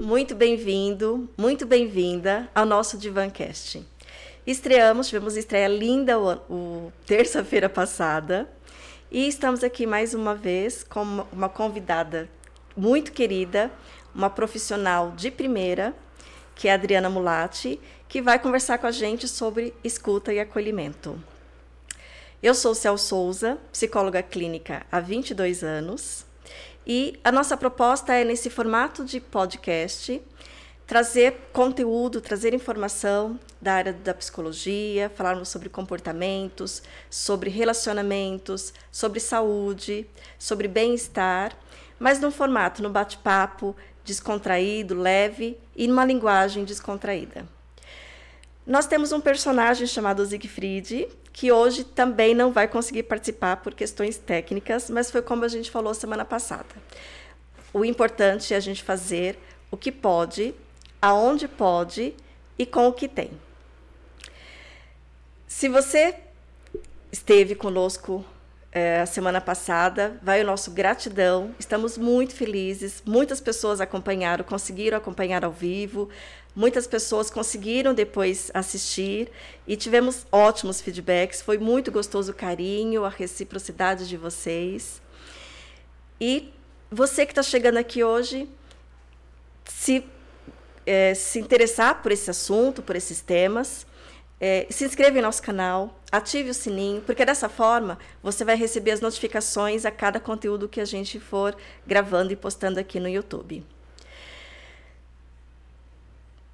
muito bem-vindo, muito bem-vinda ao nosso Divancast. Estreamos, tivemos estreia linda o, o terça-feira passada e estamos aqui mais uma vez com uma, uma convidada muito querida, uma profissional de primeira, que é a Adriana Mulatti, que vai conversar com a gente sobre escuta e acolhimento. Eu sou Cel Souza, psicóloga clínica há 22 anos, e a nossa proposta é, nesse formato de podcast, trazer conteúdo, trazer informação da área da psicologia, falarmos sobre comportamentos, sobre relacionamentos, sobre saúde, sobre bem-estar, mas num formato, no bate-papo, descontraído, leve e numa linguagem descontraída. Nós temos um personagem chamado Siegfried, que hoje também não vai conseguir participar por questões técnicas, mas foi como a gente falou semana passada. O importante é a gente fazer o que pode aonde pode e com o que tem. Se você esteve conosco é, a semana passada, vai o nosso gratidão. Estamos muito felizes. Muitas pessoas acompanharam, conseguiram acompanhar ao vivo. Muitas pessoas conseguiram depois assistir e tivemos ótimos feedbacks. Foi muito gostoso o carinho, a reciprocidade de vocês. E você que está chegando aqui hoje, se é, se interessar por esse assunto, por esses temas, é, se inscreva em nosso canal, ative o sininho, porque dessa forma você vai receber as notificações a cada conteúdo que a gente for gravando e postando aqui no YouTube.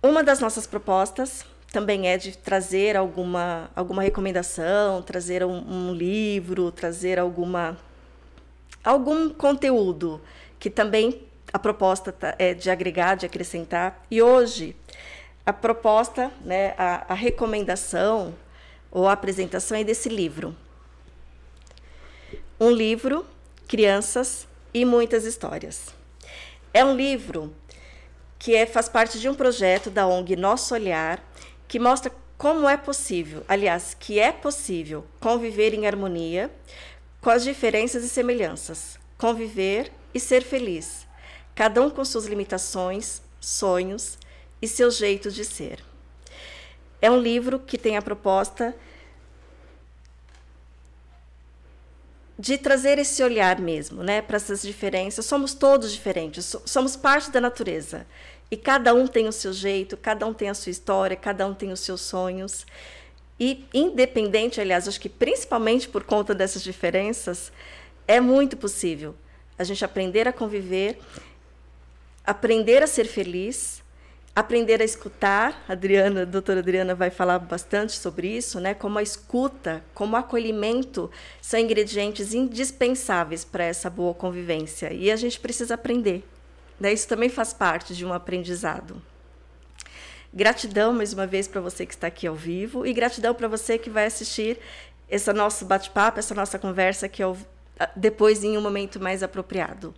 Uma das nossas propostas também é de trazer alguma, alguma recomendação, trazer um, um livro, trazer alguma, algum conteúdo que também a proposta tá, é de agregar, de acrescentar. E hoje, a proposta, né, a, a recomendação ou a apresentação é desse livro. Um livro, Crianças e Muitas Histórias. É um livro que é, faz parte de um projeto da ONG Nosso Olhar, que mostra como é possível, aliás, que é possível conviver em harmonia com as diferenças e semelhanças, conviver e ser feliz, cada um com suas limitações, sonhos e seu jeito de ser. É um livro que tem a proposta de trazer esse olhar mesmo, né, para essas diferenças. Somos todos diferentes, somos parte da natureza. E cada um tem o seu jeito, cada um tem a sua história, cada um tem os seus sonhos. E independente, aliás, acho que principalmente por conta dessas diferenças, é muito possível a gente aprender a conviver aprender a ser feliz, aprender a escutar. A Adriana, a doutora Adriana vai falar bastante sobre isso, né? Como a escuta, como o acolhimento são ingredientes indispensáveis para essa boa convivência. E a gente precisa aprender. Né? Isso também faz parte de um aprendizado. Gratidão mais uma vez para você que está aqui ao vivo e gratidão para você que vai assistir esse nosso bate-papo, essa nossa conversa que eu depois em um momento mais apropriado.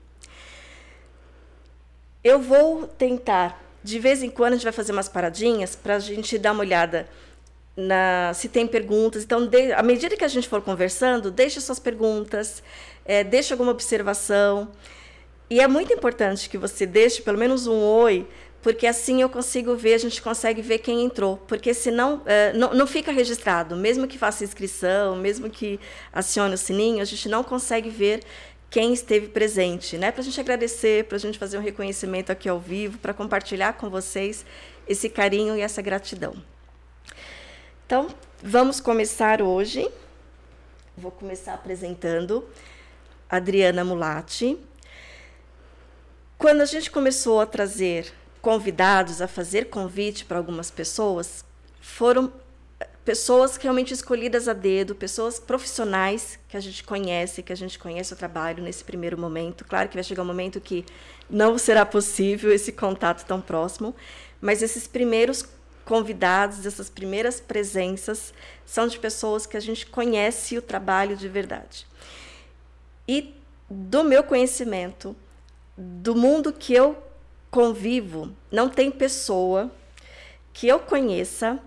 Eu vou tentar, de vez em quando, a gente vai fazer umas paradinhas para a gente dar uma olhada na, se tem perguntas. Então, de, à medida que a gente for conversando, deixe suas perguntas, é, deixe alguma observação. E é muito importante que você deixe pelo menos um oi, porque assim eu consigo ver, a gente consegue ver quem entrou. Porque senão é, não, não fica registrado. Mesmo que faça inscrição, mesmo que acione o sininho, a gente não consegue ver quem esteve presente, né? Para a gente agradecer, para a gente fazer um reconhecimento aqui ao vivo, para compartilhar com vocês esse carinho e essa gratidão. Então, vamos começar hoje. Vou começar apresentando Adriana Mulatti. Quando a gente começou a trazer convidados, a fazer convite para algumas pessoas, foram pessoas realmente escolhidas a dedo, pessoas profissionais que a gente conhece, que a gente conhece o trabalho nesse primeiro momento. Claro que vai chegar um momento que não será possível esse contato tão próximo, mas esses primeiros convidados, essas primeiras presenças são de pessoas que a gente conhece o trabalho de verdade. E do meu conhecimento, do mundo que eu convivo, não tem pessoa que eu conheça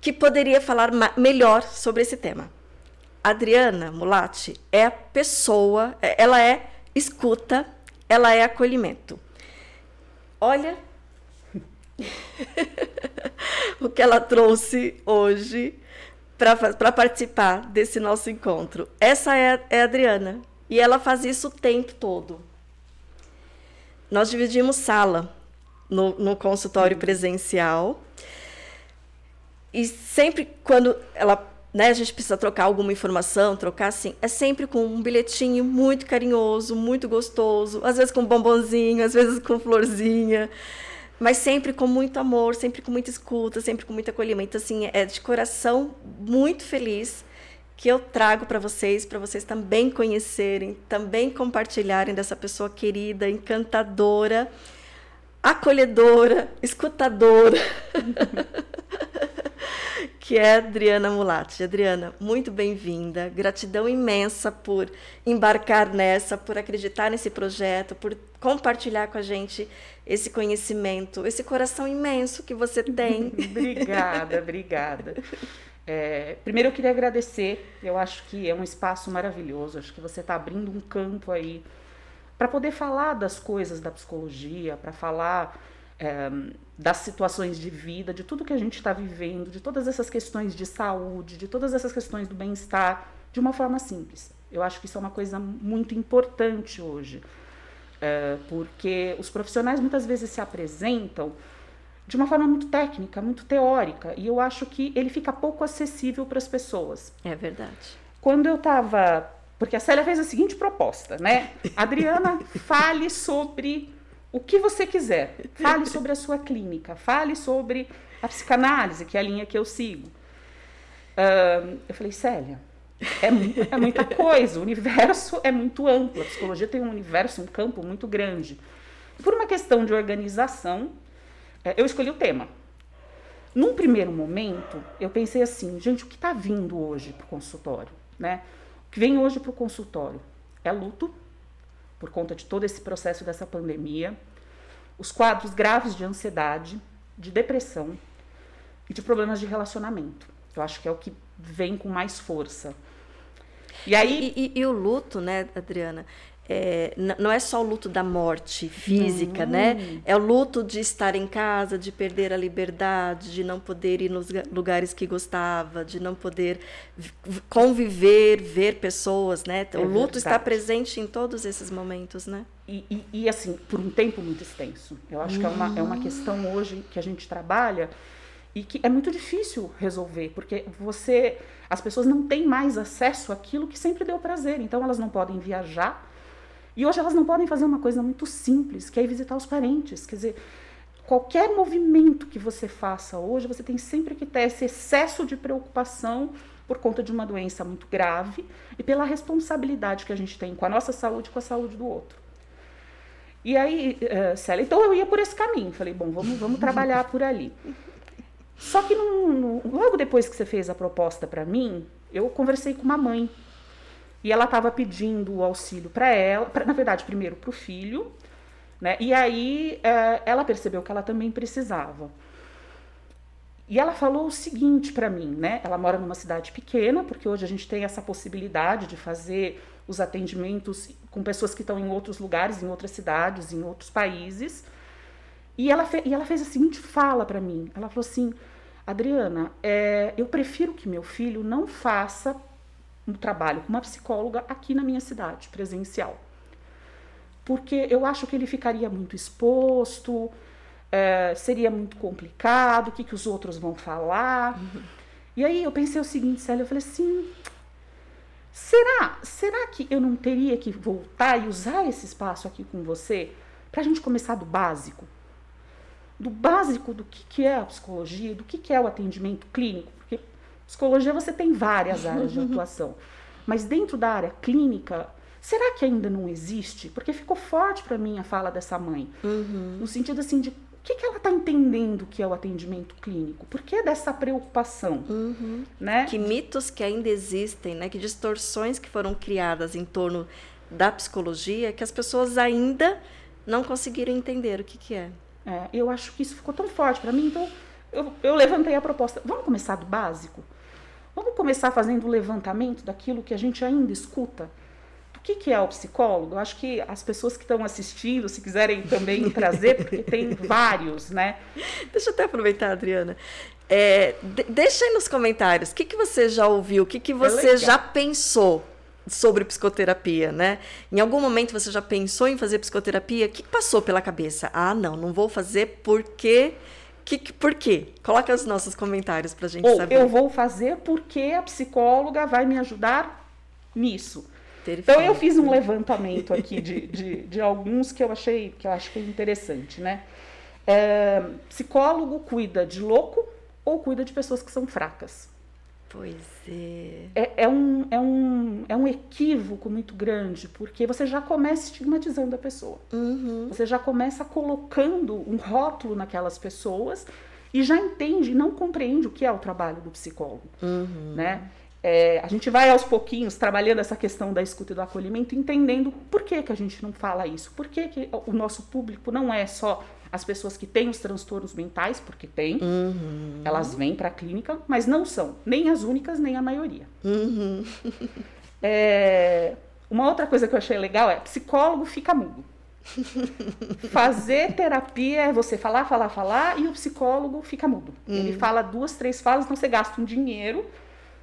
que poderia falar melhor sobre esse tema. Adriana Mulatti é a pessoa, é, ela é escuta, ela é acolhimento. Olha o que ela trouxe hoje para participar desse nosso encontro. Essa é, é a Adriana. E ela faz isso o tempo todo. Nós dividimos sala no, no consultório uhum. presencial. E sempre quando ela, né, a gente precisa trocar alguma informação, trocar assim, é sempre com um bilhetinho muito carinhoso, muito gostoso, às vezes com bombonzinho, às vezes com florzinha mas sempre com muito amor, sempre com muita escuta, sempre com muito acolhimento. Assim, é de coração muito feliz que eu trago para vocês, para vocês também conhecerem, também compartilharem dessa pessoa querida, encantadora, acolhedora, escutadora. que é Adriana Mulatti. Adriana, muito bem-vinda. Gratidão imensa por embarcar nessa, por acreditar nesse projeto, por compartilhar com a gente esse conhecimento, esse coração imenso que você tem. obrigada, obrigada. É, primeiro eu queria agradecer, eu acho que é um espaço maravilhoso, acho que você está abrindo um campo aí para poder falar das coisas da psicologia, para falar é, das situações de vida, de tudo que a gente está vivendo, de todas essas questões de saúde, de todas essas questões do bem-estar, de uma forma simples. Eu acho que isso é uma coisa muito importante hoje, é, porque os profissionais muitas vezes se apresentam de uma forma muito técnica, muito teórica, e eu acho que ele fica pouco acessível para as pessoas. É verdade. Quando eu estava. Porque a Célia fez a seguinte proposta, né? Adriana, fale sobre o que você quiser. Fale sobre a sua clínica, fale sobre a psicanálise, que é a linha que eu sigo. Uh, eu falei, Célia, é, é, muita coisa, o universo é muito amplo, a psicologia tem um universo, um campo muito grande. Por uma questão de organização, é, eu escolhi o tema. Num primeiro momento, eu pensei assim, gente, o que está vindo hoje para o consultório? Né? O que vem hoje para o consultório é luto, por conta de todo esse processo dessa pandemia, os quadros graves de ansiedade, de depressão e de problemas de relacionamento. Eu acho que é o que vem com mais força. E aí e, e, e o luto, né, Adriana? É, não é só o luto da morte física, não. né? É o luto de estar em casa, de perder a liberdade, de não poder ir nos lugares que gostava, de não poder conviver, ver pessoas, né? É o luto verdade. está presente em todos esses momentos, né? E, e, e, assim, por um tempo muito extenso. Eu acho que é uma, é uma questão hoje que a gente trabalha e que é muito difícil resolver, porque você, as pessoas não têm mais acesso àquilo que sempre deu prazer, então elas não podem viajar, e hoje elas não podem fazer uma coisa muito simples, que é ir visitar os parentes. Quer dizer, qualquer movimento que você faça hoje, você tem sempre que ter esse excesso de preocupação por conta de uma doença muito grave e pela responsabilidade que a gente tem com a nossa saúde e com a saúde do outro. E aí, uh, Célia, então eu ia por esse caminho. Falei, bom, vamos, vamos trabalhar por ali. Só que no, no, logo depois que você fez a proposta para mim, eu conversei com uma mãe e ela estava pedindo o auxílio para ela, pra, na verdade, primeiro para o filho, né? E aí é, ela percebeu que ela também precisava. E ela falou o seguinte para mim, né? Ela mora numa cidade pequena, porque hoje a gente tem essa possibilidade de fazer os atendimentos com pessoas que estão em outros lugares, em outras cidades, em outros países. E ela, fe e ela fez a seguinte fala para mim. Ela falou assim: Adriana, é, eu prefiro que meu filho não faça um trabalho com uma psicóloga aqui na minha cidade, presencial. Porque eu acho que ele ficaria muito exposto, é, seria muito complicado, o que, que os outros vão falar. Uhum. E aí eu pensei o seguinte, Célia, eu falei assim, será, será que eu não teria que voltar e usar esse espaço aqui com você para a gente começar do básico? Do básico do que, que é a psicologia, do que, que é o atendimento clínico, Psicologia você tem várias áreas de atuação. Mas dentro da área clínica, será que ainda não existe? Porque ficou forte para mim a fala dessa mãe. Uhum. No sentido assim de o que, que ela está entendendo que é o atendimento clínico? Por que dessa preocupação? Uhum. Né? Que mitos que ainda existem, né? que distorções que foram criadas em torno da psicologia que as pessoas ainda não conseguiram entender o que, que é. é eu acho que isso ficou tão forte para mim, então eu, eu levantei a proposta. Vamos começar do básico? Vamos começar fazendo o levantamento daquilo que a gente ainda escuta? Do que, que é o psicólogo? Eu acho que as pessoas que estão assistindo, se quiserem também trazer, porque tem vários, né? Deixa eu até aproveitar, Adriana. É, deixa aí nos comentários o que, que você já ouviu, o que, que você é já pensou sobre psicoterapia, né? Em algum momento você já pensou em fazer psicoterapia? O que passou pela cabeça? Ah, não, não vou fazer porque. Que, por quê? Coloca os nossos comentários para a gente Ou saber. Eu vou fazer porque a psicóloga vai me ajudar nisso. Perfeito. Então eu fiz um levantamento aqui de, de, de, alguns que eu achei que eu acho que é interessante, né? É, psicólogo cuida de louco ou cuida de pessoas que são fracas. Pois é. É, é, um, é, um, é um equívoco muito grande, porque você já começa estigmatizando a pessoa. Uhum. Você já começa colocando um rótulo naquelas pessoas e já entende, não compreende o que é o trabalho do psicólogo. Uhum. Né? É, a gente vai aos pouquinhos trabalhando essa questão da escuta e do acolhimento, entendendo por que, que a gente não fala isso, por que, que o nosso público não é só as pessoas que têm os transtornos mentais, porque tem, uhum. elas vêm para a clínica, mas não são nem as únicas, nem a maioria. Uhum. É, uma outra coisa que eu achei legal é psicólogo fica mudo. Fazer terapia é você falar, falar, falar e o psicólogo fica mudo. Uhum. Ele fala duas, três falas, então você gasta um dinheiro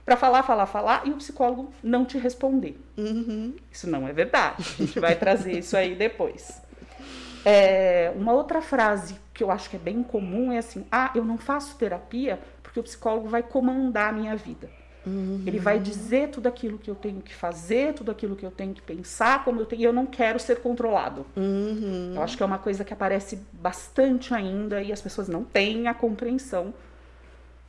para falar, falar, falar e o psicólogo não te responder. Uhum. Isso não é verdade. A gente vai trazer isso aí depois. É, uma outra frase que eu acho que é bem comum é assim: ah, eu não faço terapia porque o psicólogo vai comandar a minha vida. Uhum. Ele vai dizer tudo aquilo que eu tenho que fazer, tudo aquilo que eu tenho que pensar, como eu tenho. E eu não quero ser controlado. Uhum. Eu acho que é uma coisa que aparece bastante ainda e as pessoas não têm a compreensão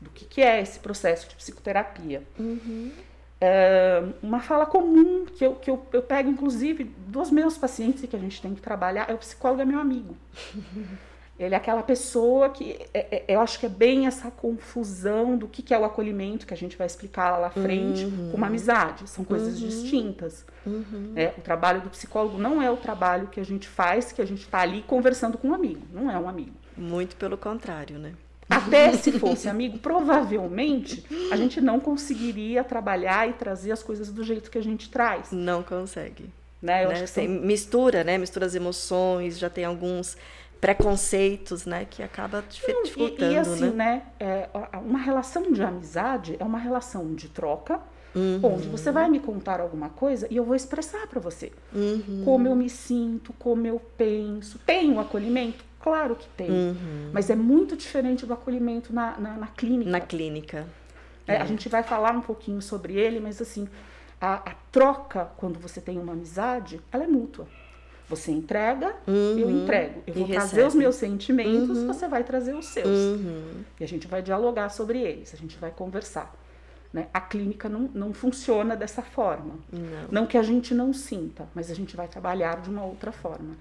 do que, que é esse processo de psicoterapia. Uhum. É, uma fala comum que, eu, que eu, eu pego, inclusive, dos meus pacientes e que a gente tem que trabalhar é o psicólogo é meu amigo. Ele é aquela pessoa que é, é, eu acho que é bem essa confusão do que, que é o acolhimento, que a gente vai explicar lá na frente, uhum. com uma amizade. São coisas uhum. distintas. Uhum. É, o trabalho do psicólogo não é o trabalho que a gente faz, que a gente está ali conversando com um amigo. Não é um amigo. Muito pelo contrário, né? Até se fosse amigo, provavelmente a gente não conseguiria trabalhar e trazer as coisas do jeito que a gente traz. Não consegue. Né? Eu né? acho que são... Mistura, né? Mistura as emoções, já tem alguns preconceitos, né? Que acaba dificultando, e, e assim, né? né? É, uma relação de amizade é uma relação de troca, Uhum. onde você vai me contar alguma coisa e eu vou expressar para você uhum. como eu me sinto, como eu penso. Tem o acolhimento? Claro que tem. Uhum. Mas é muito diferente do acolhimento na, na, na clínica. Na clínica. É, É. A gente vai falar um pouquinho sobre ele, mas assim, a, a troca, quando você tem uma amizade, ela é mútua. Você entrega, eu Uhum. entrego. Eu E vou trazer recebe. os meus sentimentos, Uhum. você vai trazer os seus. Uhum. E a gente vai dialogar sobre eles, a gente vai conversar. Né? A clínica não, não funciona dessa forma. Não. Não que a gente não sinta, mas a gente vai trabalhar de uma outra forma. né?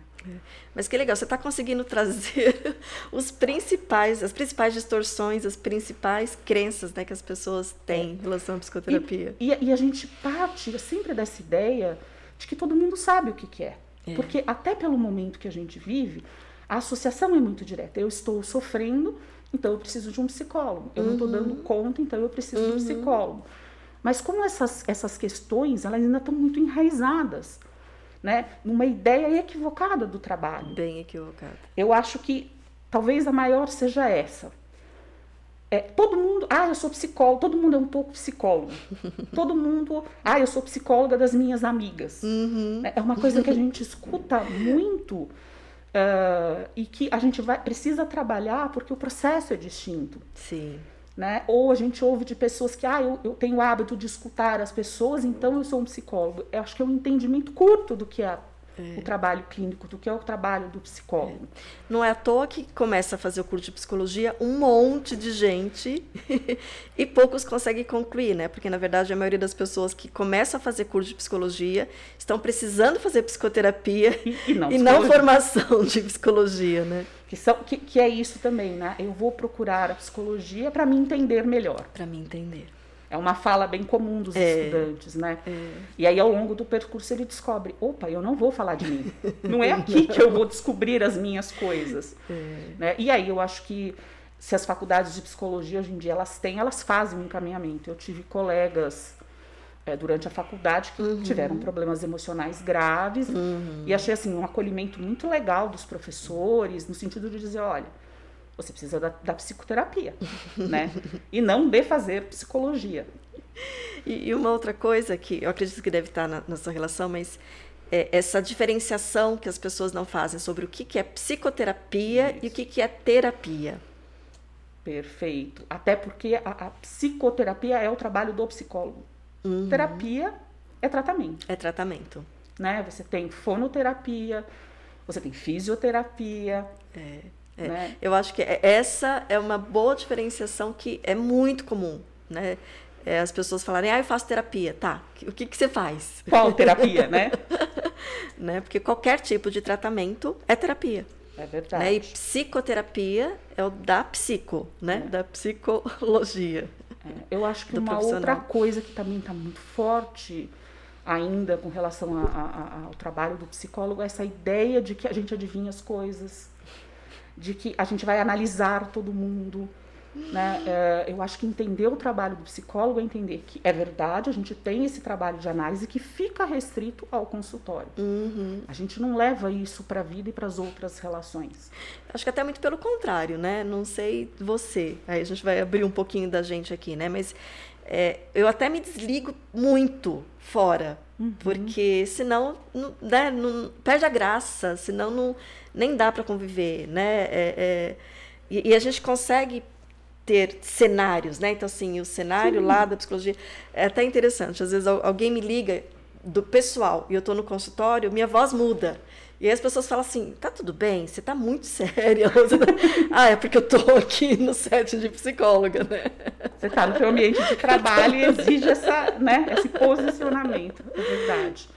Mas que legal, você está conseguindo trazer os principais, as principais distorções, as principais crenças né, que as pessoas têm em relação à psicoterapia. E, e a gente parte sempre dessa ideia de que todo mundo sabe o que, que é. É. Porque até pelo momento que a gente vive, a associação é muito direta. Eu estou sofrendo, então eu preciso de um psicólogo. Eu não estou dando conta, então eu preciso de um psicólogo. Mas como essas, essas questões, elas ainda estão muito enraizadas, né? Numa ideia equivocada do trabalho. Bem equivocado. Eu acho que talvez a maior seja essa. É, todo mundo, ah, eu sou psicólogo, todo mundo é um pouco psicólogo. todo mundo, ah, eu sou psicóloga das minhas amigas. Uhum. É uma coisa que a gente escuta muito ah, e que a gente vai, precisa trabalhar porque o processo é distinto. Sim. Né? Ou a gente ouve de pessoas que, ah, eu, eu tenho o hábito de escutar as pessoas, então eu sou um psicólogo. Eu acho que é um entendimento curto do que é, o trabalho clínico, do que é o trabalho do psicólogo. Não é à toa que começa a fazer o curso de psicologia um monte de gente e poucos conseguem concluir, né? Porque, na verdade, a maioria das pessoas que começam a fazer curso de psicologia estão precisando fazer psicoterapia E, e não, e não formação de psicologia, né? Que, são, que, que é isso também, né? Eu vou procurar a psicologia para me entender melhor. Para me entender. É uma fala bem comum dos É. estudantes, né? E aí, ao longo do percurso, ele descobre: opa, eu não vou falar de mim. Não é aqui que eu vou descobrir as minhas coisas. Né? E aí, eu acho que se as faculdades de psicologia hoje em dia elas têm, elas fazem um encaminhamento. Eu tive colegas é, durante a faculdade que uhum. tiveram problemas emocionais graves uhum. e achei assim um acolhimento muito legal dos professores no sentido de dizer olha você precisa da, da psicoterapia né e não de fazer psicologia e, e, uma outra coisa que eu acredito que deve estar na, na sua relação mas é essa diferenciação que as pessoas não fazem sobre o que, que é psicoterapia Isso. e o que, que é terapia perfeito até porque a, a psicoterapia é o trabalho do psicólogo Uhum. Terapia é tratamento. É tratamento. Né? Você tem fonoterapia, você tem fisioterapia. É, é. Né? Eu acho que é, essa é uma boa diferenciação que é muito comum, né? É, as pessoas falarem, ah, eu faço terapia. Tá, o que, que você faz? Qual terapia, né? né? Porque qualquer tipo de tratamento é terapia. É verdade. Né? E psicoterapia é o da psico, né? É. Da psicologia. É, eu acho que uma outra coisa que também está muito forte ainda com relação a, a, ao trabalho do psicólogo é essa ideia de que a gente adivinha as coisas, de que a gente vai analisar todo mundo, né? É, eu acho que entender o trabalho do psicólogo é entender que é verdade, a gente tem esse trabalho de análise que fica restrito ao consultório. Uhum. A gente não leva isso para a vida e para as outras relações. Acho que até muito pelo contrário, né? Não sei você, aí a gente vai abrir um pouquinho da gente aqui, né? Mas é, eu até me desligo muito fora, uhum. porque senão não, né, não, perde a graça, senão não, nem dá para conviver, né? É, é, e, e a gente consegue ter cenários, né? Então, assim, o cenário Sim. lá da psicologia é até interessante. Às vezes alguém me liga do pessoal e eu estou no consultório, minha voz muda. E aí as pessoas falam assim, tá tudo bem? Você tá muito séria. ah, é porque eu tô aqui no set de psicóloga, né? Você tá no seu ambiente de trabalho e exige essa, né, esse posicionamento, é verdade.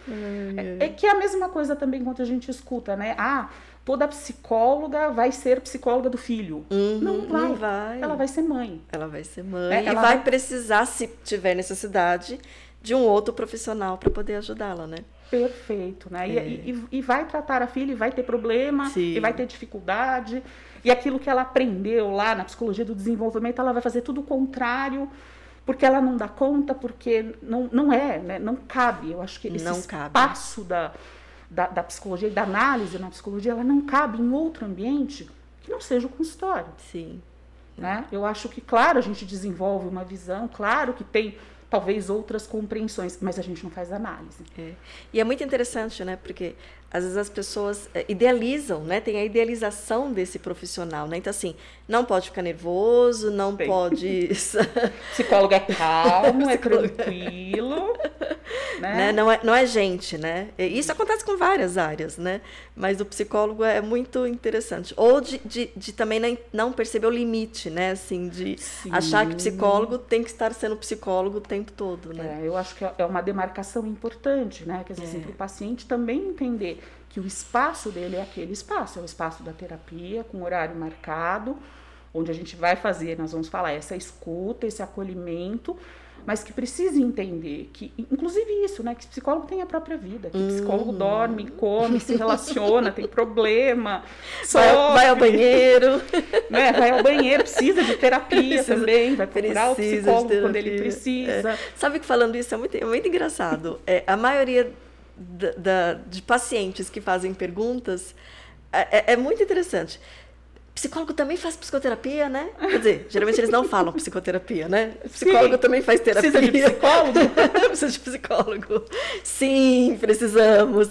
É, é que é a mesma coisa também quando a gente escuta, né? Ah, toda psicóloga vai ser psicóloga do filho. Uhum, não, vai. não, vai. Ela vai ser mãe. Ela vai ser mãe. É, e vai, vai precisar, se tiver necessidade, de um outro profissional para poder ajudá-la, né? Perfeito, né? É. E, e, e, vai tratar a filha e vai ter problema, Sim. e vai ter dificuldade. E aquilo que ela aprendeu lá na psicologia do desenvolvimento, ela vai fazer tudo o contrário porque ela não dá conta, porque não, não é, né? não cabe. Eu acho que esse não espaço cabe. da da, da psicologia e da análise na psicologia, ela não cabe em outro ambiente que não seja o consultório. Sim. Né? Eu acho que, claro, a gente desenvolve uma visão, claro que tem talvez outras compreensões, mas a gente não faz análise. É. E é muito interessante, né? Porque às vezes as pessoas é, idealizam, né? Tem a idealização desse profissional, né? Então assim, não pode ficar nervoso, não Bem. pode. psicólogo é calmo, é tranquilo, né? né? Não é, não é gente, né? Isso acontece com várias áreas, né? Mas o psicólogo é muito interessante. Ou de, de, de também não perceber o limite, né? Assim, de Sim. achar que psicólogo tem que estar sendo psicólogo o tempo todo, né? É, eu acho que é uma demarcação importante, né? Quer dizer, é. assim, para o paciente também entender que o espaço dele é aquele espaço, é o espaço da terapia, com horário marcado, onde a gente vai fazer, nós vamos falar, essa escuta, esse acolhimento, mas que precisa entender que, inclusive isso, né, que psicólogo tem a própria vida, que psicólogo hum. dorme, come, se relaciona, tem problema, sofre, vai, vai, ao banheiro, né, vai ao banheiro, precisa de terapia precisa, também, vai procurar o psicólogo quando ele precisa. É. Sabe que falando isso é muito, é muito engraçado. É, a maioria da, da, de pacientes que fazem perguntas é, é, é muito interessante. Psicólogo também faz psicoterapia, né? Quer dizer, geralmente eles não falam psicoterapia, né? Psicólogo Sim. também faz terapia. Precisa de psicólogo? Precisa de psicólogo. Sim, precisamos.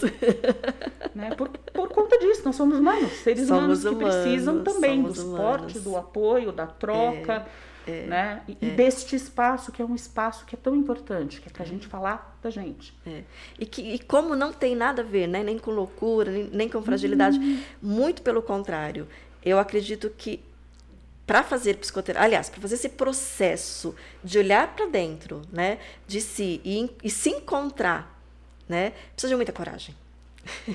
Né? Por, por conta disso, nós somos humanos, seres somos humanos, humanos que precisam também do suporte, do apoio, da troca. É é, né? E, é. deste espaço, que é um espaço que é tão importante, que é para a é. gente falar da gente. É. E, que, e como não tem nada a ver, né? nem com loucura, nem, nem com fragilidade, uhum. muito pelo contrário. Eu acredito que para fazer psicoterapia, aliás, para fazer esse processo de olhar para dentro, né, de si e, e, se encontrar, né, precisa de muita coragem.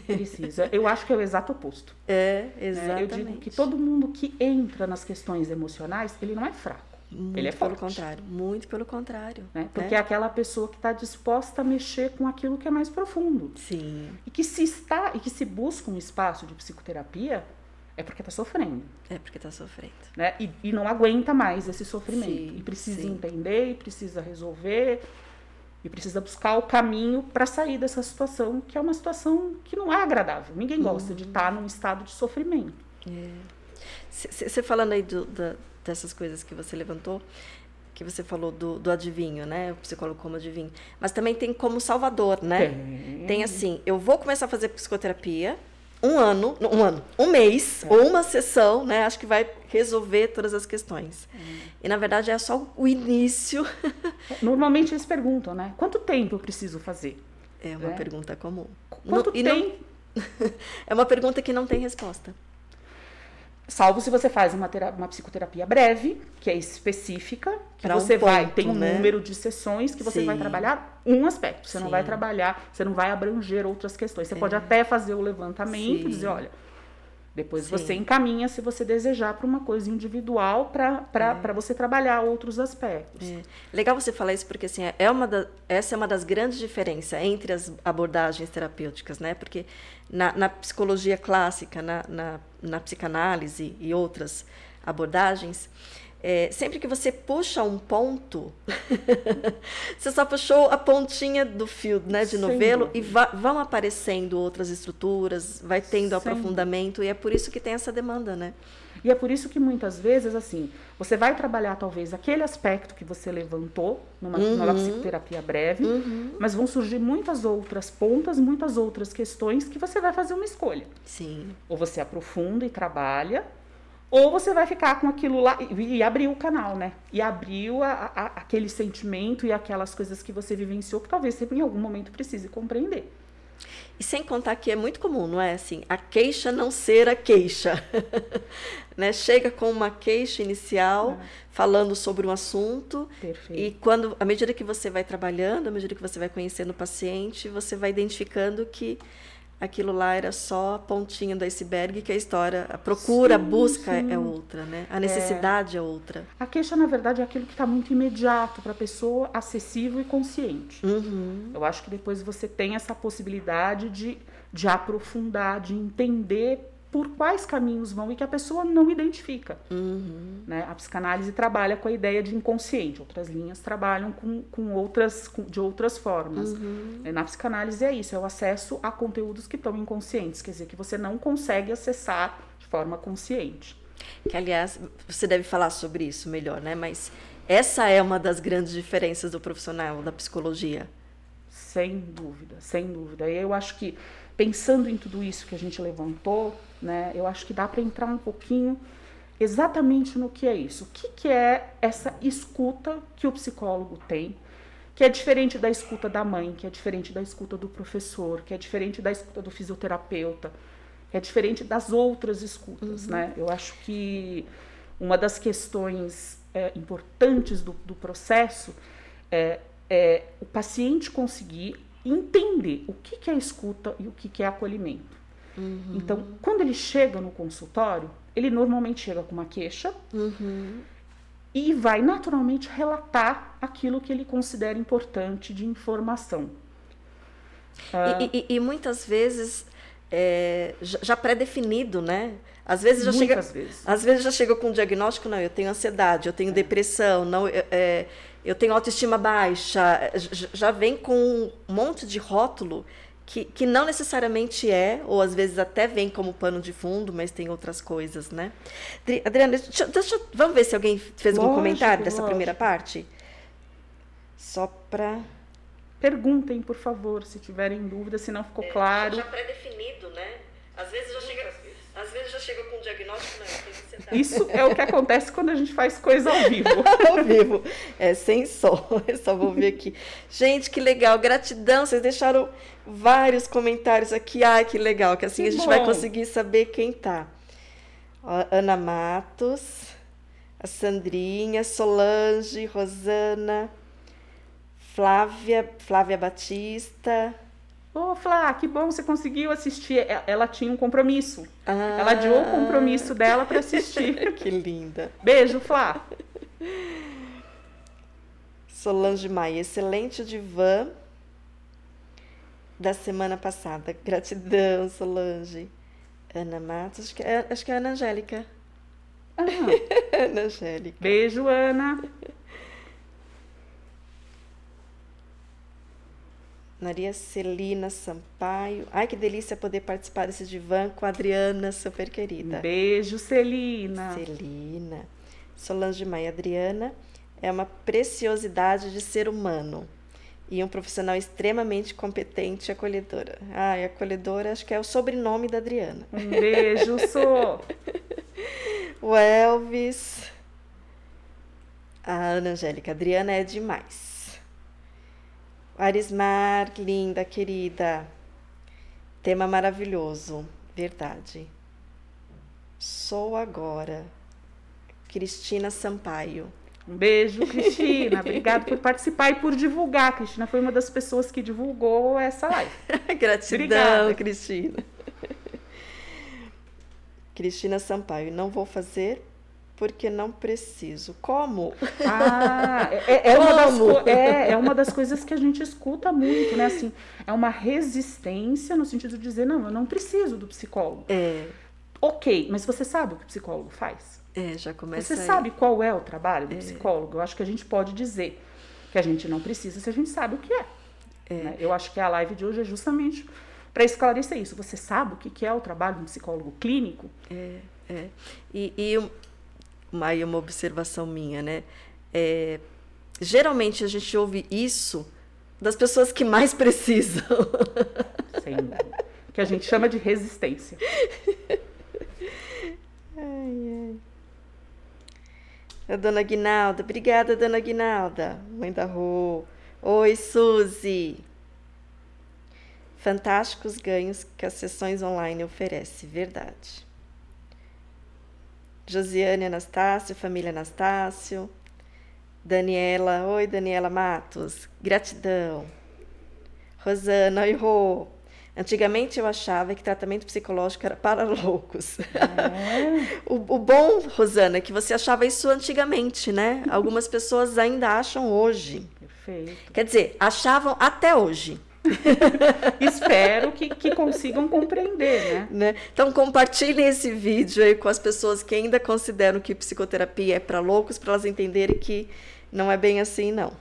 Precisa. Eu acho que é o exato oposto. É, exatamente. Eu digo que todo mundo que entra nas questões emocionais, ele não é fraco. Muito ele é pelo contrário, muito pelo contrário. Né? Porque né? é aquela pessoa que está disposta a mexer com aquilo que é mais profundo. Sim. E que se está e que se busca um espaço de psicoterapia é porque está sofrendo. É porque está sofrendo. Né? E, e, não aguenta mais esse sofrimento. Sim, e precisa sim. entender, e precisa resolver. e precisa buscar o caminho para sair dessa situação, que é uma situação que não é agradável. Ninguém gosta uhum. de estar num estado de sofrimento. Você é. falando aí do, da, dessas coisas que você levantou, que você falou do, do adivinho, né? O psicólogo como adivinho. Mas também tem como salvador, né? Tem. tem assim, eu vou começar a fazer psicoterapia, um ano, um ano, um mês, é. ou uma sessão, né? Acho que vai resolver todas as questões. Hum. E na verdade é só o início. Normalmente eles perguntam, né? Quanto tempo eu preciso fazer? É uma é. pergunta comum. Quanto no, tempo? Não... é uma pergunta que não tem resposta. Salvo se você faz uma, uma psicoterapia breve, que é específica, que pra você um vai, ponto, tem um né? número de sessões que você Sim. vai trabalhar um aspecto. Você Sim. não vai trabalhar, você não vai abranger outras questões. Você é. pode até fazer o levantamento, Sim. dizer, olha, depois Sim. você encaminha, se você desejar, para uma coisa individual para é. você trabalhar outros aspectos. É. Legal você falar isso, porque assim, é uma da, essa é uma das grandes diferenças entre as abordagens terapêuticas, né? Porque na, na psicologia clássica, na, na, na psicanálise e outras abordagens, é, sempre que você puxa um ponto, você só puxou a pontinha do fio né, de novelo e vão aparecendo outras estruturas, vai tendo aprofundamento, e é por isso que tem essa demanda, né? E é por isso que muitas vezes, assim, você vai trabalhar talvez aquele aspecto que você levantou numa, uhum. numa psicoterapia breve, uhum. mas vão surgir muitas outras pontas, muitas outras questões que você vai fazer uma escolha. Sim. Ou você aprofunda e trabalha, ou você vai ficar com aquilo lá e, e abriu o canal, né? E abriu a, a, aquele sentimento e aquelas coisas que você vivenciou que talvez você em algum momento precise compreender. E sem contar que é muito comum, não é assim, a queixa não ser a queixa. né? Chega com uma queixa inicial, é. falando sobre um assunto, Perfeito. e quando, à medida que você vai trabalhando, à medida que você vai conhecendo o paciente, você vai identificando que aquilo lá era só a pontinha do iceberg, que a história, a procura, sim, a busca sim. é outra, né? A necessidade é, é outra. A queixa, na verdade, é aquilo que está muito imediato para a pessoa, acessível e consciente. Uhum. Eu acho que depois você tem essa possibilidade de, de aprofundar, de entender por quais caminhos vão e que a pessoa não identifica. Uhum. Né? A psicanálise trabalha com a ideia de inconsciente, outras linhas trabalham com, com outras, com, de outras formas. Uhum. Na psicanálise é isso, é o acesso a conteúdos que estão inconscientes, quer dizer, que você não consegue acessar de forma consciente. Que, aliás, você deve falar sobre isso melhor, né? Mas essa é uma das grandes diferenças do profissional da psicologia. Sem dúvida, sem dúvida. E eu acho que pensando em tudo isso que a gente levantou, né, eu acho que dá para entrar um pouquinho exatamente no que é isso. O que, que é essa escuta que o psicólogo tem, que é diferente da escuta da mãe, que é diferente da escuta do professor, que é diferente da escuta do fisioterapeuta, que é diferente das outras escutas, uhum. né? Eu acho que uma das questões é, importantes do, do processo é, é o paciente conseguir entender o que, que é escuta e o que, que é acolhimento. Uhum. Então, quando ele chega no consultório, ele normalmente chega com uma queixa uhum. e vai naturalmente relatar aquilo que ele considera importante de informação. Uh, e, e, e, muitas vezes é, já pré-definido, né? Às vezes já chega, vezes. às vezes já chega com um diagnóstico, não, eu tenho ansiedade, eu tenho é. depressão, não, é, eu tenho autoestima baixa, já vem com um monte de rótulo que, que não necessariamente é, ou às vezes até vem como pano de fundo, mas tem outras coisas, né? Adriana, deixa, deixa, vamos ver se alguém fez lógico, algum comentário dessa lógico. primeira parte? Só para. Perguntem, por favor, se tiverem dúvida, se não ficou é, claro. Já pré-definido, né? Às vezes já chega às vezes já chega com um diagnóstico, não, tem Isso é o que acontece quando a gente faz coisa ao vivo. ao vivo. É sem som. Eu só vou ver aqui. Gente, que legal. Gratidão. Vocês deixaram vários comentários aqui. Ai, que legal. Que assim que a gente bom. vai conseguir saber quem tá. Ó, Ana Matos, a Sandrinha, Solange, Rosana, Flávia, Flávia Batista. Ô, oh, Flá, que bom você conseguiu assistir. Ela tinha um compromisso. Ah, ela adiou o compromisso dela para assistir. que linda. Beijo, Flá. Solange Maia, excelente divã da semana passada. Gratidão, Solange. Ana Matos, acho que é, acho que é a Ana Angélica. Ah. Ana Angélica. Beijo, Ana. Maria Celina Sampaio. Ai, que delícia poder participar desse divã com a Adriana, super querida. Um beijo, Celina. Celina. Solange Maia Adriana é uma preciosidade de ser humano e um profissional extremamente competente e acolhedora. Ai, acolhedora acho que é o sobrenome da Adriana. Um beijo, sou. o Elvis. A Ana Angélica. Adriana é demais. Arismar, linda, querida. Tema maravilhoso, verdade. Sou agora. Cristina Sampaio. Um beijo, Cristina. Obrigada por participar e por divulgar. Cristina foi uma das pessoas que divulgou essa live. Gratidão, Obrigada. Cristina. Cristina Sampaio. Não vou fazer porque não preciso. Como? Ah, é, é, Uma das, é, é uma das coisas que a gente escuta muito, né? Assim, é uma resistência no sentido de dizer, não, eu não preciso do psicólogo. É. Ok, mas você sabe o que o psicólogo faz? É, já começa Você aí. sabe qual é o trabalho do é. psicólogo? Eu acho que a gente pode dizer que a gente não precisa se a gente sabe o que é. é. Né? Eu acho que a live de hoje é justamente para esclarecer isso. Você sabe o que é o trabalho de um psicólogo clínico? É, é. E, e aí uma observação minha, né? É, geralmente a gente ouve isso das pessoas que mais precisam. Sim, que a gente chama de resistência. Ai, ai. A dona Guinalda, obrigada, dona Guinalda, mãe da Rô. Oi, Suzy. Fantásticos ganhos que as sessões online oferecem, verdade. Josiane Anastácio, família Anastácio. Daniela, oi Daniela Matos, gratidão. Rosana, oi Rô. Antigamente eu achava que tratamento psicológico era para loucos. É. o, o, bom, Rosana, é que você achava isso antigamente, né? Algumas pessoas ainda acham hoje. Perfeito. Quer dizer, achavam até hoje. Espero que, que consigam compreender, né? né? Então compartilhem esse vídeo aí com as pessoas que ainda consideram que psicoterapia é para loucos, para elas entenderem que não é bem assim, não.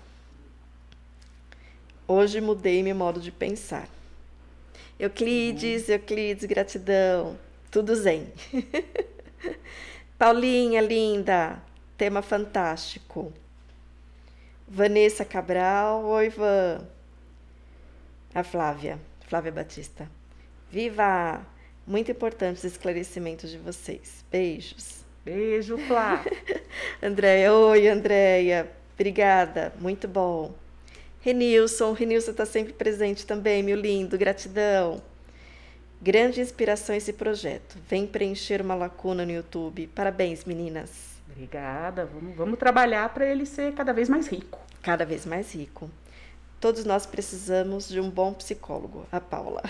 Hoje mudei meu modo de pensar. Euclides, uhum. Euclides, gratidão. Tudo zen. Paulinha, linda. Tema fantástico. Vanessa Cabral. Oi, Van. A Flávia, Flávia Batista. Viva! Muito importante os esclarecimentos de vocês. Beijos. Beijo, Flá. Andréia, oi, Andréia. Obrigada, muito bom. Renilson, Renilson está sempre presente também, meu lindo, gratidão. Grande inspiração esse projeto. Vem preencher uma lacuna no YouTube. Parabéns, meninas. Obrigada. Vamos, vamos trabalhar para ele ser cada vez mais rico. Cada vez mais rico. Todos nós precisamos de um bom psicólogo. A Paula.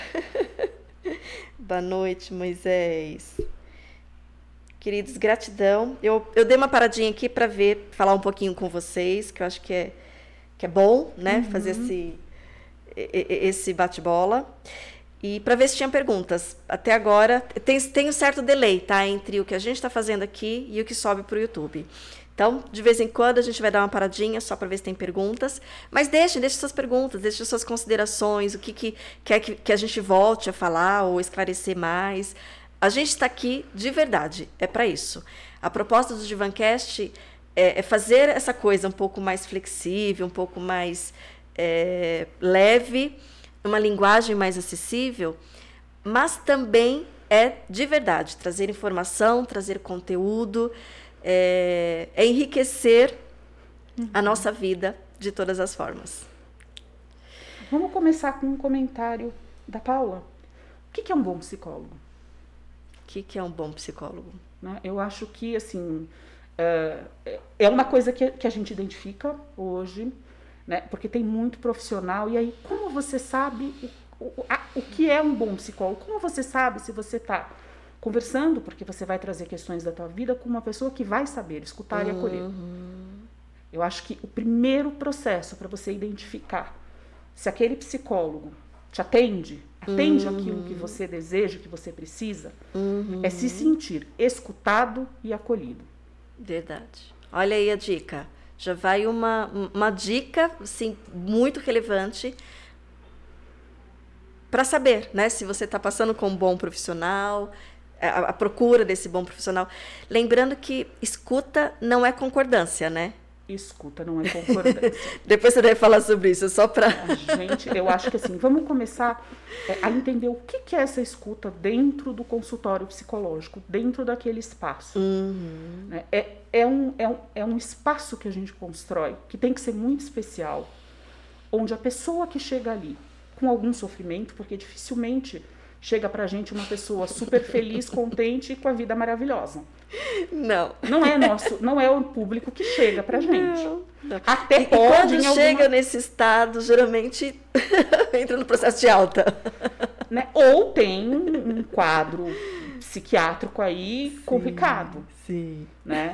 Boa noite, Moisés. Queridos, gratidão. Eu, eu dei uma paradinha aqui para ver, falar um pouquinho com vocês, que eu acho que é, que é bom, né? Uhum. Fazer esse, esse bate-bola. E para ver se tinha perguntas. Até agora, tem, tem um certo delay, tá? Entre o que a gente está fazendo aqui e o que sobe para o YouTube. Então, de vez em quando a gente vai dar uma paradinha só para ver se tem perguntas, mas deixem, deixem suas perguntas, deixem suas considerações, o que, que quer que, que a gente volte a falar ou esclarecer mais. A gente está aqui de verdade, é para isso. A proposta do Divancast é, é, fazer essa coisa um pouco mais flexível, um pouco mais é, leve, uma linguagem mais acessível, mas também é de verdade trazer informação, trazer conteúdo é, é enriquecer uhum. a nossa vida de todas as formas. Vamos começar com um comentário da Paula. O que, é um bom psicólogo? O que, é um bom psicólogo? Né? Eu acho que, assim, é, é uma coisa que, que a gente identifica hoje, né? porque tem muito profissional. E aí, como você sabe o, o, a, o que é um bom psicólogo? Como você sabe se você está conversando, porque você vai trazer questões da tua vida com uma pessoa que vai saber escutar uhum. e acolher. Eu acho que o primeiro processo para você identificar se aquele psicólogo te atende, atende uhum. aquilo que você deseja, que você precisa, uhum. é se sentir escutado e acolhido. Verdade. Olha aí a dica. Já vai uma, uma dica assim, muito relevante para saber, né, se você está passando com um bom profissional, a, a, procura desse bom profissional. Lembrando que escuta não é concordância, né? Escuta não é concordância. Depois você deve falar sobre isso, só para. Gente, eu acho que assim, vamos começar é, a entender o que, que é essa escuta dentro do consultório psicológico, dentro daquele espaço. Uhum. Né? É, é, um, é, um, é um espaço que a gente constrói, que tem que ser muito especial, onde a pessoa que chega ali com algum sofrimento, porque dificilmente chega pra gente uma pessoa super feliz, contente e com a vida maravilhosa. Não. Não é nosso, não é o público que chega pra gente. Não, não. Até e, pode. Quando alguma... chega nesse estado, geralmente entra no processo de alta. Né? Ou tem um quadro psiquiátrico aí sim, complicado. Sim. Né?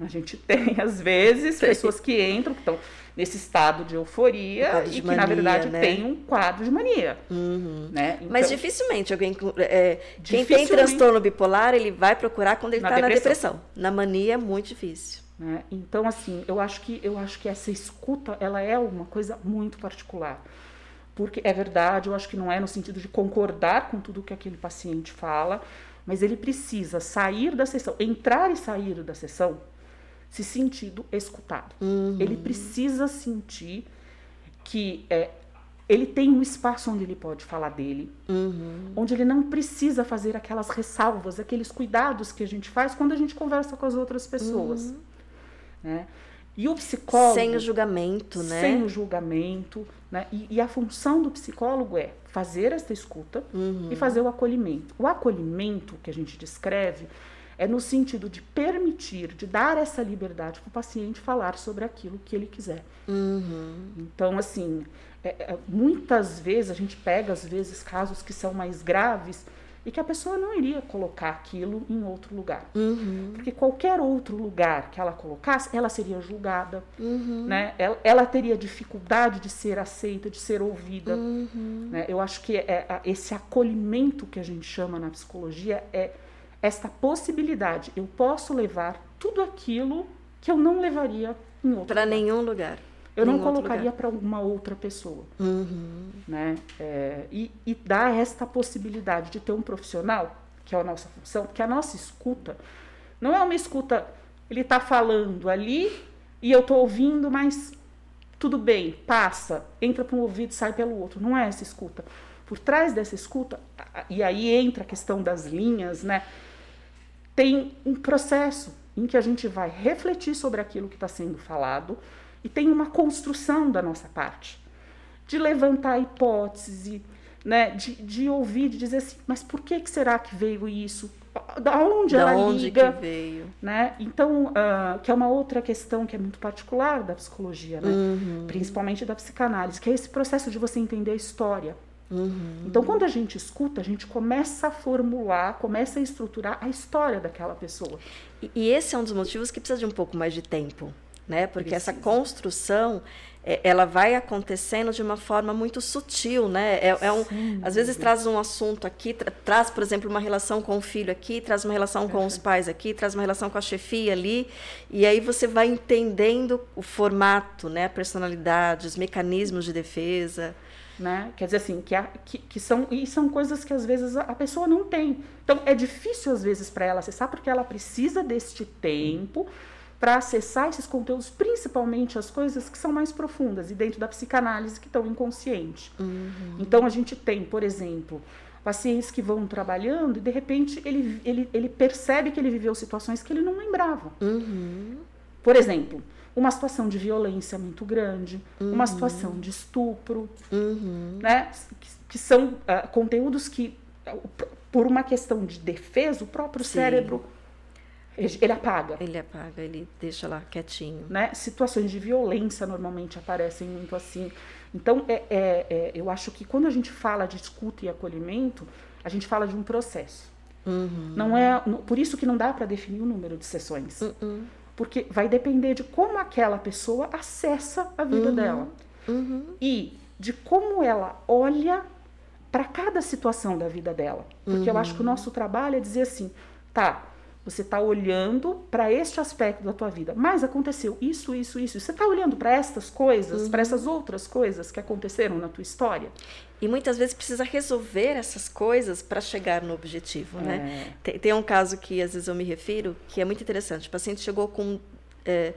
A gente tem, às vezes, pessoas que entram, que estão nesse estado de euforia de e que, na verdade, né? tem um quadro de mania. Uhum. Né? Então, Mas dificilmente alguém. É, quem tem transtorno bipolar, ele vai procurar quando ele está na depressão. Na mania é muito difícil. Né? Então, assim, eu acho que eu acho que essa escuta ela é uma coisa muito particular. Porque é verdade, eu acho que não é no sentido de concordar com tudo que aquele paciente fala, mas ele precisa sair da sessão, entrar e sair da sessão se sentindo escutado. Uhum. Ele precisa sentir que é, ele tem um espaço onde ele pode falar dele, uhum. onde ele não precisa fazer aquelas ressalvas, aqueles cuidados que a gente faz quando a gente conversa com as outras pessoas. Uhum. Né? E o psicólogo. Sem o julgamento, né? Sem o julgamento. Né? E, e a função do psicólogo é fazer essa escuta uhum. e fazer o acolhimento. O acolhimento que a gente descreve é no sentido de permitir, de dar essa liberdade para o paciente falar sobre aquilo que ele quiser. Uhum. Então, assim, é, é, muitas vezes a gente pega, às vezes, casos que são mais graves e que a pessoa não iria colocar aquilo em outro lugar. Uhum. Porque qualquer outro lugar que ela colocasse, ela seria julgada, uhum. né? Ela, ela, teria dificuldade de ser aceita, de ser ouvida. Uhum. Né? Eu acho que é, esse acolhimento que a gente chama na psicologia é esta possibilidade. Eu posso levar tudo aquilo que eu não levaria em outro Para nenhum lugar. Eu não colocaria para uma outra pessoa. Uhum. Né? É, e, e dar esta possibilidade de ter um profissional, que é a nossa função, porque a nossa escuta não é uma escuta, ele está falando ali e eu estou ouvindo, mas tudo bem, passa, entra para um ouvido, sai pelo outro. Não é essa escuta. Por trás dessa escuta, e aí entra a questão das linhas, né? Tem um processo em que a gente vai refletir sobre aquilo que está sendo falado e tem uma construção da nossa parte, de levantar a hipótese, né, de, de ouvir, de dizer assim, mas por que, que será que veio isso? Da onde da ela onde liga? Que veio? Né? Então, uh, que é uma outra questão que é muito particular da psicologia, né? Uhum. principalmente da psicanálise, que é esse processo de você entender a história. Uhum. Então, quando a gente escuta, a gente começa a formular, começa a estruturar a história daquela pessoa. E, e esse é um dos motivos que precisa de um pouco mais de tempo, né? Porque precisa. essa construção é, ela vai acontecendo de uma forma muito sutil, né? É, é um, Sim, às vezes traz um assunto aqui, tra traz, por exemplo, uma relação com o filho aqui, traz uma relação com os pais aqui, traz uma relação com a chefia ali, e aí você vai entendendo o formato, né? A personalidade, os mecanismos de defesa né? Quer dizer assim, que, a, que, que, são e são coisas que às vezes a, a pessoa não tem. Então é difícil às vezes para ela acessar porque ela precisa deste tempo para acessar esses conteúdos, principalmente as coisas que são mais profundas e dentro da psicanálise que estão inconsciente. Uhum. Então a gente tem, por exemplo, pacientes que vão trabalhando e de repente ele, ele, ele percebe que ele viveu situações que ele não lembrava. Uhum. Por exemplo, uma situação de violência muito grande, uhum. uma situação de estupro, uhum. né? Que, que são uh, conteúdos que, por uma questão de defesa, o próprio Sim. cérebro ele apaga. Ele apaga, ele deixa lá quietinho. Né? Situações de violência normalmente aparecem muito assim. Então, é, é, é, eu acho que quando a gente fala de escuta e acolhimento, a gente fala de um processo. Uhum. Não é por isso que não dá para definir o número de sessões. Uhum. Porque vai depender de como aquela pessoa acessa a vida uhum. dela. Uhum. E de como ela olha para cada situação da vida dela. Porque uhum. eu acho que o nosso trabalho é dizer assim, tá, Você está olhando para este aspecto da tua vida. Mas aconteceu isso, isso, isso. Você está olhando para estas coisas, uhum. para essas outras coisas que aconteceram na tua história. E muitas vezes precisa resolver essas coisas para chegar no objetivo, né? é. né? Tem, tem, um caso que às vezes eu me refiro que é muito interessante. O paciente chegou com é,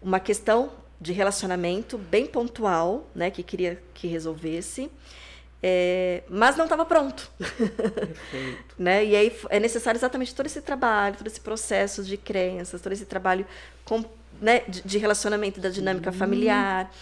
uma questão de relacionamento bem pontual, né, que queria que resolvesse. É, mas não estava pronto. Perfeito. né? E aí é necessário exatamente todo esse trabalho, todo esse processo de crenças, todo esse trabalho com, né, de, de, relacionamento da dinâmica uhum. familiar.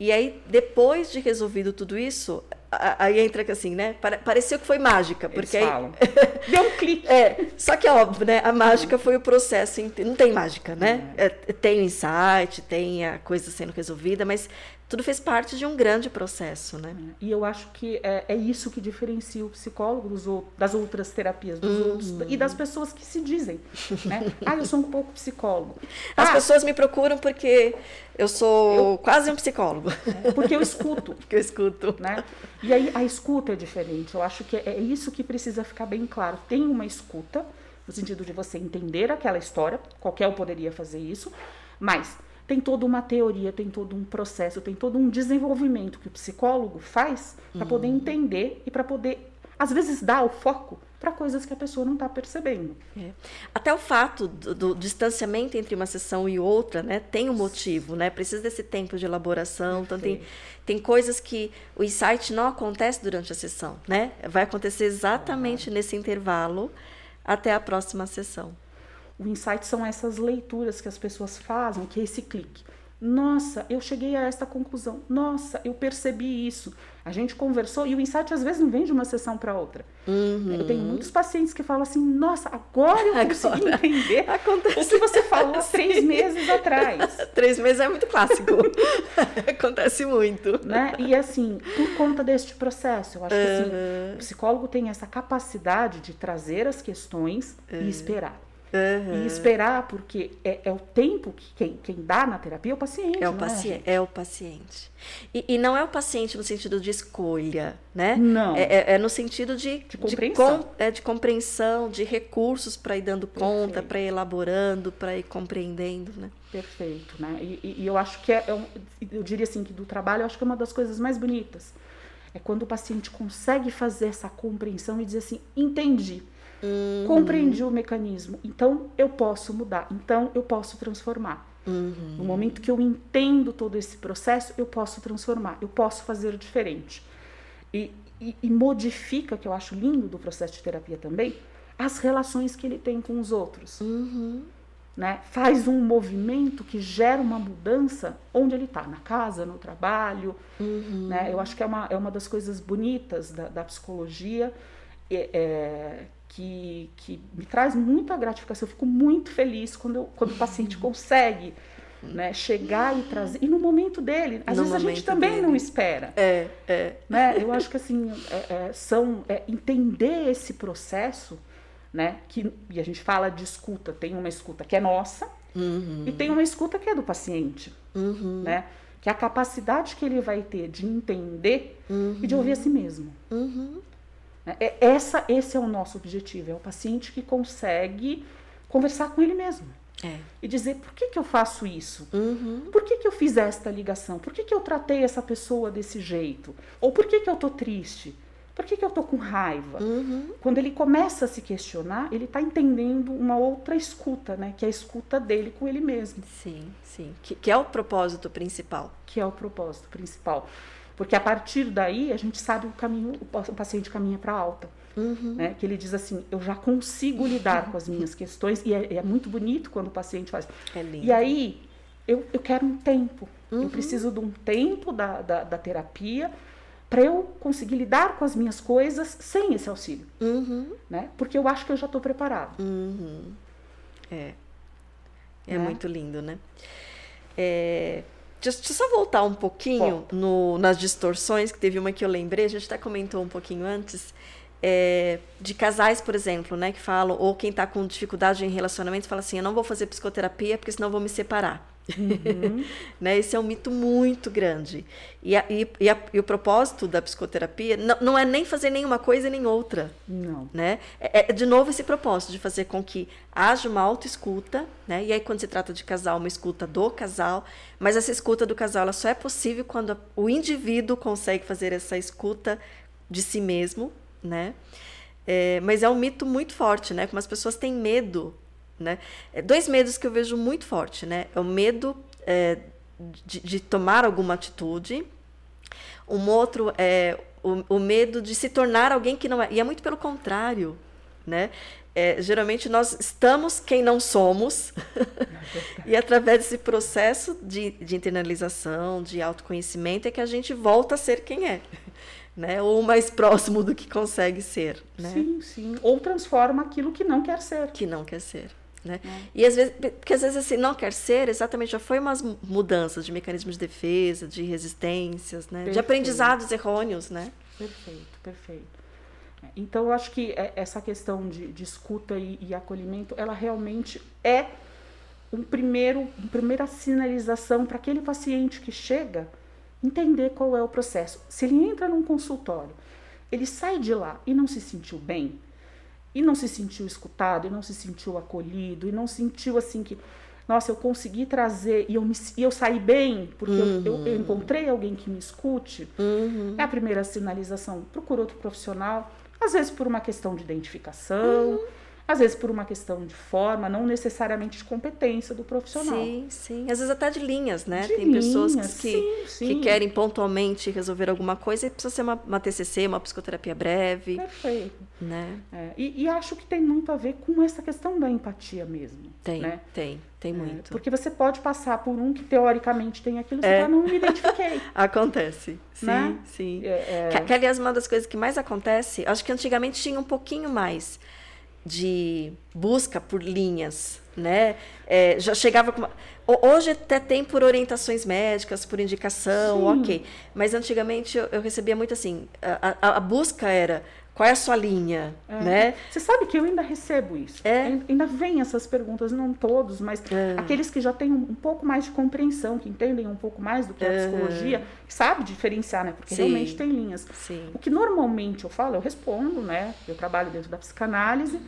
E aí, depois de resolvido tudo isso, aí entra assim, né? Pareceu que foi mágica, porque Eles falam. deu um clique. É, só que é óbvio, né? A mágica foi o processo, não tem mágica, né? É. É, tem o insight, tem a coisa sendo resolvida, mas tudo fez parte de um grande processo, né? E eu acho que é, é isso que diferencia o psicólogo dos, das outras terapias, dos uhum. outros e das pessoas que se dizem, né? ah, eu sou um pouco psicólogo. As ah, pessoas me procuram porque eu sou eu, quase um psicólogo. É, porque eu escuto. porque eu escuto. Né? E aí a escuta é diferente. Eu acho que é, é isso que precisa ficar bem claro. Tem uma escuta no sentido de você entender aquela história, qualquer um poderia fazer isso, mas tem toda uma teoria, tem todo um processo, tem todo um desenvolvimento que o psicólogo faz para uhum. poder entender e para poder, às vezes, dar o foco para coisas que a pessoa não está percebendo. É. Até o fato do, do, distanciamento entre uma sessão e outra, né, tem um motivo, né? Precisa desse tempo de elaboração. Então tem, tem coisas que o insight não acontece durante a sessão, né? Vai acontecer exatamente ah. nesse intervalo até a próxima sessão. O insight são essas leituras que as pessoas fazem, que é esse clique. Nossa, eu cheguei a esta conclusão. Nossa, eu percebi isso. A gente conversou e o insight às vezes não vem de uma sessão para outra. Uhum. Eu tenho muitos pacientes que falam assim: Nossa, agora eu consegui agora. entender Acontece. o que você falou há três meses atrás. três meses é muito clássico. Acontece muito. Né? E assim, por conta deste processo, eu acho uhum. que assim, o psicólogo tem essa capacidade de trazer as questões uhum. e esperar. Uhum. E esperar, porque é, é, o tempo que quem, quem dá na terapia é o paciente. É o, paciente, é, é o paciente. E, e, não é o paciente no sentido de escolha, né? Não. É, é, é no sentido de, de compreensão, de, com, é, de, compreensão, de recursos para ir dando conta, para ir elaborando, para ir compreendendo, né? Perfeito, né? E, e eu acho que é, é, um, eu diria assim que do trabalho, eu acho que é uma das coisas mais bonitas. É quando o paciente consegue fazer essa compreensão e dizer assim, entendi Uhum. Compreendi o mecanismo. Então eu posso mudar. Então eu posso transformar. Uhum. No momento que eu entendo todo esse processo, eu posso transformar. Eu posso fazer diferente. E, e, e modifica, que eu acho lindo do processo de terapia também, as relações que ele tem com os outros. Uhum. Né? Faz um movimento que gera uma mudança onde ele está, na casa, no trabalho. Uhum. Né? Eu acho que é uma, é uma das coisas bonitas da, da psicologia. É, é, que, que me traz muita gratificação. Eu fico muito feliz quando, eu, quando o paciente uhum. consegue né, chegar e trazer. E no momento dele, às no vezes a gente também dele. não espera. É, é. Né? Eu acho que assim, é, é, são é, entender esse processo, né? Que, e a gente fala de escuta, tem uma escuta que é nossa uhum. e tem uma escuta que é do paciente. Uhum. Né? Que é a capacidade que ele vai ter de entender e de ouvir a si mesmo. Uhum. É, essa, esse é o nosso objetivo, é o paciente que consegue conversar com ele mesmo. É. E dizer, por que, que eu faço isso? Uhum. Por que, que eu fiz esta ligação? Por que, que eu tratei essa pessoa desse jeito? Ou por que, que eu tô triste? Por que, que eu tô com raiva? Uhum. Quando ele começa a se questionar, ele está entendendo uma outra escuta, né? Que é a escuta dele com ele mesmo. Sim, sim. Que, que é o propósito principal. Que é o propósito principal. Porque a partir daí a gente sabe o caminho, o paciente caminha para alta. Uhum. Né? Que ele diz assim: eu já consigo lidar com as minhas questões, e é, é, muito bonito quando o paciente faz. É lindo. E aí, eu, eu quero um tempo. Uhum. Eu preciso de um tempo da, da, da terapia para eu conseguir lidar com as minhas coisas sem esse auxílio. Uhum. Né? Porque eu acho que eu já estou preparado. Uhum. É. É né? muito lindo, né? É, Deixa, deixa eu só voltar um pouquinho no, nas distorções, que teve uma que eu lembrei, a gente até comentou um pouquinho antes, é, de casais, por exemplo, né, que falam, ou quem está com dificuldade em relacionamento, fala assim, eu não vou fazer psicoterapia porque senão vou me separar. Uhum. né? Esse é um mito muito grande. E, a, e, e, a, e o propósito da psicoterapia não, não, é nem fazer nenhuma coisa nem outra. Não. Né? É, é, de novo, esse propósito de fazer com que haja uma autoescuta, né? e aí, quando se trata de casal, uma escuta do casal, mas essa escuta do casal ela só é possível quando o indivíduo consegue fazer essa escuta de si mesmo. Né? É, mas é um mito muito forte, né? Como as pessoas têm medo né? É, dois medos que eu vejo muito forte, né? É o medo é, de, de, tomar alguma atitude, um outro é o, o, medo de se tornar alguém que não é. E é muito pelo contrário, né? É, geralmente nós estamos quem não somos, e através desse processo de, de internalização, de autoconhecimento, é que a gente volta a ser quem é. Né? Ou mais próximo do que consegue ser. Né? Sim, sim. Ou transforma aquilo que não quer ser. Que não quer ser. Né? É. E às vezes, porque às vezes assim, não quer ser, exatamente, já foi umas mudanças de mecanismos de defesa, de resistências, né? de aprendizados errôneos. Né? Perfeito, perfeito. Então, eu acho que é, essa questão de, de escuta e, e, acolhimento, ela realmente é um primeiro, uma primeira sinalização para aquele paciente que chega entender qual é o processo. Se ele entra num consultório, ele sai de lá e não se sentiu bem, e não se sentiu escutado, e não se sentiu acolhido, e não sentiu assim que, nossa, eu consegui trazer e eu, me, e eu saí bem, porque uhum. eu, eu, encontrei alguém que me escute, uhum. é a primeira sinalização. Procura outro profissional, às vezes por uma questão de identificação. Uhum às vezes por uma questão de forma, não necessariamente de competência do profissional. Sim, sim. Às vezes até de linhas, né? De Tem linhas, pessoas que, sim, sim. que querem pontualmente resolver alguma coisa e precisa ser uma, uma TCC, uma psicoterapia breve. Perfeito. Né? É, e, e, acho que tem muito a ver com essa questão da empatia mesmo. Tem, né? tem, tem é, muito. Porque você pode passar por um que teoricamente tem aquilo, você é. fala, não me identifiquei. acontece, sim, né? sim. É, que, que, aliás, uma das coisas que mais acontece, acho que antigamente tinha um pouquinho mais de busca por linhas, né? É, já chegava com uma... Hoje até tem por orientações médicas, por indicação, Sim. ok. Mas antigamente eu, eu, recebia muito assim, a, a, a busca era qual é a sua linha, é. né? Você sabe que eu ainda recebo isso. É. Ainda vem essas perguntas, não todos, mas é. aqueles que já têm um, um, pouco mais de compreensão, que entendem um pouco mais do que a psicologia, sabe diferenciar, né? Porque Sim. realmente tem linhas. Sim. O que normalmente eu falo, eu respondo, né? Eu trabalho dentro da psicanálise,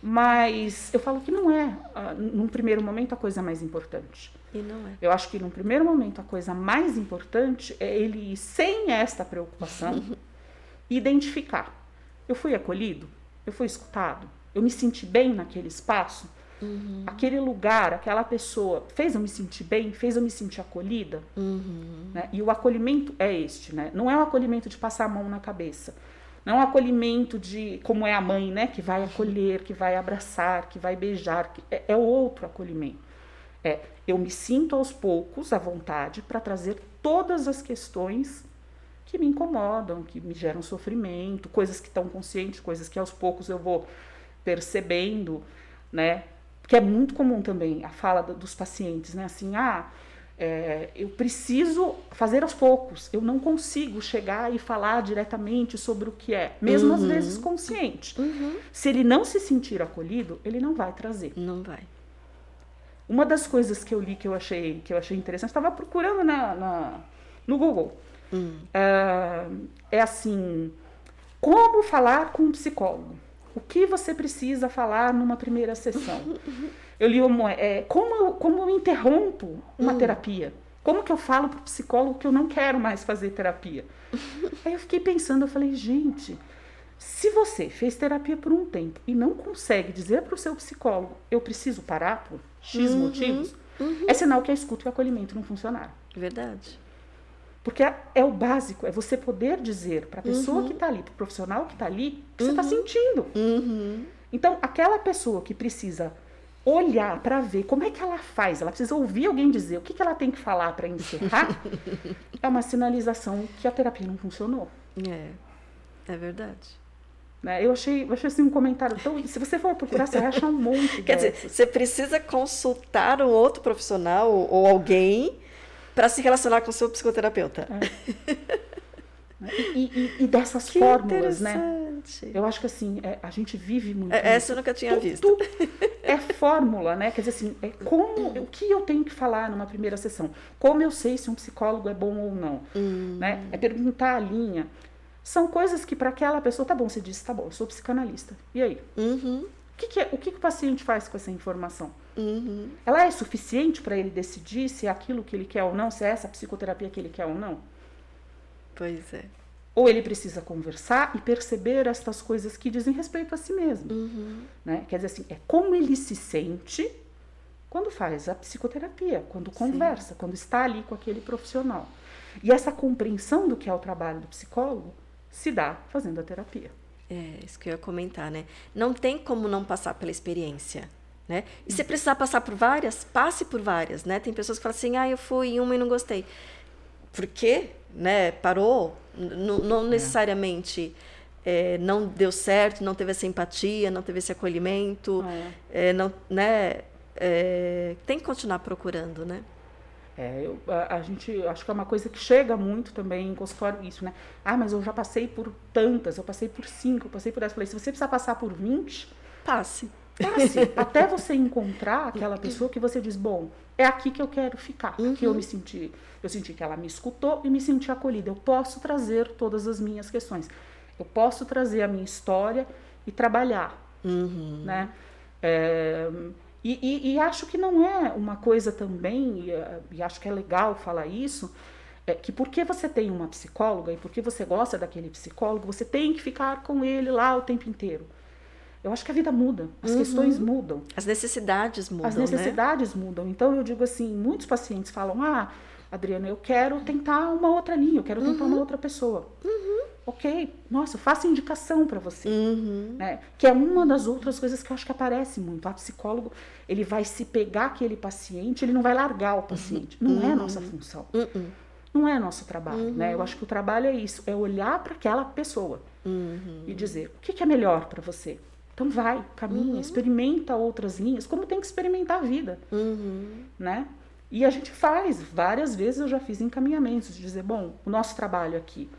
mas eu falo que não é, uh, num primeiro momento, a coisa mais importante. E não é. Eu acho que num primeiro momento a coisa mais importante é ele, sem esta preocupação, identificar eu fui acolhido? Eu fui escutado? Eu me senti bem naquele espaço? Uhum. Aquele lugar, aquela pessoa fez eu me sentir bem, fez eu me sentir acolhida. Uhum. Né? E o acolhimento é este, né? Não é o acolhimento de passar a mão na cabeça. Não é um acolhimento de como é a mãe, né? Que vai acolher, que vai abraçar, que vai beijar. Que é, é outro acolhimento. É eu me sinto aos poucos à vontade para trazer todas as questões que me incomodam, que me geram sofrimento, coisas que estão conscientes, coisas que aos poucos eu vou percebendo, né? Que é muito comum também a fala dos pacientes, né? Assim, ah, é, eu preciso fazer aos poucos, eu não consigo chegar e falar diretamente sobre o que é, mesmo uhum. às vezes consciente. Uhum. Se ele não se sentir acolhido, ele não vai trazer. Não vai. Uma das coisas que eu li que eu achei que eu achei interessante, estava procurando na, na, no Google Hum. É, é assim: como falar com um psicólogo? O que você precisa falar numa primeira sessão? Eu li uma, é, como, eu, como eu interrompo uma hum. terapia? Como que eu falo para o psicólogo que eu não quero mais fazer terapia? Aí eu fiquei pensando, eu falei, gente, se você fez terapia por um tempo e não consegue dizer para o seu psicólogo, eu preciso parar por X uhum, motivos, uhum. é sinal que a escuta e o acolhimento não funcionaram. Verdade. Porque é, é, o básico, é você poder dizer para a pessoa uhum. que está ali, para o profissional que está ali, o que uhum. você está sentindo. Uhum. Então, aquela pessoa que precisa olhar para ver como é que ela faz, ela precisa ouvir alguém dizer o que, que ela tem que falar para encerrar, é uma sinalização que a terapia não funcionou. É, é verdade. Né? Eu achei, eu achei assim, um comentário tão. Se você for procurar, você vai achar um monte. Quer dessas. dizer, você precisa consultar um outro profissional ou alguém para se relacionar com o seu psicoterapeuta. É. E, e, e, dessas que fórmulas, né? Eu acho que assim, é, a gente vive muito. É, essa eu nunca tinha tudo, visto. é é fórmula, né? Quer dizer assim, é como, o que eu tenho que falar numa primeira sessão? Como eu sei se um psicólogo é bom ou não? Hum. Né? É perguntar a linha. São coisas que para aquela pessoa, tá bom, você disse, tá bom, eu sou psicanalista. E aí? Uhum. O que, que é, o que, que o paciente faz com essa informação? Uhum. Ela é suficiente para ele decidir se é aquilo que ele quer ou não, se é essa psicoterapia que ele quer ou não? Pois é. Ou ele precisa conversar e perceber estas coisas que dizem respeito a si mesmo. Uhum. Né? Quer dizer assim, é como ele se sente quando faz a psicoterapia, quando conversa, quando está ali com aquele profissional. E essa compreensão do que é o trabalho do psicólogo se dá fazendo a terapia. É, isso que eu ia comentar, né? Não tem como não passar pela experiência, né? E se precisar passar por várias, passe por várias, né? Tem pessoas que falam assim, ah, eu fui em uma e não gostei. Por quê? Né? Parou? N não necessariamente é, não deu certo, não teve essa empatia, não teve esse acolhimento, É. é, não, né? É, tem que continuar procurando, né? É, eu, a, a gente acho que é uma coisa que chega muito também em consultório isso, né? Ah, mas eu já passei por tantas, eu passei por cinco, eu passei por dez. Falei, se você precisar passar por 20, Passe. Passe. até você encontrar aquela pessoa que você diz, bom, é aqui que eu quero ficar. Que eu me senti, eu senti que ela me escutou e me senti acolhida. Eu posso trazer todas as minhas questões. Eu posso trazer a minha história e trabalhar, Uhum. né? É, e, e- e acho que não é uma coisa também, e, eh, e acho que é legal falar isso, é que porque você tem uma psicóloga e porque você gosta daquele psicólogo, você tem que ficar com ele lá o tempo inteiro. Eu acho que a vida muda, as questões mudam, As necessidades mudam, as necessidades mudam. Então eu digo assim, muitos pacientes falam, ah, Adriana, eu quero tentar uma outra linha, eu quero tentar uma outra pessoa. Ok, nossa, eu faço indicação para você né? Uhum. né? Que é uma das outras coisas que eu acho que aparece muito. O psicólogo, ele vai se pegar aquele paciente, ele não vai largar o paciente. Não é a nossa função. Uhum. Não é nosso trabalho, né? Eu acho que o trabalho é isso, é olhar para aquela pessoa Uhum. e dizer, o que, que é melhor para você? Então vai, caminha, experimenta outras linhas, como tem que experimentar a vida, Uhum. né? E a gente faz, várias vezes eu já fiz encaminhamentos, de dizer, bom, o nosso trabalho aqui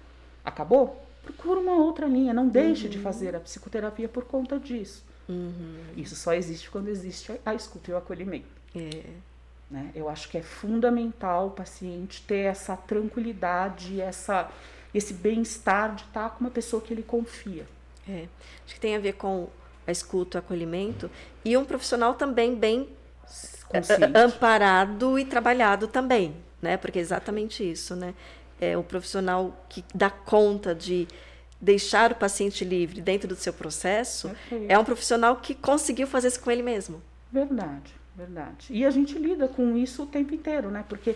acabou? Procura uma outra linha, não deixe de fazer a psicoterapia por conta disso. Uhum. Isso só existe quando existe a- a escuta e o acolhimento. É. Né? Eu acho que é fundamental o paciente ter essa tranquilidade, essa, esse bem-estar de estar com uma pessoa que ele confia. É. Acho que tem a ver com a escuta, o acolhimento e um profissional também bem Consciente. a- a- amparado e trabalhado também, né? Porque é exatamente isso, né? É o profissional que dá conta de deixar o paciente livre dentro do seu processo Perfeito. é um profissional que conseguiu fazer isso com ele mesmo. Verdade, verdade. E a gente lida com isso o tempo inteiro, né? Porque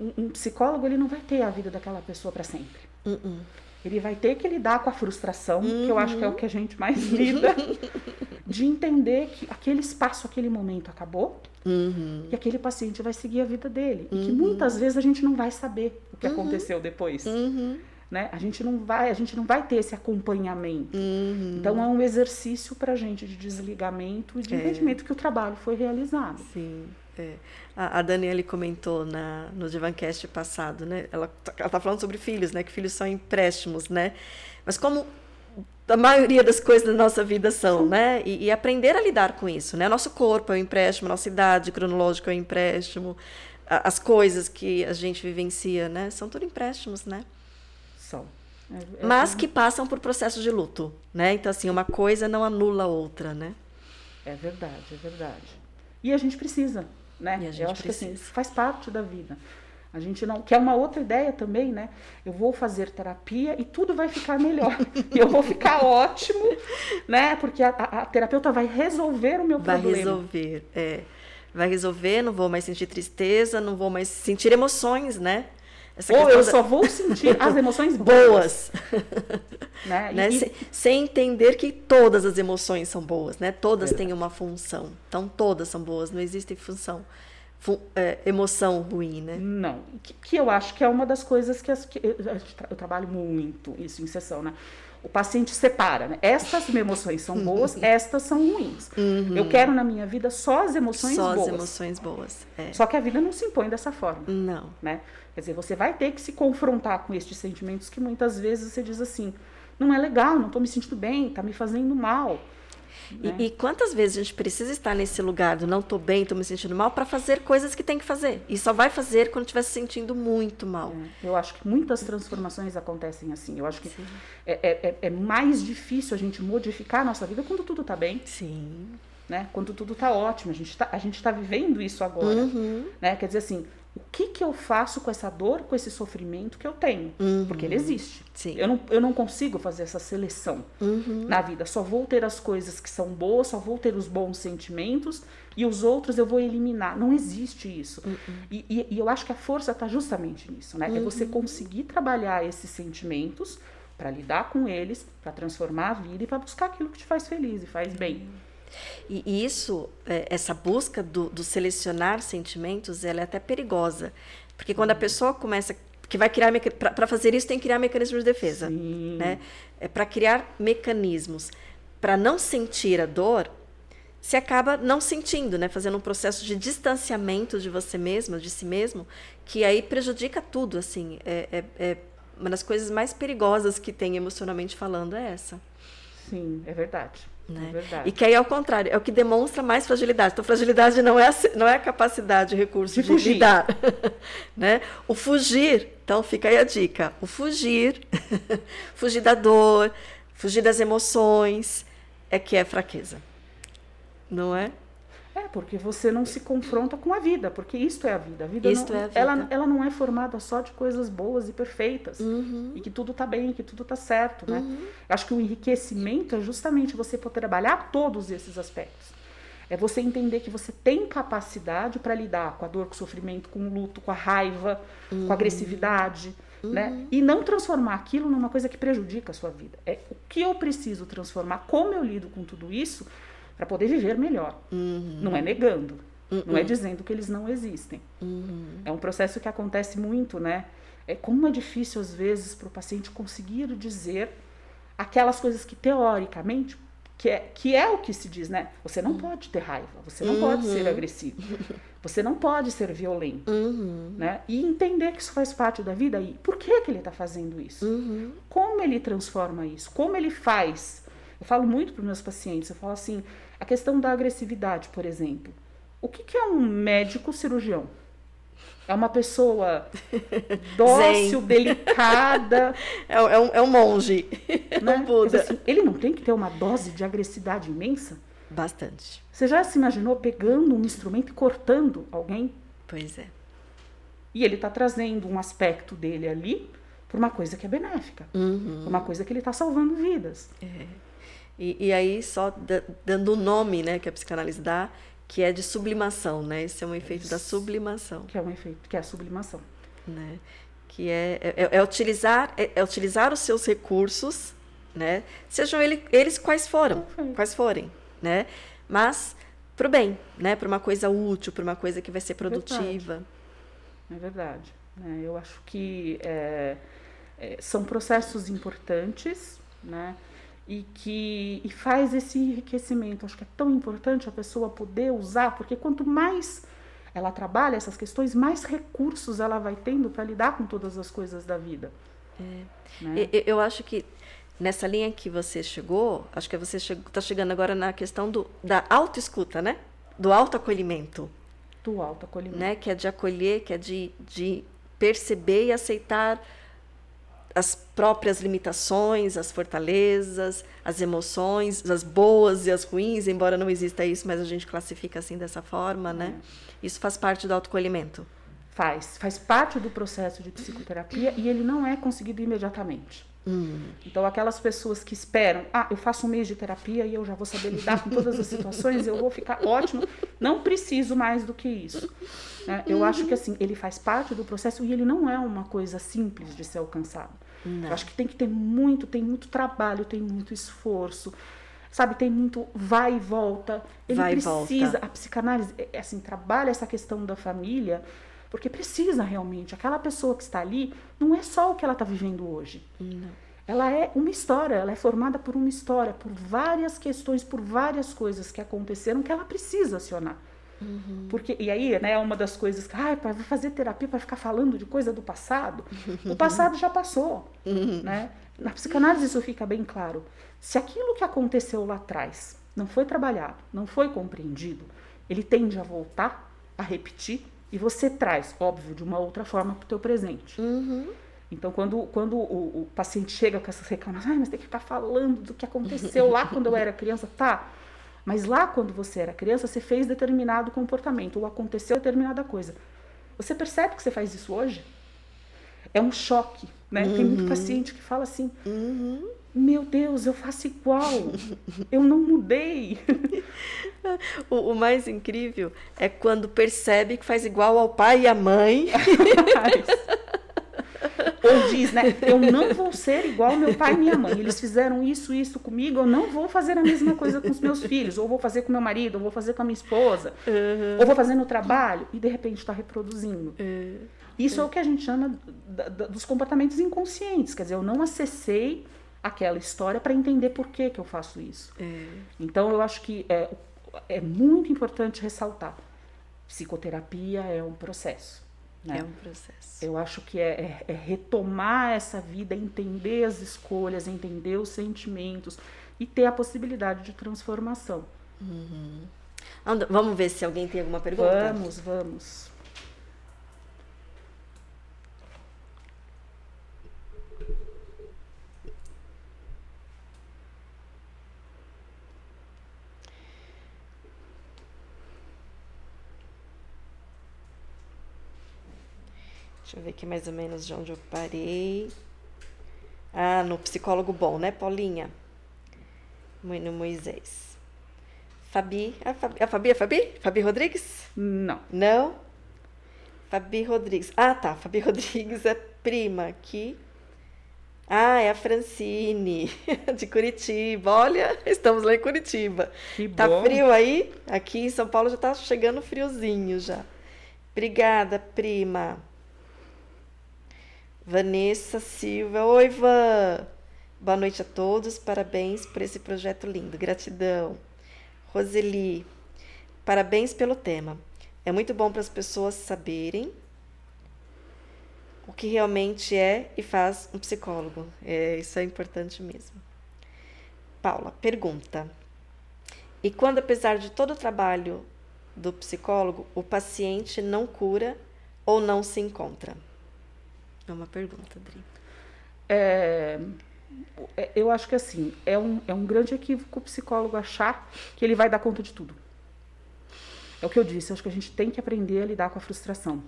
um, um psicólogo ele não vai ter a vida daquela pessoa para sempre. Uh-uh. Ele vai ter que lidar com a frustração, que eu acho que é Uhum. o que a gente mais lida, de entender que aquele espaço, aquele momento acabou Uhum. e aquele paciente vai seguir a vida dele. E que muitas vezes a gente não vai saber o que aconteceu depois. Uhum. Né? A gente não vai, a gente não vai ter esse acompanhamento. Uhum. Então é um exercício para a gente de desligamento e de É. entendimento que o trabalho foi realizado. Sim. é. A, a Daniele comentou na, no Divancast passado, né? Ela, tá- ela tá falando sobre filhos, né? Que filhos são empréstimos, né? Mas como a maioria das coisas da nossa vida são, né? E, e aprender a lidar com isso, né? Nosso corpo é um empréstimo, nossa idade cronológica é um empréstimo, a- as coisas que a gente vivencia, né? São tudo empréstimos, né? São. É- é- Mas que passam por processos de luto, né? Então, assim, uma coisa não anula a outra, né? É verdade, é verdade. E a gente precisa, né? A gente Eu acho que assim, precisa. faz parte da vida. A gente não. Que é uma outra ideia também, né? Eu vou fazer terapia e tudo vai ficar melhor. eu vou ficar ótimo, né? Porque a, a- a terapeuta vai resolver o meu Vai problema. resolver, é. Vai resolver, não vou mais sentir tristeza, não vou mais sentir emoções, né? Ou eu da- só vou sentir as emoções boas, né? Né? e- Sem, sem entender que todas as emoções são boas, né? Todas Verdade. têm uma função. Então, todas são boas, não existe função, fu- é, emoção ruim, né? Não, que, que eu acho que é uma das coisas que, as, que eu, eu tra- eu trabalho muito isso em sessão, né? O paciente separa, né? Estas emoções são boas, estas são ruins. Eu quero na minha vida só as emoções Uhum. Só boas. as emoções boas. É. Só que a vida não se impõe dessa forma, Não. né? Quer dizer, você vai ter que se confrontar com estes sentimentos que muitas vezes você diz assim, não é legal, não estou me sentindo bem, está me fazendo mal. Né? E, e, quantas vezes a gente precisa estar nesse lugar do não estou bem, estou me sentindo mal, para fazer coisas que tem que fazer. E só vai fazer quando estiver se sentindo muito mal. É, eu acho que muitas transformações acontecem assim. Eu acho que é, é, é, é, mais difícil a gente modificar a nossa vida quando tudo está bem. Sim. Né? Quando tudo está ótimo. A gente está tá vivendo isso agora. Uhum. Né? Quer dizer assim, o que, que eu faço com essa dor, com esse sofrimento que eu tenho? Uhum. Porque ele existe. Sim. Eu, não, eu não consigo fazer essa seleção uhum. na vida. Só vou ter as coisas que são boas, só vou ter os bons sentimentos e os outros eu vou eliminar. Não existe isso. Uhum. E, e, e, eu acho que a força está justamente nisso, né? É você uhum. conseguir trabalhar esses sentimentos para lidar com eles, para transformar a vida e para buscar aquilo que te faz feliz e faz bem. E, isso, é, essa busca do, do, selecionar sentimentos, ela é até perigosa. Porque quando a uhum. pessoa começa que vai criar para fazer isso tem que criar mecanismos de defesa, Sim. né? É para criar mecanismos para não sentir a dor, se acaba não sentindo, né? Fazendo um processo de distanciamento de você mesma, de si mesmo, que aí prejudica tudo, assim. É, é, é uma das coisas mais perigosas que tem emocionalmente falando é essa. Sim, é verdade. Né? É e que aí, ao contrário, é o que demonstra mais fragilidade. Então, fragilidade não é a, não é a capacidade, recurso de, de fugir. lidar. né? O fugir, então fica aí a dica: o fugir, fugir da dor, fugir das emoções, é que é fraqueza. Não é? É, porque você não se confronta com a vida, porque isto é a vida. A vida, isto não, é a vida. Ela, ela não é formada só de coisas boas e perfeitas. Uhum. E que tudo está bem, que tudo está certo, né? Uhum. Acho que o enriquecimento é justamente você poder trabalhar todos esses aspectos. É você entender que você tem capacidade para lidar com a dor, com o sofrimento, com o luto, com a raiva, uhum. com a agressividade, né? Uhum. E não transformar aquilo numa coisa que prejudica a sua vida. É o que eu preciso transformar, como eu lido com tudo isso para poder viver melhor. Uhum. Não é negando, uhum. não é dizendo que eles não existem. Uhum. É um processo que acontece muito, né? É como é difícil às vezes para o paciente conseguir dizer aquelas coisas que teoricamente que é, que é o que se diz, né? Você não uhum. pode ter raiva, você não pode ser uhum. agressivo, você não pode ser violento, uhum. né? E entender que isso faz parte da vida e por que que ele está fazendo isso? Uhum. Como ele transforma isso? Como ele faz? Eu falo muito para os meus pacientes, eu falo assim, a questão da agressividade, por exemplo. O que, que é um médico cirurgião? É uma pessoa dócil, delicada. É, é, um, é um monge. Né? Um Buda. Assim, ele não tem que ter uma dose de agressividade imensa? Bastante. Você já se imaginou pegando um instrumento e cortando alguém? Pois é. E ele está trazendo um aspecto dele ali para uma coisa que é benéfica, uhum. uma coisa que ele está salvando vidas. É. E, e aí, só dando o nome né, que a psicanálise dá, que é de sublimação, né? Esse é um efeito da sublimação. Que é um efeito, que é a sublimação. Né? Que é, é, é utilizar, é, é, utilizar os seus recursos, né? Sejam ele, eles quais foram, Perfeito. quais forem, né? Mas para o bem, né? Para uma coisa útil, para uma coisa que vai ser produtiva. É verdade. É verdade. eu acho que é, é, são processos importantes, né? E que e faz esse enriquecimento. Acho que é tão importante a pessoa poder usar, porque quanto mais ela trabalha essas questões, mais recursos ela vai tendo para lidar com todas as coisas da vida. É. Né? Eu, eu acho que nessa linha que você chegou, acho que você está chegando agora na questão do, da autoescuta, né? Do autoacolhimento. Do autoacolhimento. Né? Que é de acolher, que é de, de perceber e aceitar as próprias limitações, as fortalezas, as emoções, as boas e as ruins, embora não exista isso, mas a gente classifica assim dessa forma, né? É. Isso faz parte do autocolhimento. Faz, faz parte do processo de psicoterapia e ele não é conseguido imediatamente. Hum. Então, aquelas pessoas que esperam, ah, eu faço um mês de terapia e eu já vou saber lidar com todas as situações, eu vou ficar ótimo, não preciso mais do que isso. Né? Eu acho que assim, ele faz parte do processo e ele não é uma coisa simples de ser alcançado. Não. Eu acho que tem que ter muito, tem muito trabalho, tem muito esforço. Sabe, tem muito vai e volta. Ele vai precisa, volta. a psicanálise, é, é assim, trabalha essa questão da família, porque precisa realmente. Aquela pessoa que está ali não é só o que ela está vivendo hoje. Não. Ela é uma história, ela é formada por uma história, por várias questões, por várias coisas que aconteceram que ela precisa acionar. Uhum. Porque, e aí, né, uma das coisas que, ah, para fazer terapia, para ficar falando de coisa do passado, o passado já passou. Uhum. Né? Na psicanálise isso fica bem claro. Se aquilo que aconteceu lá atrás não foi trabalhado, não foi compreendido, ele tende a voltar, a repetir, e você traz, óbvio, de uma outra forma para o teu presente. Uhum. Então, quando, quando o, o, paciente chega com essas reclamações, ah, mas tem que ficar falando do que aconteceu lá quando eu era criança, tá? Mas lá quando você era criança, você fez determinado comportamento, ou aconteceu determinada coisa. Você percebe que você faz isso hoje? É um choque, né? Uhum. Tem muito uhum. paciente que fala assim, uhum. Meu Deus, eu faço igual, eu não mudei. o, o, mais incrível é quando percebe que faz igual ao pai e à mãe. Ou diz, né? Eu não vou ser igual meu pai e minha mãe. Eles fizeram isso, isso comigo, eu não vou fazer a mesma coisa com os meus filhos. Ou vou fazer com meu marido, ou vou fazer com a minha esposa. Uhum. Ou vou fazer no trabalho. E de repente está reproduzindo. Uhum. Isso é o que a gente chama dos comportamentos inconscientes. Quer dizer, eu não acessei aquela história para entender por que, que eu faço isso. É. Então, eu acho que é, é muito importante ressaltar: psicoterapia é um processo. Né? É um processo. Eu acho que é, é, é, retomar essa vida, entender as escolhas, entender os sentimentos e ter a possibilidade de transformação. Uhum. Vamos ver se alguém tem alguma pergunta? Vamos, vamos. Deixa eu ver aqui mais ou menos de onde eu parei. Ah, no psicólogo bom, né, Paulinha? No Moisés. Fabi. A Fabi, a Fabi, a Fabi? Fabi Rodrigues? Não. Não? Fabi Rodrigues. Ah, tá. Fabi Rodrigues é prima aqui. Ah, é a Francine, de Curitiba. Olha, estamos lá em Curitiba. Que tá bom. frio aí? Aqui em São Paulo já tá chegando friozinho já. Obrigada, prima. Vanessa Silva. Oi, Van. Boa noite a todos. Parabéns por esse projeto lindo. Gratidão. Roseli. Parabéns pelo tema. É muito bom para as pessoas saberem o que realmente é e faz um psicólogo. É, isso é importante mesmo. Paula, pergunta. E quando, apesar de todo o trabalho do psicólogo, o paciente não cura ou não se encontra? É uma pergunta, Adri. É, é, eu acho que assim, é um, é um grande equívoco o psicólogo achar que ele vai dar conta de tudo. É o que eu disse, acho que a gente tem que aprender a lidar com a frustração.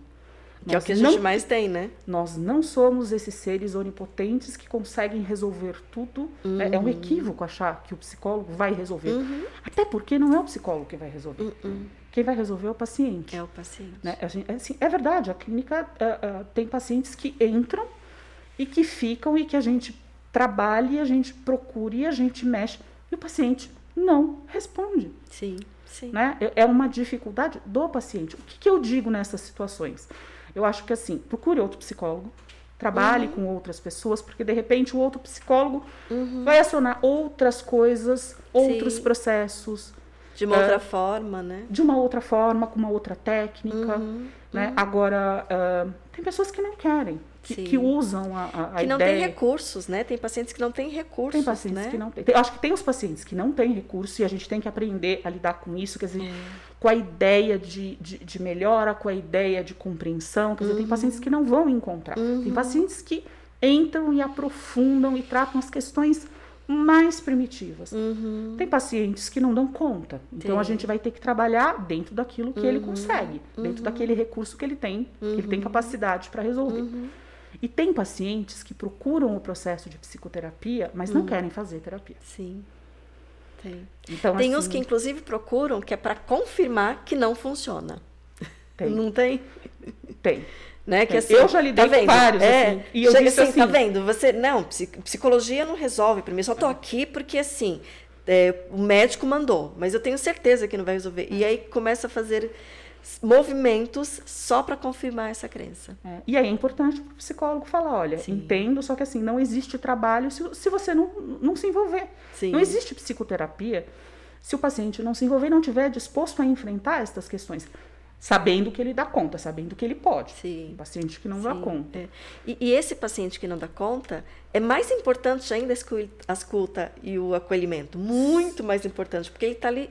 Que nós é o que a gente não, mais tem, né? Nós não somos esses seres onipotentes que conseguem resolver tudo. Uhum. É, é, um uhum. equívoco achar que o psicólogo vai resolver. Uhum. Até porque não é o psicólogo que vai resolver. Uhum. Quem vai resolver é o paciente. É o paciente. Né? Gente, é, assim, é verdade, a clínica uh, uh, tem pacientes que entram e que ficam e que a gente trabalha e a gente procura e a gente mexe. E o paciente não responde. Sim, sim. Né? É, é uma dificuldade do paciente. O que, que eu digo nessas situações? Eu acho que assim, procure outro psicólogo, trabalhe uhum. com outras pessoas, porque de repente o outro psicólogo uhum. vai acionar outras coisas, outros Sim. processos. De uma uh, outra forma, né? De uma outra forma, com uma outra técnica. Uhum. Né? Uhum. Agora, uh, tem pessoas que não querem que, que usam a, a, que não ideia. tem recursos, né? Tem pacientes que não têm recursos, Tem pacientes né? que não têm. Acho que tem os pacientes que não têm recursos e a gente tem que aprender a lidar com isso, quer dizer, é. com a ideia de, de, de, melhora, com a ideia de compreensão. Quer dizer, uhum. tem pacientes que não vão encontrar. Uhum. Tem pacientes que entram e aprofundam e tratam as questões mais primitivas. Uhum. Tem pacientes que não dão conta. Então a gente vai ter que trabalhar dentro daquilo que ele Uhum. consegue, dentro Uhum. daquele recurso que ele tem, que ele tem Uhum. capacidade para resolver. Uhum. E tem pacientes que procuram o processo de psicoterapia, mas não Uhum. querem fazer terapia. Sim. Tem. Então, Tem assim, uns que, inclusive, procuram que é para confirmar que não funciona. Tem. Não tem? tem. Né? Que, tem. assim, eu já lidei tá com vários, É, assim, e eu chega assim, assim, tá vendo? Você, não, psi- psicologia não resolve para mim. Eu só tô aqui porque, assim, é, o médico mandou, mas eu tenho certeza que não vai resolver. E aí começa a fazer movimentos só para confirmar essa crença. É, E aí é importante para o psicólogo falar, olha, Sim. entendo, só que assim, não existe trabalho se, se você não, não se envolver. Sim. Não existe psicoterapia se o paciente não se envolver e não estiver disposto a enfrentar estas questões, sabendo que ele dá conta, sabendo que ele pode. Sim. Um paciente que não dá Sim, conta. é. E, e esse paciente que não dá conta, é mais importante ainda a escuta e o acolhimento. Muito mais importante, porque ele está ali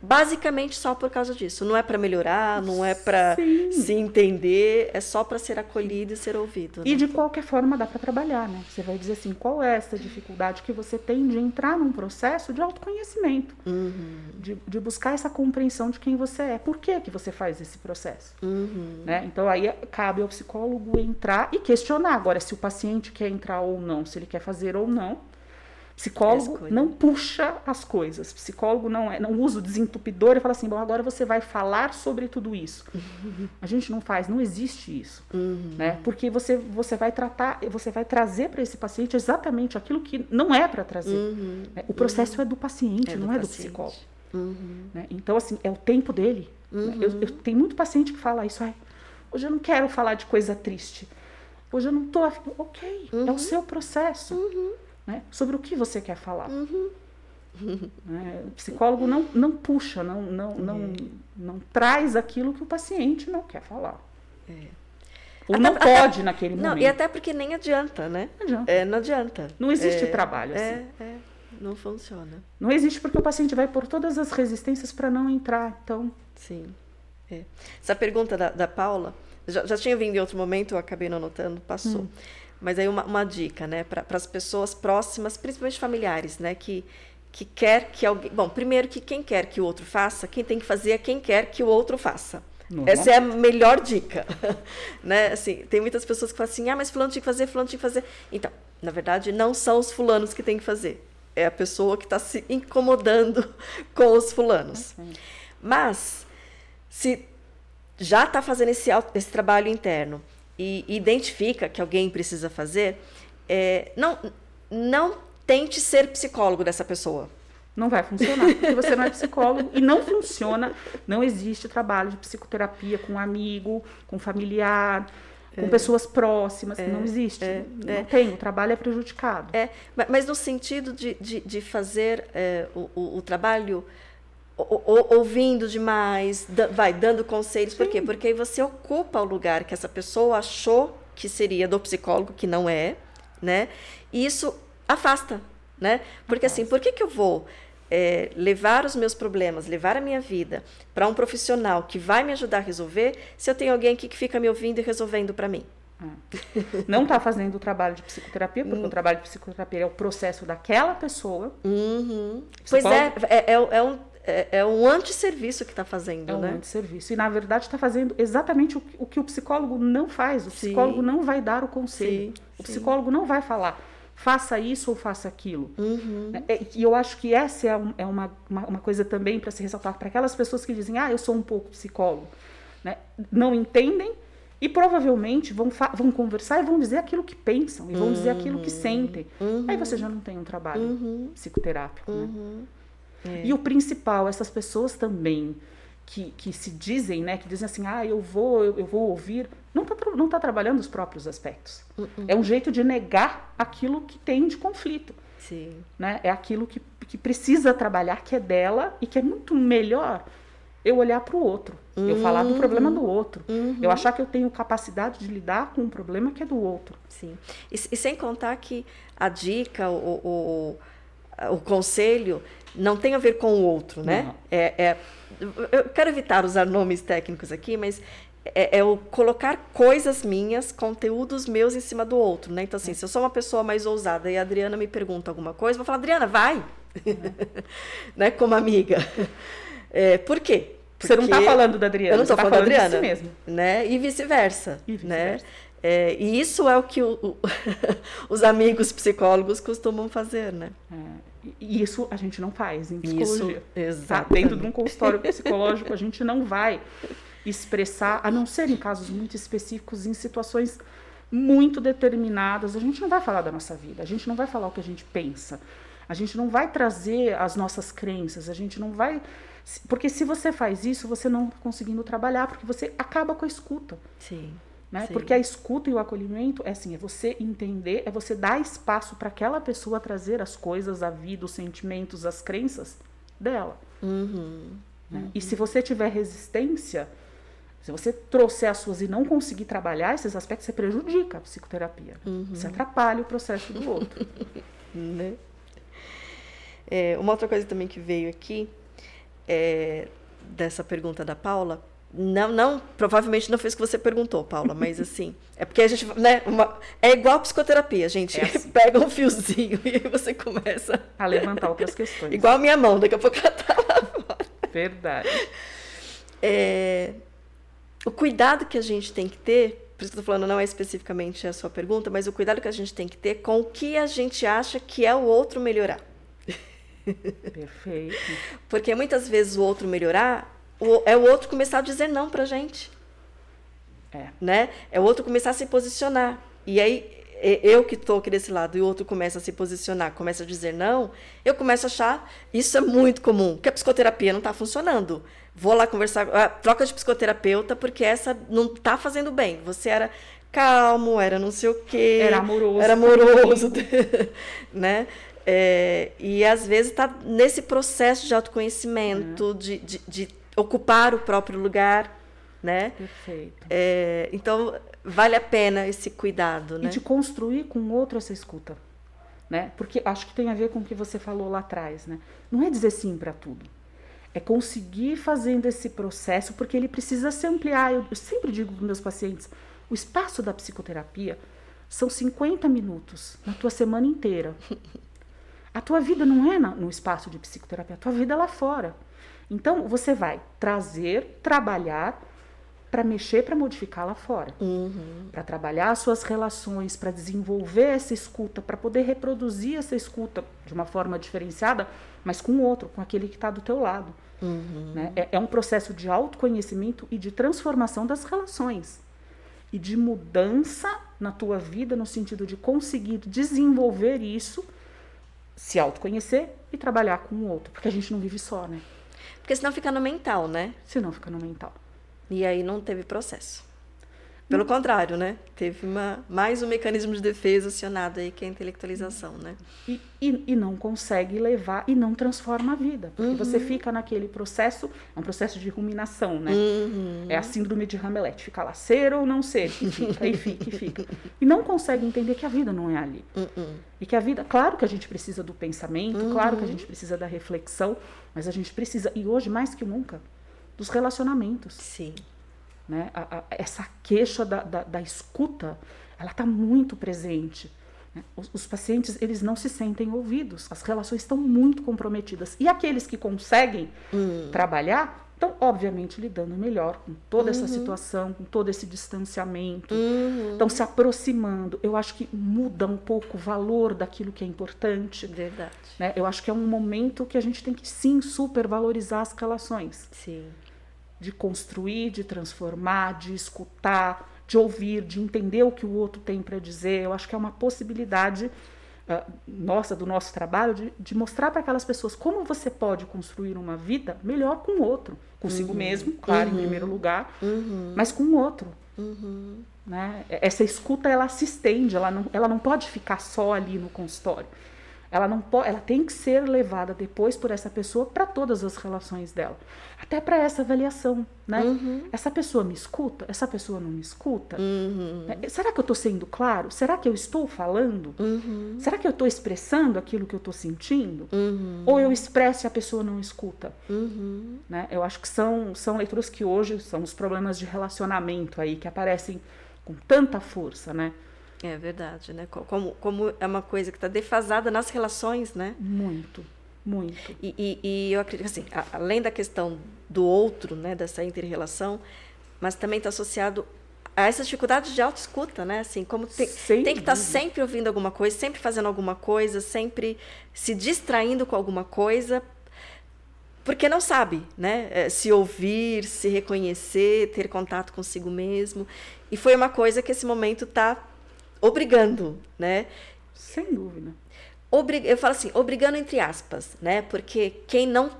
basicamente só por causa disso. Não é para melhorar, não é para se entender, é só para ser acolhido e ser ouvido. Né? E de qualquer forma dá para trabalhar, né? Você vai dizer assim, qual é essa dificuldade que você tem de entrar num processo de autoconhecimento, uhum. de, de, buscar essa compreensão de quem você é. Por que que você faz esse processo? Uhum. Né? Então aí cabe ao psicólogo entrar e questionar agora se o paciente quer entrar ou não, se ele quer fazer ou não Psicólogo não puxa as coisas. Psicólogo não é, não usa o desentupidor e fala assim, bom, agora você vai falar sobre tudo isso. Uhum. A gente não faz, não existe isso, uhum. né? Porque você você vai tratar, você vai trazer para esse paciente exatamente aquilo que não é para trazer. Uhum. Né? O processo uhum. é do paciente, é não do é do psicólogo. Uhum. Né? Então assim é o tempo dele. Né? Eu, eu uhum. tenho muito paciente que fala isso, hoje eu não quero falar de coisa triste. Hoje eu não estou, ok, é o seu processo. Né? Sobre o que você quer falar. Uhum. É, o psicólogo não, não puxa, não, não, não, é. não traz aquilo que o paciente não quer falar. É. Ou até, não pode até, naquele não, momento. E até porque nem adianta, né? Não adianta. É, não adianta. Não existe é, trabalho assim. É, é, não funciona. Não existe porque o paciente vai por todas as resistências para não entrar. Então. Sim. Essa pergunta da, da Paula, já, já tinha vindo em outro momento, eu acabei não anotando, passou. Hum. Mas aí uma, uma dica, né, para as pessoas próximas, principalmente familiares, né, que que quer que alguém, bom, primeiro que quem quer que o outro faça, quem tem que fazer é quem quer que o outro faça. Essa é a melhor dica, né? Assim, tem muitas pessoas que falam assim, ah, mas fulano tinha que fazer, fulano tinha que fazer. Então, na verdade, não são os fulanos que tem que fazer. É a pessoa que está se incomodando com os fulanos. Uhum. Mas, se já está fazendo esse, esse trabalho interno e identifica que alguém precisa fazer, é, não, não tente ser psicólogo dessa pessoa. Não vai funcionar, porque você não é psicólogo e não funciona. Não existe trabalho de psicoterapia com amigo, com familiar, com é, pessoas próximas. É, não existe. É, não é. tem. O trabalho é prejudicado. É, mas no sentido de, de, de fazer é, o, o, o trabalho ouvindo demais, vai dando conselhos. Sim. Por quê? Porque aí você ocupa o lugar que essa pessoa achou que seria do psicólogo, que não é, né? E isso afasta, né? Porque assim, por que, que eu vou é, levar os meus problemas, levar a minha vida para um profissional que vai me ajudar a resolver, se eu tenho alguém aqui que fica me ouvindo e resolvendo para mim? É. Não está fazendo o trabalho de psicoterapia, porque hum. o trabalho de psicoterapia é o processo daquela pessoa. Uhum. Pois é, é, é, é um é, é um antisserviço que está fazendo, é um né? antisserviço. E, na verdade, está fazendo exatamente o, o, que o psicólogo não faz. O psicólogo sim. não vai dar o conselho. Sim, o psicólogo sim. não vai falar, faça isso ou faça aquilo. Uhum. É, e eu acho que essa é, um, é uma, uma, uma, coisa também para se ressaltar para aquelas pessoas que dizem, ah, eu sou um pouco psicólogo. Né? Não entendem e provavelmente vão, vão conversar e vão dizer aquilo que pensam, e vão uhum. dizer aquilo que sentem. Uhum. Aí você já não tem um trabalho uhum. psicoterápico. Né? É. E o principal, essas pessoas também que, que se dizem, né, que dizem assim, ah, eu vou, eu, eu vou ouvir, não está não tá trabalhando os próprios aspectos. Uh -uh. É um jeito de negar aquilo que tem de conflito. Sim. Né? É aquilo que, que precisa trabalhar, que é dela e que é muito melhor eu olhar para o outro, uhum. eu falar do problema do outro, uhum. eu achar que eu tenho capacidade de lidar com um problema que é do outro. Sim. E, e sem contar que a dica, o, o, o conselho não tem a ver com o outro, né? É, é, eu quero evitar usar nomes técnicos aqui, mas é, é, o colocar coisas minhas, conteúdos meus em cima do outro, né? Então, assim, se eu sou uma pessoa mais ousada e a Adriana me pergunta alguma coisa, eu vou falar, Adriana, vai! né? Como amiga. É, por quê? Porque você não está falando da Adriana, eu não estou tá falando, falando da Adriana, si mesmo. Né? E vice-versa. E vice-versa. Né? É, e isso é o que o, o, os amigos psicólogos costumam fazer, né? E isso a gente não faz em psicologia. Isso, tá? Dentro de um consultório psicológico, a gente não vai expressar, a não ser em casos muito específicos, em situações muito determinadas, a gente não vai falar da nossa vida, a gente não vai falar o que a gente pensa, a gente não vai trazer as nossas crenças, a gente não vai. Porque se você faz isso, você não está conseguindo trabalhar, porque você acaba com a escuta. Sim. Né? Porque a escuta e o acolhimento é assim, é você entender, é você dar espaço para aquela pessoa trazer as coisas, a vida, os sentimentos, as crenças dela. Uhum. Né? Uhum. E se você tiver resistência, Se você trouxer as suas e não conseguir trabalhar esses aspectos, você prejudica a psicoterapia. Uhum. Você atrapalha o processo do outro. né? É, uma outra coisa também que veio aqui, é, dessa pergunta da Paula, não, não, provavelmente não fez o que você perguntou, Paula, mas assim, é porque a gente, né, uma, é igual a psicoterapia, a gente é assim. pega um fiozinho e aí você começa a levantar outras questões. Igual a minha mão, daqui a pouco ela tá lá fora. Verdade. É, o cuidado que a gente tem que ter, por isso que eu tô falando, não é especificamente a sua pergunta, mas o cuidado que a gente tem que ter com o que a gente acha que é o outro melhorar. Perfeito. Porque muitas vezes o outro melhorar o, é o outro começar a dizer não pra gente. É. Né? É o outro começar a se posicionar. E aí, eu que estou aqui desse lado e o outro começa a se posicionar, começa a dizer não, eu começo a achar isso é muito comum, que a psicoterapia não está funcionando. Vou lá conversar, ah, troca de psicoterapeuta porque essa não está fazendo bem. Você era calmo, era não sei o quê. Era amoroso. Era amoroso, né? É, e às vezes está nesse processo de autoconhecimento, é. de, de, de ocupar o próprio lugar, né? Perfeito. É, então vale a pena esse cuidado, né? E de construir com o outro essa escuta, né? Porque acho que tem a ver com o que você falou lá atrás, né? Não é dizer sim para tudo. É conseguir fazendo esse processo, porque ele precisa se ampliar. Eu, eu sempre digo para meus pacientes, o espaço da psicoterapia são 50 minutos na tua semana inteira. A tua vida não é no espaço de psicoterapia, a tua vida é lá fora. Então, você vai trazer, trabalhar para mexer, para modificar lá fora. Uhum. Para trabalhar as suas relações, para desenvolver essa escuta, para poder reproduzir essa escuta de uma forma diferenciada, mas com o outro, com aquele que está do teu lado. Uhum. Né? É, é um processo de autoconhecimento e de transformação das relações. E de mudança na tua vida, no sentido de conseguir desenvolver isso, se autoconhecer e trabalhar com o outro. Porque a gente não vive só, né? Porque senão fica no mental, né? Senão fica no mental. E aí não teve processo. Pelo contrário, né? Teve uma, mais um mecanismo de defesa acionado aí, que é a intelectualização, né? E, e, e não consegue levar e não transforma a vida. Porque uhum. você fica naquele processo, é um processo de ruminação, né? Uhum. É a síndrome de Hamlet. Fica lá, ser ou não ser. E fica, e fica, e fica. E não consegue entender que a vida não é ali. Uhum. E que a vida, claro que a gente precisa do pensamento, claro que a uhum. gente precisa da reflexão, mas a gente precisa, e hoje mais que nunca, dos relacionamentos. Sim. Né? A, a, essa queixa da, da, da escuta, ela está muito presente. Né? Os, os, pacientes, eles não se sentem ouvidos, as relações estão muito comprometidas. E aqueles que conseguem hum. trabalhar, estão, obviamente, lidando melhor com toda essa uhum. situação, com todo esse distanciamento, uhum. estão se aproximando. Eu acho que muda um pouco o valor daquilo que é importante. Verdade. Né? Eu acho que é um momento que a gente tem que, sim, supervalorizar as relações. Sim. De construir, de transformar, de escutar, de ouvir, de entender o que o outro tem para dizer. Eu acho que é uma possibilidade uh, nossa, do nosso trabalho, de, de mostrar para aquelas pessoas como você pode construir uma vida melhor com o outro. Consigo uhum. mesmo, claro, uhum. em primeiro lugar, uhum. mas com o outro. Uhum. Né? Essa escuta, ela se estende, ela não, ela não pode ficar só ali no consultório. Ela não pode, ela tem que ser levada depois por essa pessoa para todas as relações dela, até para essa avaliação, né? Uhum. Essa pessoa me escuta? Essa pessoa não me escuta? Uhum. É, será que eu estou sendo claro? Será que eu estou falando? Uhum. Será que eu estou expressando aquilo que eu estou sentindo? Uhum. Ou eu expresso e a pessoa não escuta? Uhum. Né? Eu acho que são são leituras que hoje são os problemas de relacionamento aí que aparecem com tanta força, né? É verdade, né? Como, como é uma coisa que está defasada nas relações, né? Muito, muito. E, e, e eu acredito assim, a, além da questão do outro, né, dessa inter-relação, mas também está associado a essas dificuldades de autoescuta, né? Assim, como tem, tem que estar tá sempre ouvindo alguma coisa, sempre fazendo alguma coisa, sempre se distraindo com alguma coisa, porque não sabe, né? É, se ouvir, se reconhecer, ter contato consigo mesmo. E foi uma coisa que esse momento está obrigando, né? Sem dúvida. Obrig... Eu falo assim, obrigando entre aspas, né? Porque quem não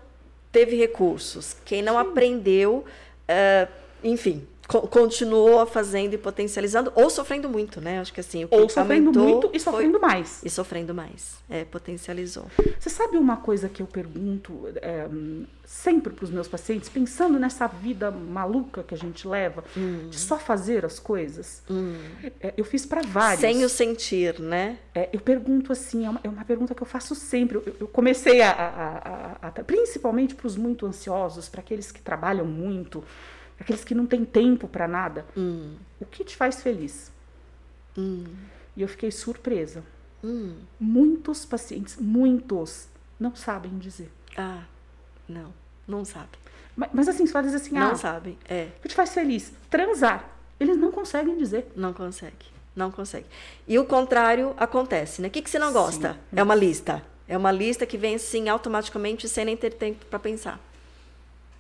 teve recursos, quem não Sim. aprendeu, uh, enfim, continuou fazendo e potencializando, ou sofrendo muito, né? Acho que assim. O ou sofrendo muito e sofrendo foi... mais. E sofrendo mais. É, potencializou. Você sabe uma coisa que eu pergunto é, sempre para os meus pacientes, pensando nessa vida maluca que a gente leva, hum. de só fazer as coisas? Hum. É, eu fiz para vários. Sem o sentir, né? É, eu pergunto assim, é uma, é uma, pergunta que eu faço sempre. Eu, eu comecei a, a, a, a principalmente para os muito ansiosos, para aqueles que trabalham muito aqueles que não têm tempo para nada. Hum. O que te faz feliz? Hum. E eu fiquei surpresa. Hum. Muitos pacientes, muitos, não sabem dizer. Ah, não, não sabem. Mas, mas assim, você fala assim, não ah, sabem, é. O que te faz feliz? Transar. Eles não conseguem dizer. Não consegue, não consegue. E o contrário acontece, né? O que, que você não gosta? Sim. É uma lista. É uma lista que vem assim automaticamente sem nem ter tempo para pensar.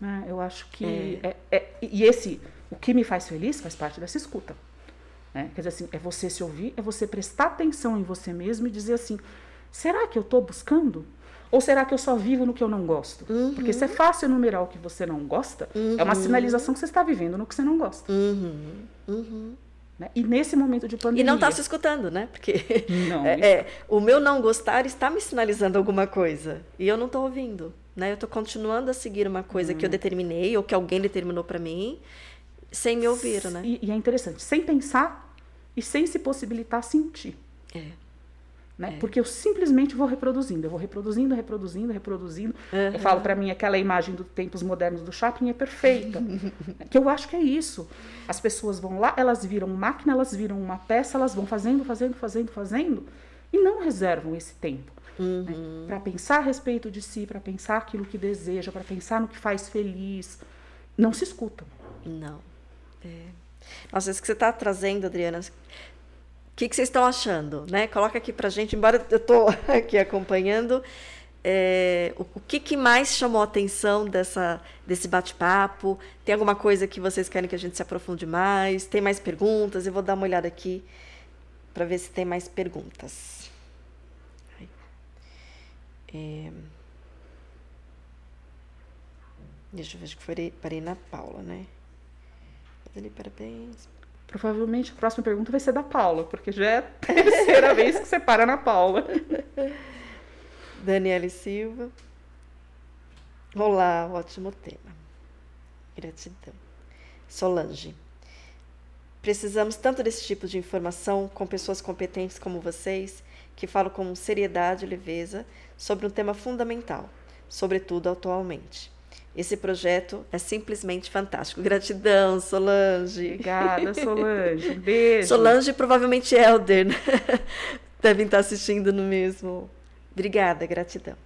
Né? Eu acho que. É. É, é, e esse, o que me faz feliz, faz parte dessa escuta. Né? Quer dizer assim, é você se ouvir, é você prestar atenção em você mesmo e dizer assim: será que eu estou buscando? Ou será que eu só vivo no que eu não gosto? Uhum. Porque se é fácil enumerar o que você não gosta, uhum. é uma uhum. sinalização que você está vivendo no que você não gosta. Uhum. uhum. Né? E nesse momento de pandemia. E não está se escutando, né? Porque não, é, é, o meu não gostar está me sinalizando alguma coisa. E eu não estou ouvindo. Né? Eu estou continuando a seguir uma coisa que eu hum. determinei ou que alguém determinou para mim, sem me ouvir, né? E, e, é interessante, sem pensar e sem se possibilitar sentir. É. Né? É. Porque eu simplesmente vou reproduzindo, eu vou reproduzindo, reproduzindo, reproduzindo. Uhum. Eu falo para mim aquela imagem dos tempos modernos do shopping é perfeita, que eu acho que é isso. As pessoas vão lá, elas viram máquina, elas viram uma peça, elas vão fazendo, fazendo, fazendo, fazendo e não reservam esse tempo. Né? Uhum. Né? Para pensar a respeito de si, para pensar aquilo que deseja, para pensar no que faz feliz. Não se escutam. Não. É. Nossa, isso que você está trazendo, Adriana, o que, que vocês estão achando? Né? Coloca aqui para gente, embora eu estou aqui acompanhando, é, o, o que, que, mais chamou a atenção dessa, desse bate-papo? Tem alguma coisa que vocês querem que a gente se aprofunde mais? Tem mais perguntas? Eu vou dar uma olhada aqui para ver se tem mais perguntas. É... Deixa eu ver, acho que foi, parei na Paula, né? Ali, parabéns. Provavelmente a próxima pergunta vai ser da Paula, porque já é a terceira vez que você para na Paula. Daniele Silva. Olá, ótimo tema. Gratidão. Solange. Precisamos tanto desse tipo de informação com pessoas competentes como vocês, que falam com seriedade e leveza sobre um tema fundamental, sobretudo atualmente. Esse projeto é simplesmente fantástico. Gratidão, Solange. Obrigada, Solange. Beijo. Solange provavelmente Helder, né? Devem estar assistindo no mesmo. Obrigada, gratidão.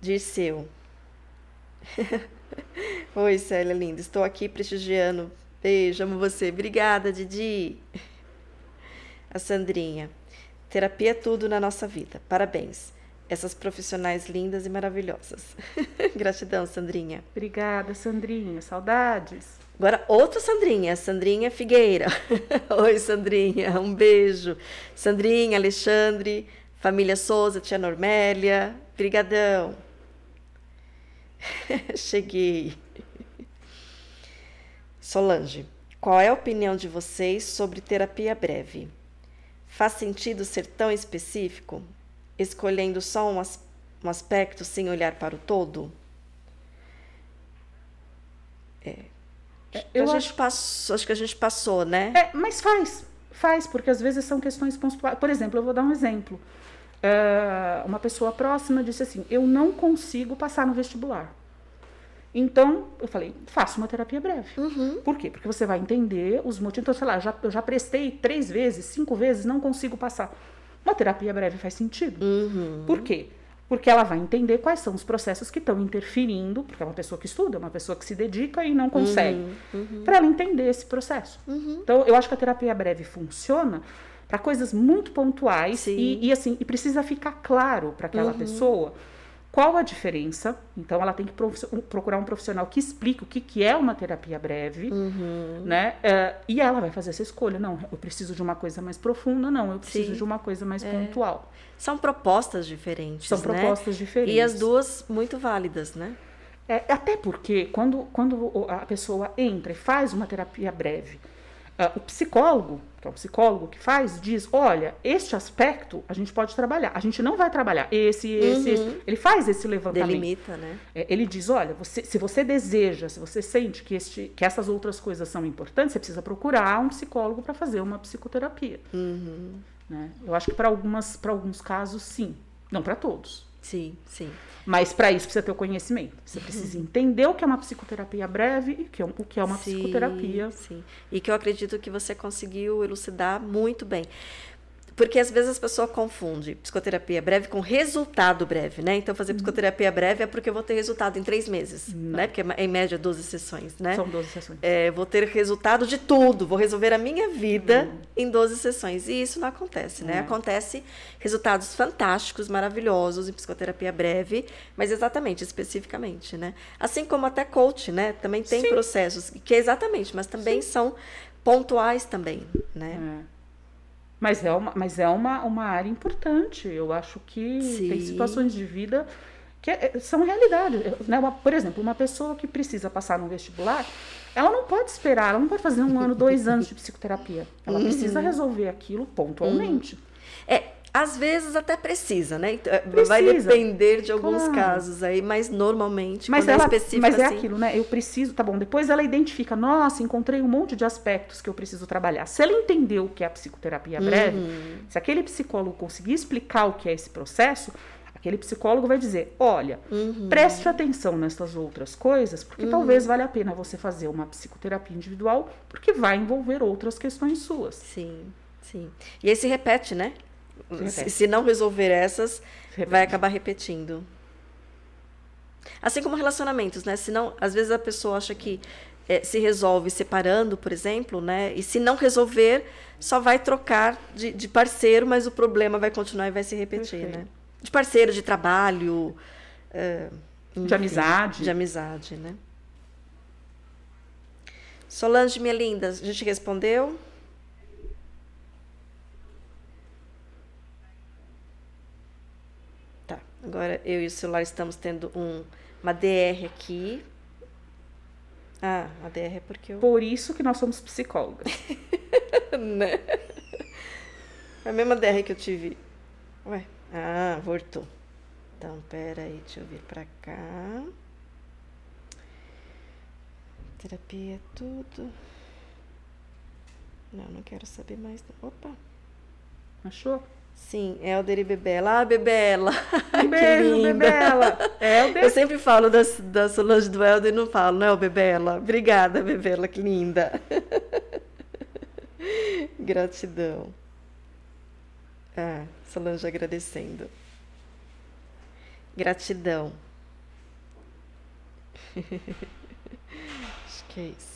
Dirceu. Oi, Célia linda. Estou aqui prestigiando. Beijo, amo você. Obrigada, Didi. A Sandrinha. Terapia é tudo na nossa vida. Parabéns. Essas profissionais lindas e maravilhosas. Gratidão, Sandrinha. Obrigada, Sandrinha. Saudades. Agora, outra Sandrinha, Sandrinha Figueira. Oi, Sandrinha. Um beijo. Sandrinha, Alexandre, família Souza, tia Normélia. Brigadão. Cheguei. Solange, qual é a opinião de vocês sobre terapia breve? Faz sentido ser tão específico, escolhendo só um, as, um aspecto sem olhar para o todo? É. é eu acho... passou, acho que a gente passou, né? É, mas faz, faz, porque às vezes são questões pontuais. Por exemplo, eu vou dar um exemplo. Uh, uma pessoa próxima disse assim: Eu não consigo passar no vestibular. Então, eu falei, faça uma terapia breve. Uhum. Por quê? Porque você vai entender os motivos. Então, sei lá, já, eu já prestei três vezes, cinco vezes, não consigo passar. Uma terapia breve faz sentido. Uhum. Por quê? Porque ela vai entender quais são os processos que estão interferindo, porque é uma pessoa que estuda, uma pessoa que se dedica e não consegue, uhum. uhum. para ela entender esse processo. Uhum. Então, eu acho que a terapia breve funciona para coisas muito pontuais e, e, assim, e precisa ficar claro para aquela uhum. pessoa qual a diferença? Então, ela tem que procurar um profissional que explique o que, que é uma terapia breve, uhum. né? É, e ela vai fazer essa escolha. Não, eu preciso de uma coisa mais profunda, não, eu preciso Sim. de uma coisa mais é. pontual. São propostas diferentes. São né? propostas diferentes. E as duas muito válidas, né? É, até porque quando, quando a pessoa entra e faz uma terapia breve, uh, o psicólogo, que é o psicólogo que faz, diz: olha, este aspecto a gente pode trabalhar. A gente não vai trabalhar esse, esse, uhum. esse. Ele faz esse levantamento. Delimita, né? É, ele diz: olha, você, se você deseja, se você sente que, este, que essas outras coisas são importantes, você precisa procurar um psicólogo para fazer uma psicoterapia. Uhum. Né? Eu acho que para alguns casos, sim. Não para todos. Sim, sim. Mas para isso precisa ter o conhecimento. Você precisa entender o que é uma psicoterapia breve e que é, o que é uma sim, psicoterapia. Sim. E que eu acredito que você conseguiu elucidar muito bem. Porque às vezes as pessoas confundem psicoterapia breve com resultado breve, né? Então, fazer uhum. psicoterapia breve é porque eu vou ter resultado em três meses, Não. né? Porque é em média 12 sessões, né? São 12 sessões. É, vou ter resultado de tudo, vou resolver a minha vida uhum. em 12 sessões. E isso não acontece, né? É. Acontece resultados fantásticos, maravilhosos em psicoterapia breve, mas exatamente, especificamente, né? Assim como até coach, né? Também tem Sim. processos que é exatamente, mas também Sim. são pontuais também, né? É. Mas é uma, mas é uma, uma área importante. Eu acho que Sim. tem situações de vida que é, são realidade. Né? Uma, por exemplo, uma pessoa que precisa passar no vestibular, ela não pode esperar, ela não pode fazer um ano, dois anos de psicoterapia. Ela uhum. precisa resolver aquilo pontualmente. Uhum. É, às vezes até precisa, né? Então, precisa. Vai depender de alguns claro. casos aí, mas normalmente, mas é ela, é específico Mas é assim... aquilo, né? Eu preciso, tá bom, depois ela identifica, nossa, encontrei um monte de aspectos que eu preciso trabalhar. Se ela entendeu o que é a psicoterapia breve, uhum. se aquele psicólogo conseguir explicar o que é esse processo, aquele psicólogo vai dizer, olha, uhum. preste atenção nessas outras coisas, porque uhum. talvez valha a pena você fazer uma psicoterapia individual, porque vai envolver outras questões suas. Sim, sim. E aí se repete, né? Se, se, não resolver essas, vai acabar repetindo. Assim como relacionamentos, né? Senão, às vezes a pessoa acha que é, se resolve separando, por exemplo, né? E se não resolver, só vai trocar de, de parceiro, mas o problema vai continuar e vai se repetir, Perfeito. né? De parceiro, de trabalho, é, enfim, de amizade. De amizade, né? Solange, minha linda, a gente respondeu? Agora eu e o celular estamos tendo um, uma DR aqui. Ah, a DR é porque eu. Por isso que nós somos psicólogas. né? A mesma DR que eu tive. Ué. Ah, voltou. Então, pera aí, deixa eu vir pra cá. Terapia é tudo. Não, não quero saber mais. Opa. Achou? Sim, Helder e Bebela. Ah, Bebela! Um beijo, Bebela! Helder. Eu sempre falo da, da Solange do Helder e não falo, não é, Bebela? Obrigada, Bebela, que linda! Gratidão. Ah, Solange agradecendo. Gratidão. Acho que é isso.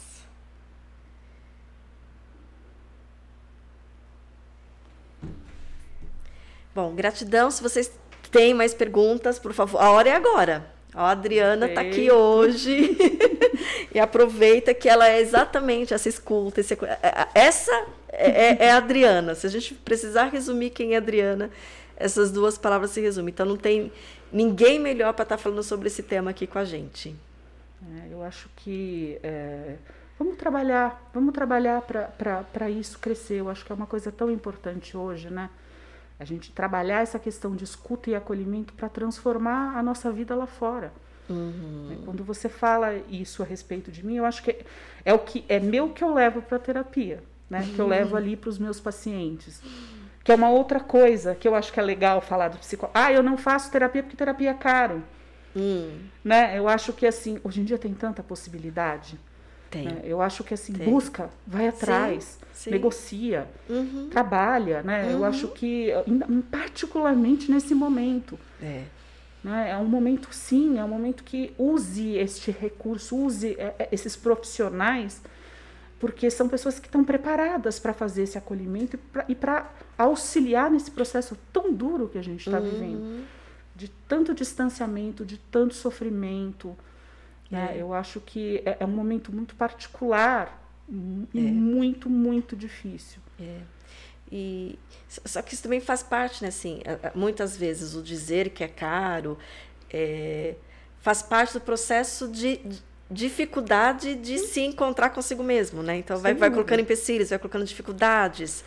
Bom, gratidão. Se vocês têm mais perguntas, por favor, a hora é agora. A Adriana está aqui hoje e aproveita que ela é exatamente essa escuta. Esse, é, é, essa é, é, é, a Adriana. Se a gente precisar resumir quem é Adriana, essas duas palavras se resumem. Então não tem ninguém melhor para estar tá falando sobre esse tema aqui com a gente. É, eu acho que é, vamos trabalhar, vamos trabalhar para isso crescer. Eu acho que é uma coisa tão importante hoje, né? A gente trabalhar essa questão de escuta e acolhimento para transformar a nossa vida lá fora. Uhum. Né, quando você fala isso a respeito de mim, eu acho que é o que é meu que eu levo para a terapia, né? Uhum. Que eu uhum. levo ali para os meus pacientes. Que é uma outra coisa que eu acho que é legal falar do psicólogo. Ah, eu não faço terapia porque terapia é caro. Hum. Né? Eu acho que assim, hoje em dia tem tanta possibilidade. Tem. Né? Eu acho que assim, Tem. busca, vai atrás, sim, sim. negocia, uhum. trabalha, né? Uhum. Eu acho que, particularmente nesse momento. É. Né? É um momento, sim, é um momento que use este recurso, use é, é, esses profissionais, porque são pessoas que estão preparadas para fazer esse acolhimento e para auxiliar nesse processo tão duro que a gente está uhum. vivendo. De tanto distanciamento, de tanto sofrimento, né? É. Eu acho que é, é, um momento muito particular e é. muito, muito difícil. É. E, só que isso também faz parte, né? Assim, muitas vezes o dizer que é caro é, faz parte do processo de dificuldade de se encontrar consigo mesmo, né? Então vai, vai colocando empecilhos, vai colocando dificuldades.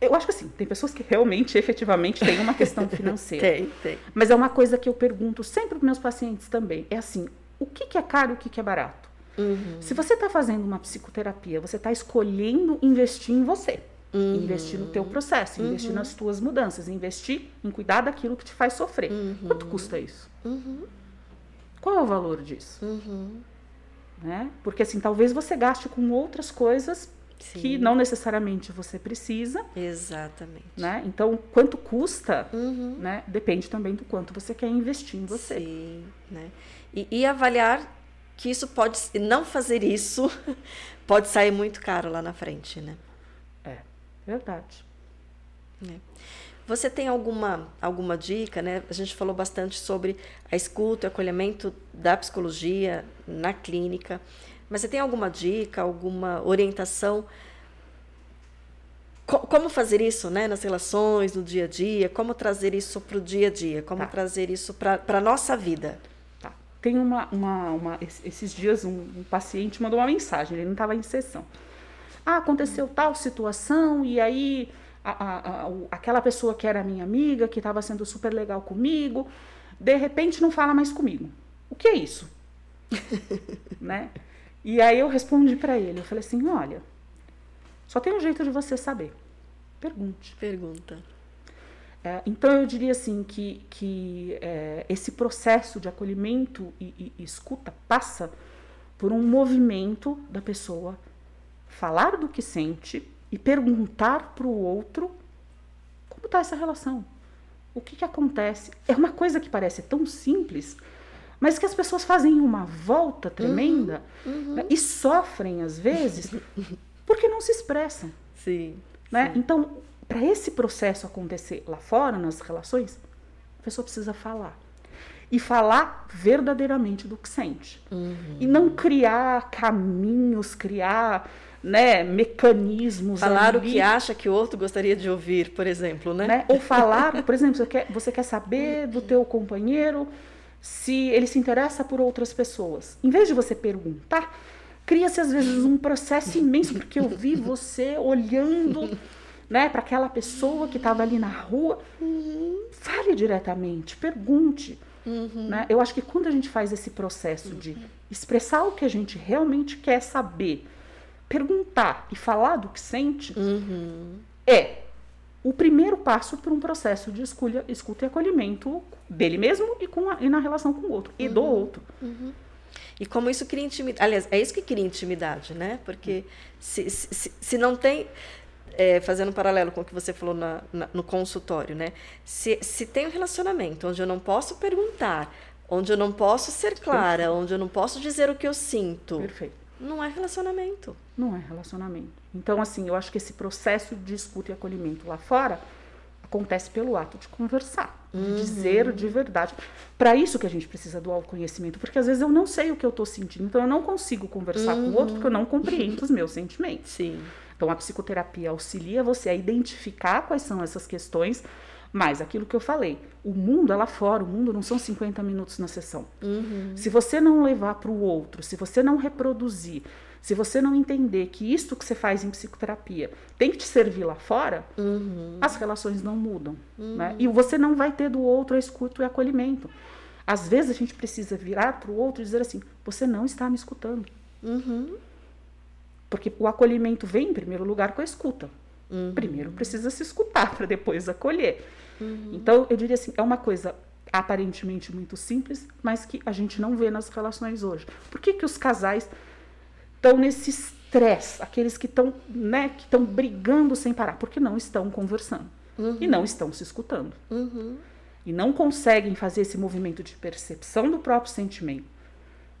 Eu acho que assim, tem pessoas que realmente, efetivamente, têm uma questão financeira. tem, tem. Mas é uma coisa que eu pergunto sempre para meus pacientes também. É assim, o que, que é caro e o que, que é barato? Uhum. Se você está fazendo uma psicoterapia, você está escolhendo investir em você. Uhum. Investir no teu processo, investir uhum. nas tuas mudanças, investir em cuidar daquilo que te faz sofrer. Uhum. Quanto custa isso? Uhum. Qual é o valor disso? Uhum. Né? Porque assim, talvez você gaste com outras coisas Sim. que não necessariamente você precisa. Exatamente. Né? Então, quanto custa, uhum. né? depende também do quanto você quer investir em você. Sim, né? E, e, avaliar que isso pode, não fazer isso, pode sair muito caro lá na frente, né? É, verdade. É. Você tem alguma, alguma dica, né? A gente falou bastante sobre a escuta e acolhimento da psicologia na clínica, mas você tem alguma dica, alguma orientação? Co como fazer isso né, nas relações, no dia a dia? Como trazer isso para o dia a dia? Como tá. trazer isso para a nossa vida? Tem uma, uma, uma esses dias um, um paciente mandou uma mensagem, ele não estava em sessão. Ah, aconteceu tal situação e aí a, a, a, aquela pessoa que era minha amiga, que estava sendo super legal comigo, de repente não fala mais comigo. O que é isso? né? E aí eu respondi para ele, eu falei assim, olha, só tem um jeito de você saber. Pergunte. Pergunta. É, então eu diria assim que, que é, esse processo de acolhimento e, e, e escuta passa por um movimento da pessoa falar do que sente, e perguntar para o outro como está essa relação. O que, que acontece? É uma coisa que parece tão simples, mas que as pessoas fazem uma volta tremenda uhum, uhum. E sofrem às vezes porque não se expressam. Sim. Né? sim. Então, para esse processo acontecer lá fora, nas relações, a pessoa precisa falar. E falar verdadeiramente do que sente. Uhum. E não criar caminhos, criar né, mecanismos. Falar ali. o que acha que o outro gostaria de ouvir, por exemplo, né? né? Ou falar, por exemplo, você quer, você quer saber do teu companheiro se ele se interessa por outras pessoas. Em vez de você perguntar, cria-se às vezes um processo imenso, porque eu vi você olhando né, para aquela pessoa que estava ali na rua. Uhum. Fale diretamente, pergunte. Uhum. Né? Eu acho que quando a gente faz esse processo de expressar o que a gente realmente quer saber, perguntar e falar do que sente uhum. é o primeiro passo para um processo de escolha, escuta e acolhimento dele mesmo e, com a, e na relação com o outro, e do uhum. outro. Uhum. E como isso cria intimidade. Aliás, é isso que cria intimidade, né? Porque se, se, se não tem. É, fazendo um paralelo com o que você falou na, na, no consultório, né? Se, se tem um relacionamento onde eu não posso perguntar, onde eu não posso ser clara, Perfeito. onde eu não posso dizer o que eu sinto. Perfeito. Não é relacionamento. Não é relacionamento. Então, assim, eu acho que esse processo de escuta e acolhimento lá fora acontece pelo ato de conversar, de uhum. dizer de verdade. Para isso que a gente precisa do autoconhecimento, porque às vezes eu não sei o que eu estou sentindo, então eu não consigo conversar uhum. com o outro porque eu não compreendo os meus sentimentos. Sim. Então a psicoterapia auxilia você a identificar quais são essas questões mas aquilo que eu falei, o mundo é lá fora, o mundo não são 50 minutos na sessão. Uhum. Se você não levar para o outro, se você não reproduzir, se você não entender que isto que você faz em psicoterapia tem que te servir lá fora, uhum. as relações não mudam. Uhum. Né? E você não vai ter do outro a escuta e acolhimento. Às vezes a gente precisa virar para o outro e dizer assim: você não está me escutando. Uhum. Porque o acolhimento vem, em primeiro lugar, com a escuta. Uhum. Primeiro precisa se escutar para depois acolher. Uhum. Então, eu diria assim, é uma coisa aparentemente muito simples, mas que a gente não vê nas relações hoje. Por que, que os casais estão nesse estresse? Aqueles que estão né, que brigando sem parar, porque não estão conversando uhum. e não estão se escutando. Uhum. E não conseguem fazer esse movimento de percepção do próprio sentimento,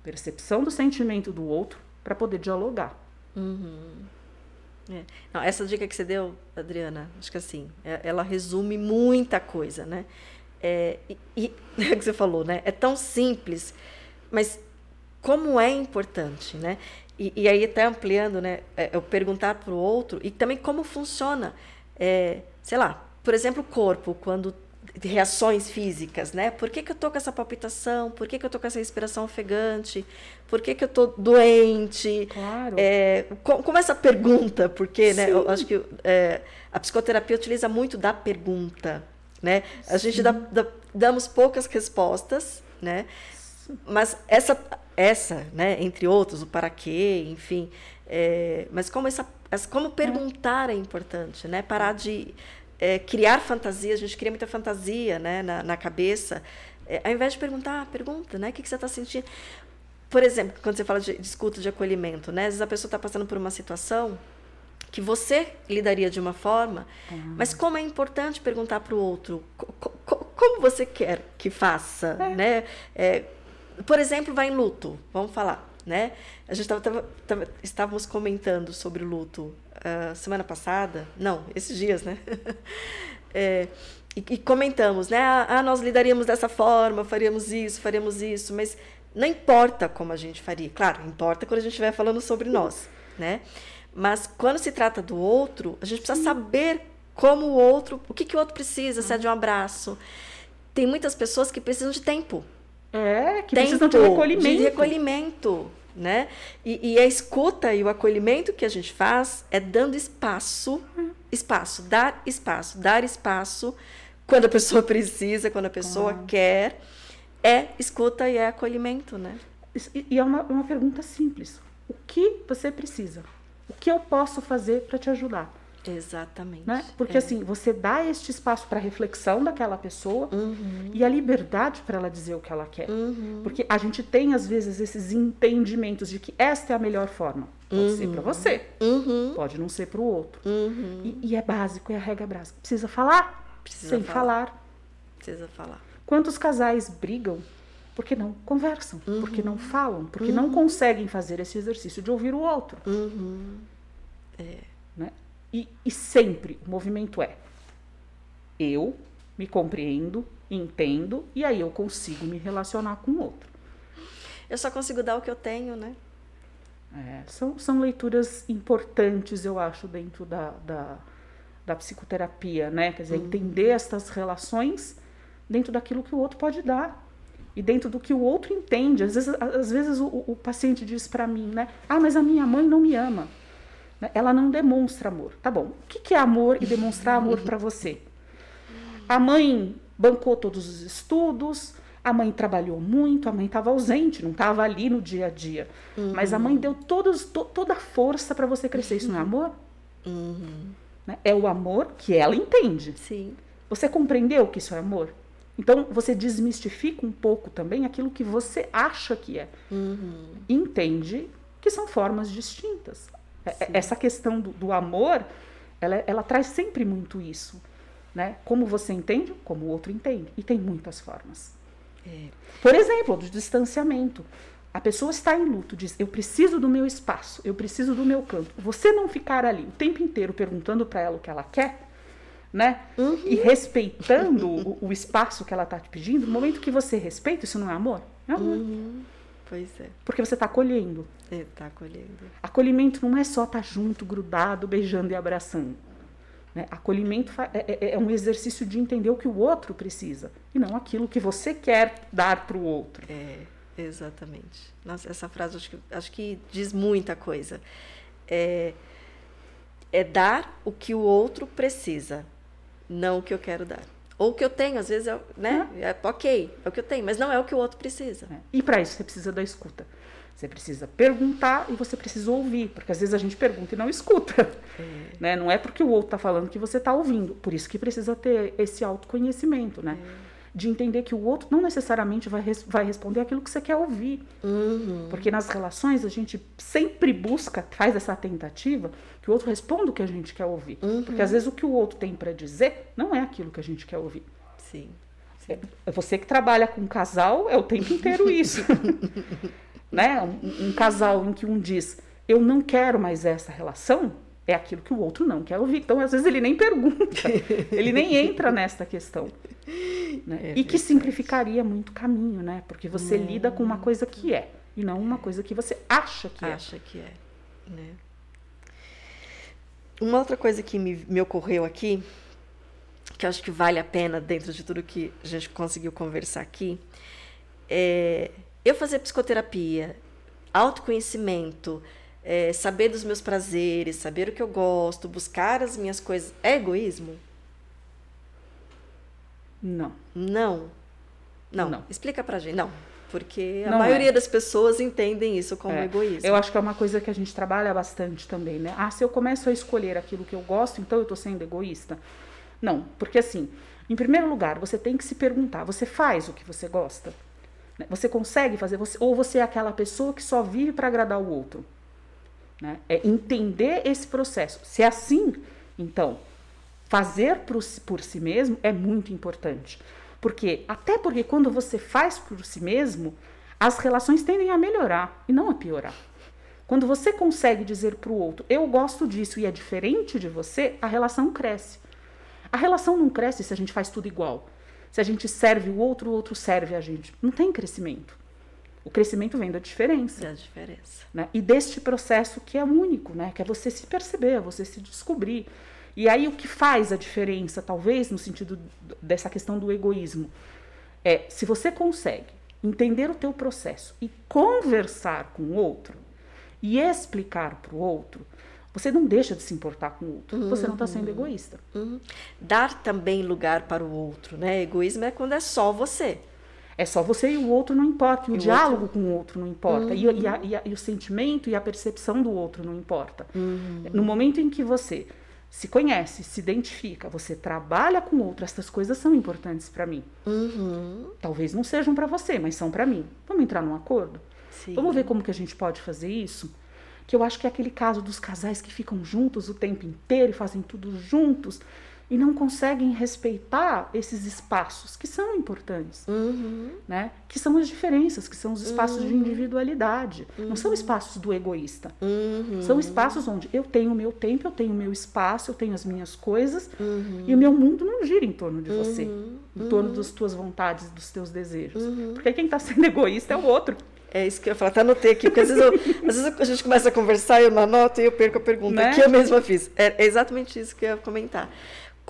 percepção do sentimento do outro, para poder dialogar. Uhum. É. Não, essa dica que você deu, Adriana, acho que assim, é, ela resume muita coisa, né? É, e, e é o que você falou, né? É tão simples, mas como é importante, né? E, e aí até ampliando, né? É, eu perguntar para o outro e também como funciona, é, sei lá, por exemplo, o corpo quando reações físicas, né? Por que, que eu tô com essa palpitação? Por que, que eu tô com essa respiração ofegante? Por que, que eu tô doente? Claro. É, como essa pergunta, porque né, eu acho que é, a psicoterapia utiliza muito da pergunta, né? A Sim. gente dá, dá, damos poucas respostas, né? Mas essa, essa, né, entre outros, o para quê, enfim, é, mas como essa, como perguntar é importante, né? Parar de é, criar fantasia, a gente cria muita fantasia né, na, na cabeça, é, ao invés de perguntar, ah, pergunta, né? O que, que você está sentindo? Por exemplo, quando você fala de, de escuta de acolhimento, né? Às vezes a pessoa está passando por uma situação que você lidaria de uma forma, uhum. mas como é importante perguntar para o outro co co como você quer que faça, é. né? É, por exemplo, vai em luto, vamos falar, né? A gente tava, tava, tava, estávamos comentando sobre o luto uh, semana passada, não, esses dias, né? é, e, e, comentamos, né? Ah, ah, nós lidaríamos dessa forma, faríamos isso, faríamos isso, mas não importa como a gente faria. Claro, importa quando a gente estiver falando sobre nós, né? Mas quando se trata do outro, a gente precisa saber como o outro, o que, que o outro precisa, se é de um abraço. Tem muitas pessoas que precisam de tempo. É, que tempo de recolhimento. De recolhimento né? E, e, a escuta e o acolhimento que a gente faz é dando espaço, espaço, dar espaço, dar espaço quando a pessoa precisa, quando a pessoa ah. quer, é escuta e é acolhimento, né? E, e é uma, uma pergunta simples: o que você precisa? O que eu posso fazer para te ajudar? Exatamente. Né? Porque é. assim, você dá este espaço para reflexão daquela pessoa uhum. e a liberdade para ela dizer o que ela quer. Uhum. Porque a gente tem, às vezes, esses entendimentos de que esta é a melhor forma. Pode uhum. ser para você, uhum. pode não ser para o outro. Uhum. E, e, é básico, é a regra básica. Precisa falar Precisa sem falar. falar. Precisa falar. Quantos casais brigam porque não conversam, porque não uhum. falam, porque não conseguem fazer esse exercício de ouvir o outro. É. Né? E, e sempre o movimento é eu me compreendo, entendo e aí eu consigo me relacionar com o outro. Eu só consigo dar o que eu tenho, né? É, são, são leituras importantes, eu acho, dentro da, da, da psicoterapia, né? Quer dizer, uhum. entender estas relações dentro daquilo que o outro pode dar e dentro do que o outro entende. Às vezes, às vezes o, o paciente diz para mim, né? Ah, mas a minha mãe não me ama. Né? Ela não demonstra amor. Tá bom. O que é amor e demonstrar amor para você? A mãe bancou todos os estudos, a mãe trabalhou muito, a mãe estava ausente, não estava ali no dia a dia. Uhum. Mas a mãe deu todos, to, toda a força para você crescer. Isso não é amor? Uhum. Né? É o amor que ela entende. Sim. Você compreendeu que isso é amor? Então você desmistifica um pouco também aquilo que você acha que é. Uhum. Entende que são formas distintas. É, é, essa questão do, do amor, ela, ela, traz sempre muito isso. Né? Como você entende, como o outro entende. E tem muitas formas. É. Por exemplo, do distanciamento. A pessoa está em luto, diz: Eu preciso do meu espaço, eu preciso do meu canto. Você não ficar ali o tempo inteiro perguntando para ela o que ela quer, né? Uhum. E respeitando o, o, espaço que ela está te pedindo, no momento que você respeita, isso não é amor? É amor. Uhum. Pois é. Porque você está acolhendo. Está acolhendo. Acolhimento não é só estar tá junto, grudado, beijando e abraçando. Né? Acolhimento é, é, é, um exercício de entender o que o outro precisa e não aquilo que você quer dar para o outro. É, exatamente. Nossa, essa frase acho que, acho que diz muita coisa. É, é dar o que o outro precisa, não o que eu quero dar. Ou o que eu tenho, às vezes, é, né? É, ok, é o que eu tenho, mas não é o que o outro precisa. É. E para isso você precisa da escuta. Você precisa perguntar e você precisa ouvir, porque às vezes a gente pergunta e não escuta. É. Né? Não é porque o outro está falando que você está ouvindo. Por isso que precisa ter esse autoconhecimento, né? É de entender que o outro não necessariamente vai, res vai responder aquilo que você quer ouvir. Uhum. Porque nas relações a gente sempre busca, faz essa tentativa, que o outro responda o que a gente quer ouvir. Uhum. Porque às vezes o que o outro tem para dizer não é aquilo que a gente quer ouvir. Sim. É, é você que trabalha com um casal, é o tempo inteiro isso. né? Um, um casal em que um diz, eu não quero mais essa relação, é aquilo que o outro não quer ouvir. Então, às vezes, ele nem pergunta, ele nem entra nesta questão. Né? É e que simplificaria muito o caminho, né? Porque você muito. lida com uma coisa que é, e não uma coisa que você acha que acha é. Acha que é. Né? Uma outra coisa que me, me ocorreu aqui que eu acho que vale a pena dentro de tudo que a gente conseguiu conversar aqui, é eu fazer psicoterapia, autoconhecimento, é, saber dos meus prazeres, saber o que eu gosto, buscar as minhas coisas, é egoísmo? Não. Não. Não. Não. Explica pra gente. Não. Porque a Não maioria é. das pessoas entendem isso como É. egoísmo. Eu acho que é uma coisa que a gente trabalha bastante também, né? Ah, se eu começo a escolher aquilo que eu gosto, então eu tô sendo egoísta? Não, porque assim, em primeiro lugar, você tem que se perguntar: você faz o que você gosta? Né? Você consegue fazer? Você, ou você é aquela pessoa que só vive para agradar o outro? Né? É entender esse processo. Se é assim, então, fazer por, si- por si mesmo é muito importante. Porque, até porque quando você faz por si mesmo, as relações tendem a melhorar e não a piorar. Quando você consegue dizer para o outro, eu gosto disso e é diferente de você, a relação cresce. A relação não cresce se a gente faz tudo igual. Se a gente serve o outro, o outro serve a gente. Não tem crescimento. O crescimento vem da diferença É a diferença. né? E deste processo que é único, né? Que é você se perceber, você se descobrir. E aí o que faz a diferença, talvez, no sentido dessa questão do egoísmo, é se você consegue entender o teu processo e conversar com o outro e explicar para o outro, você não deixa de se importar com o outro. Você não está sendo egoísta. Uhum. Dar também lugar para o outro, né? Egoísmo é quando é só você. É só você e o outro não importa. E o, E diálogo com o outro não importa. E, e a- a- e o sentimento e a percepção do outro não importa. No momento em que você se conhece, se identifica, você trabalha com outro, essas coisas são importantes para mim. Uhum. Talvez não sejam para você, mas são para mim. Vamos entrar num acordo? Sim. Vamos ver como que a gente pode fazer isso? Que eu acho que é aquele caso dos casais que ficam juntos o tempo inteiro e fazem tudo juntos e não conseguem respeitar esses espaços que são importantes Uhum. né? Que são as diferenças, que são os espaços de individualidade. Não são espaços do egoísta. Uhum. São espaços onde eu tenho o meu tempo, eu tenho o meu espaço, eu tenho as minhas coisas Uhum. e o meu mundo não gira em torno de você, em torno das tuas vontades, dos teus desejos. Uhum. Porque quem está sendo egoísta é o outro. É isso que eu ia falar, até anotei aqui, porque às vezes, eu- às vezes a gente começa a conversar, eu não anoto e eu perco a pergunta, Né? que eu mesma fiz. É exatamente isso que eu ia comentar.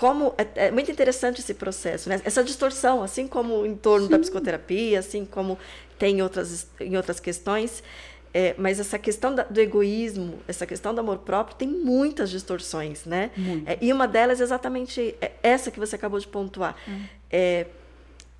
Como é, é muito interessante esse processo, né? Essa distorção, assim como em torno da psicoterapia, assim como tem em outras, em outras questões, é, mas essa questão da- do egoísmo, essa questão do amor próprio, tem muitas distorções, né? É, e uma delas é exatamente é essa que você acabou de pontuar. É,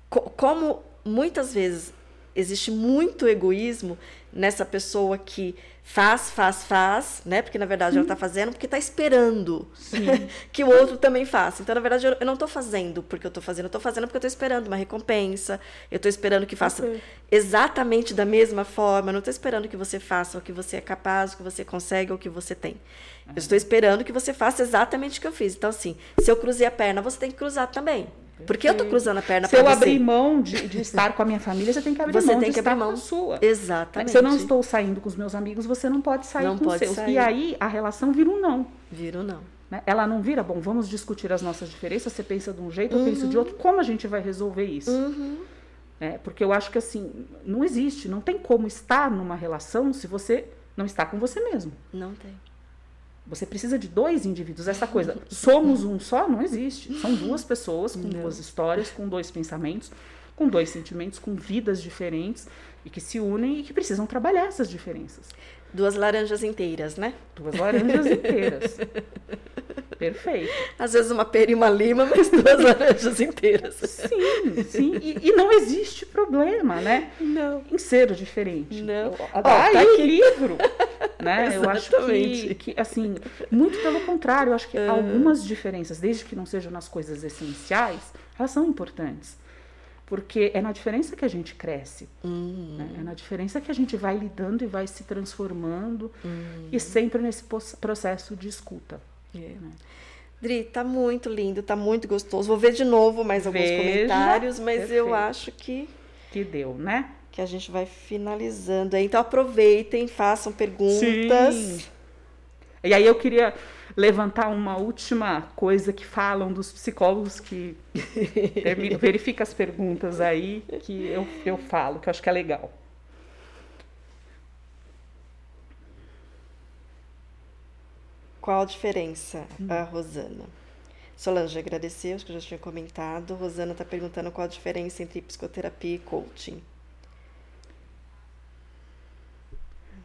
co- como muitas vezes existe muito egoísmo nessa pessoa que faz, faz, faz, né? Porque na verdade ela está fazendo porque está esperando que o outro também faça. Então, na verdade, eu, eu não estou fazendo porque eu estou fazendo, eu estou fazendo porque eu estou esperando uma recompensa, eu estou esperando que faça Ok. exatamente da mesma forma, eu não estou esperando que você faça o que você é capaz, o que você consegue, ou o que você tem. Eu estou esperando que você faça exatamente o que eu fiz. Então, assim, se eu cruzei a perna, você tem que cruzar também. Porque eu estou cruzando a perna Se eu para você. abrir mão de, de estar com a minha família, você tem que abrir Você mão tem de que estar abrir com mão. a sua. Exatamente. Se eu não estou saindo com os meus amigos, você não pode sair Não com pode os seus. sair. E aí a relação vira um não. Viro não. né? Ela não vira, bom, vamos discutir as nossas diferenças, você pensa de um jeito, eu penso de outro, como a gente vai resolver isso? Né? Porque eu acho que assim, não existe, não tem como estar numa relação se você não está com você mesmo. Não tem. Você precisa de dois indivíduos. Essa coisa, somos um só, não existe. São duas pessoas com duas histórias, com dois pensamentos, com dois sentimentos, com vidas diferentes e que se unem e que precisam trabalhar essas diferenças. Duas laranjas inteiras, né? Duas laranjas inteiras. Perfeito. Às vezes uma pera e uma lima, mas duas laranjas inteiras. Sim, sim. E, e não existe problema, né? Não. Em ser diferente. Não. Ó, Ó, tá aí tá aqui. livro. Né? Eu acho que, que, assim, muito pelo contrário, eu acho que algumas diferenças, desde que não sejam nas coisas essenciais, elas são importantes. Porque é na diferença que a gente cresce. Hum. né? É na diferença que a gente vai lidando e vai se transformando. Hum. E sempre nesse processo de escuta. É. Dri, tá muito lindo, tá muito gostoso. Vou ver de novo mais alguns Veja. comentários, mas eu Perfeito. acho que, Que deu, né? que a gente vai finalizando. Então aproveitem, façam perguntas. Sim. E aí eu queria levantar uma última coisa que falam dos psicólogos que verifica as perguntas aí que eu, eu falo, que eu acho que é legal. Qual a diferença, a Rosana? Solange agradeceu, acho que eu já tinha comentado. Rosana está perguntando qual a diferença entre psicoterapia e coaching.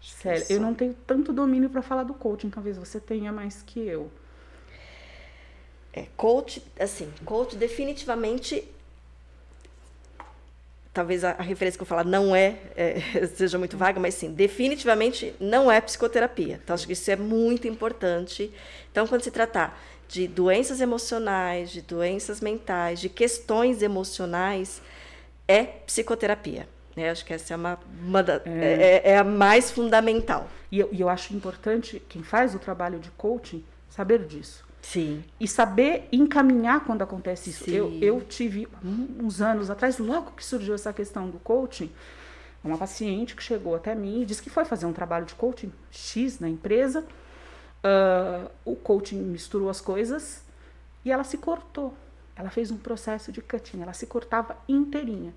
Sério, eu não tenho tanto domínio para falar do coaching, talvez você tenha mais que eu. É, coach, assim, coach definitivamente talvez a, a, referência que eu falar não é, é, seja muito vaga, mas sim, definitivamente não é psicoterapia. Então, acho que isso é muito importante. Então, quando se tratar de doenças emocionais, de doenças mentais, de questões emocionais, é psicoterapia. Né? Acho que essa é, uma, uma da, é. É, é. a mais fundamental. E eu, e eu acho importante, quem faz o trabalho de coaching, saber disso. Sim. E saber encaminhar quando acontece isso. Eu, eu tive uns anos atrás, logo que surgiu essa questão do coaching, uma paciente que chegou até mim e disse que foi fazer um trabalho de coaching X na empresa. Uh, o coaching misturou as coisas e ela se cortou. Ela fez um processo de cutting, ela se cortava inteirinha.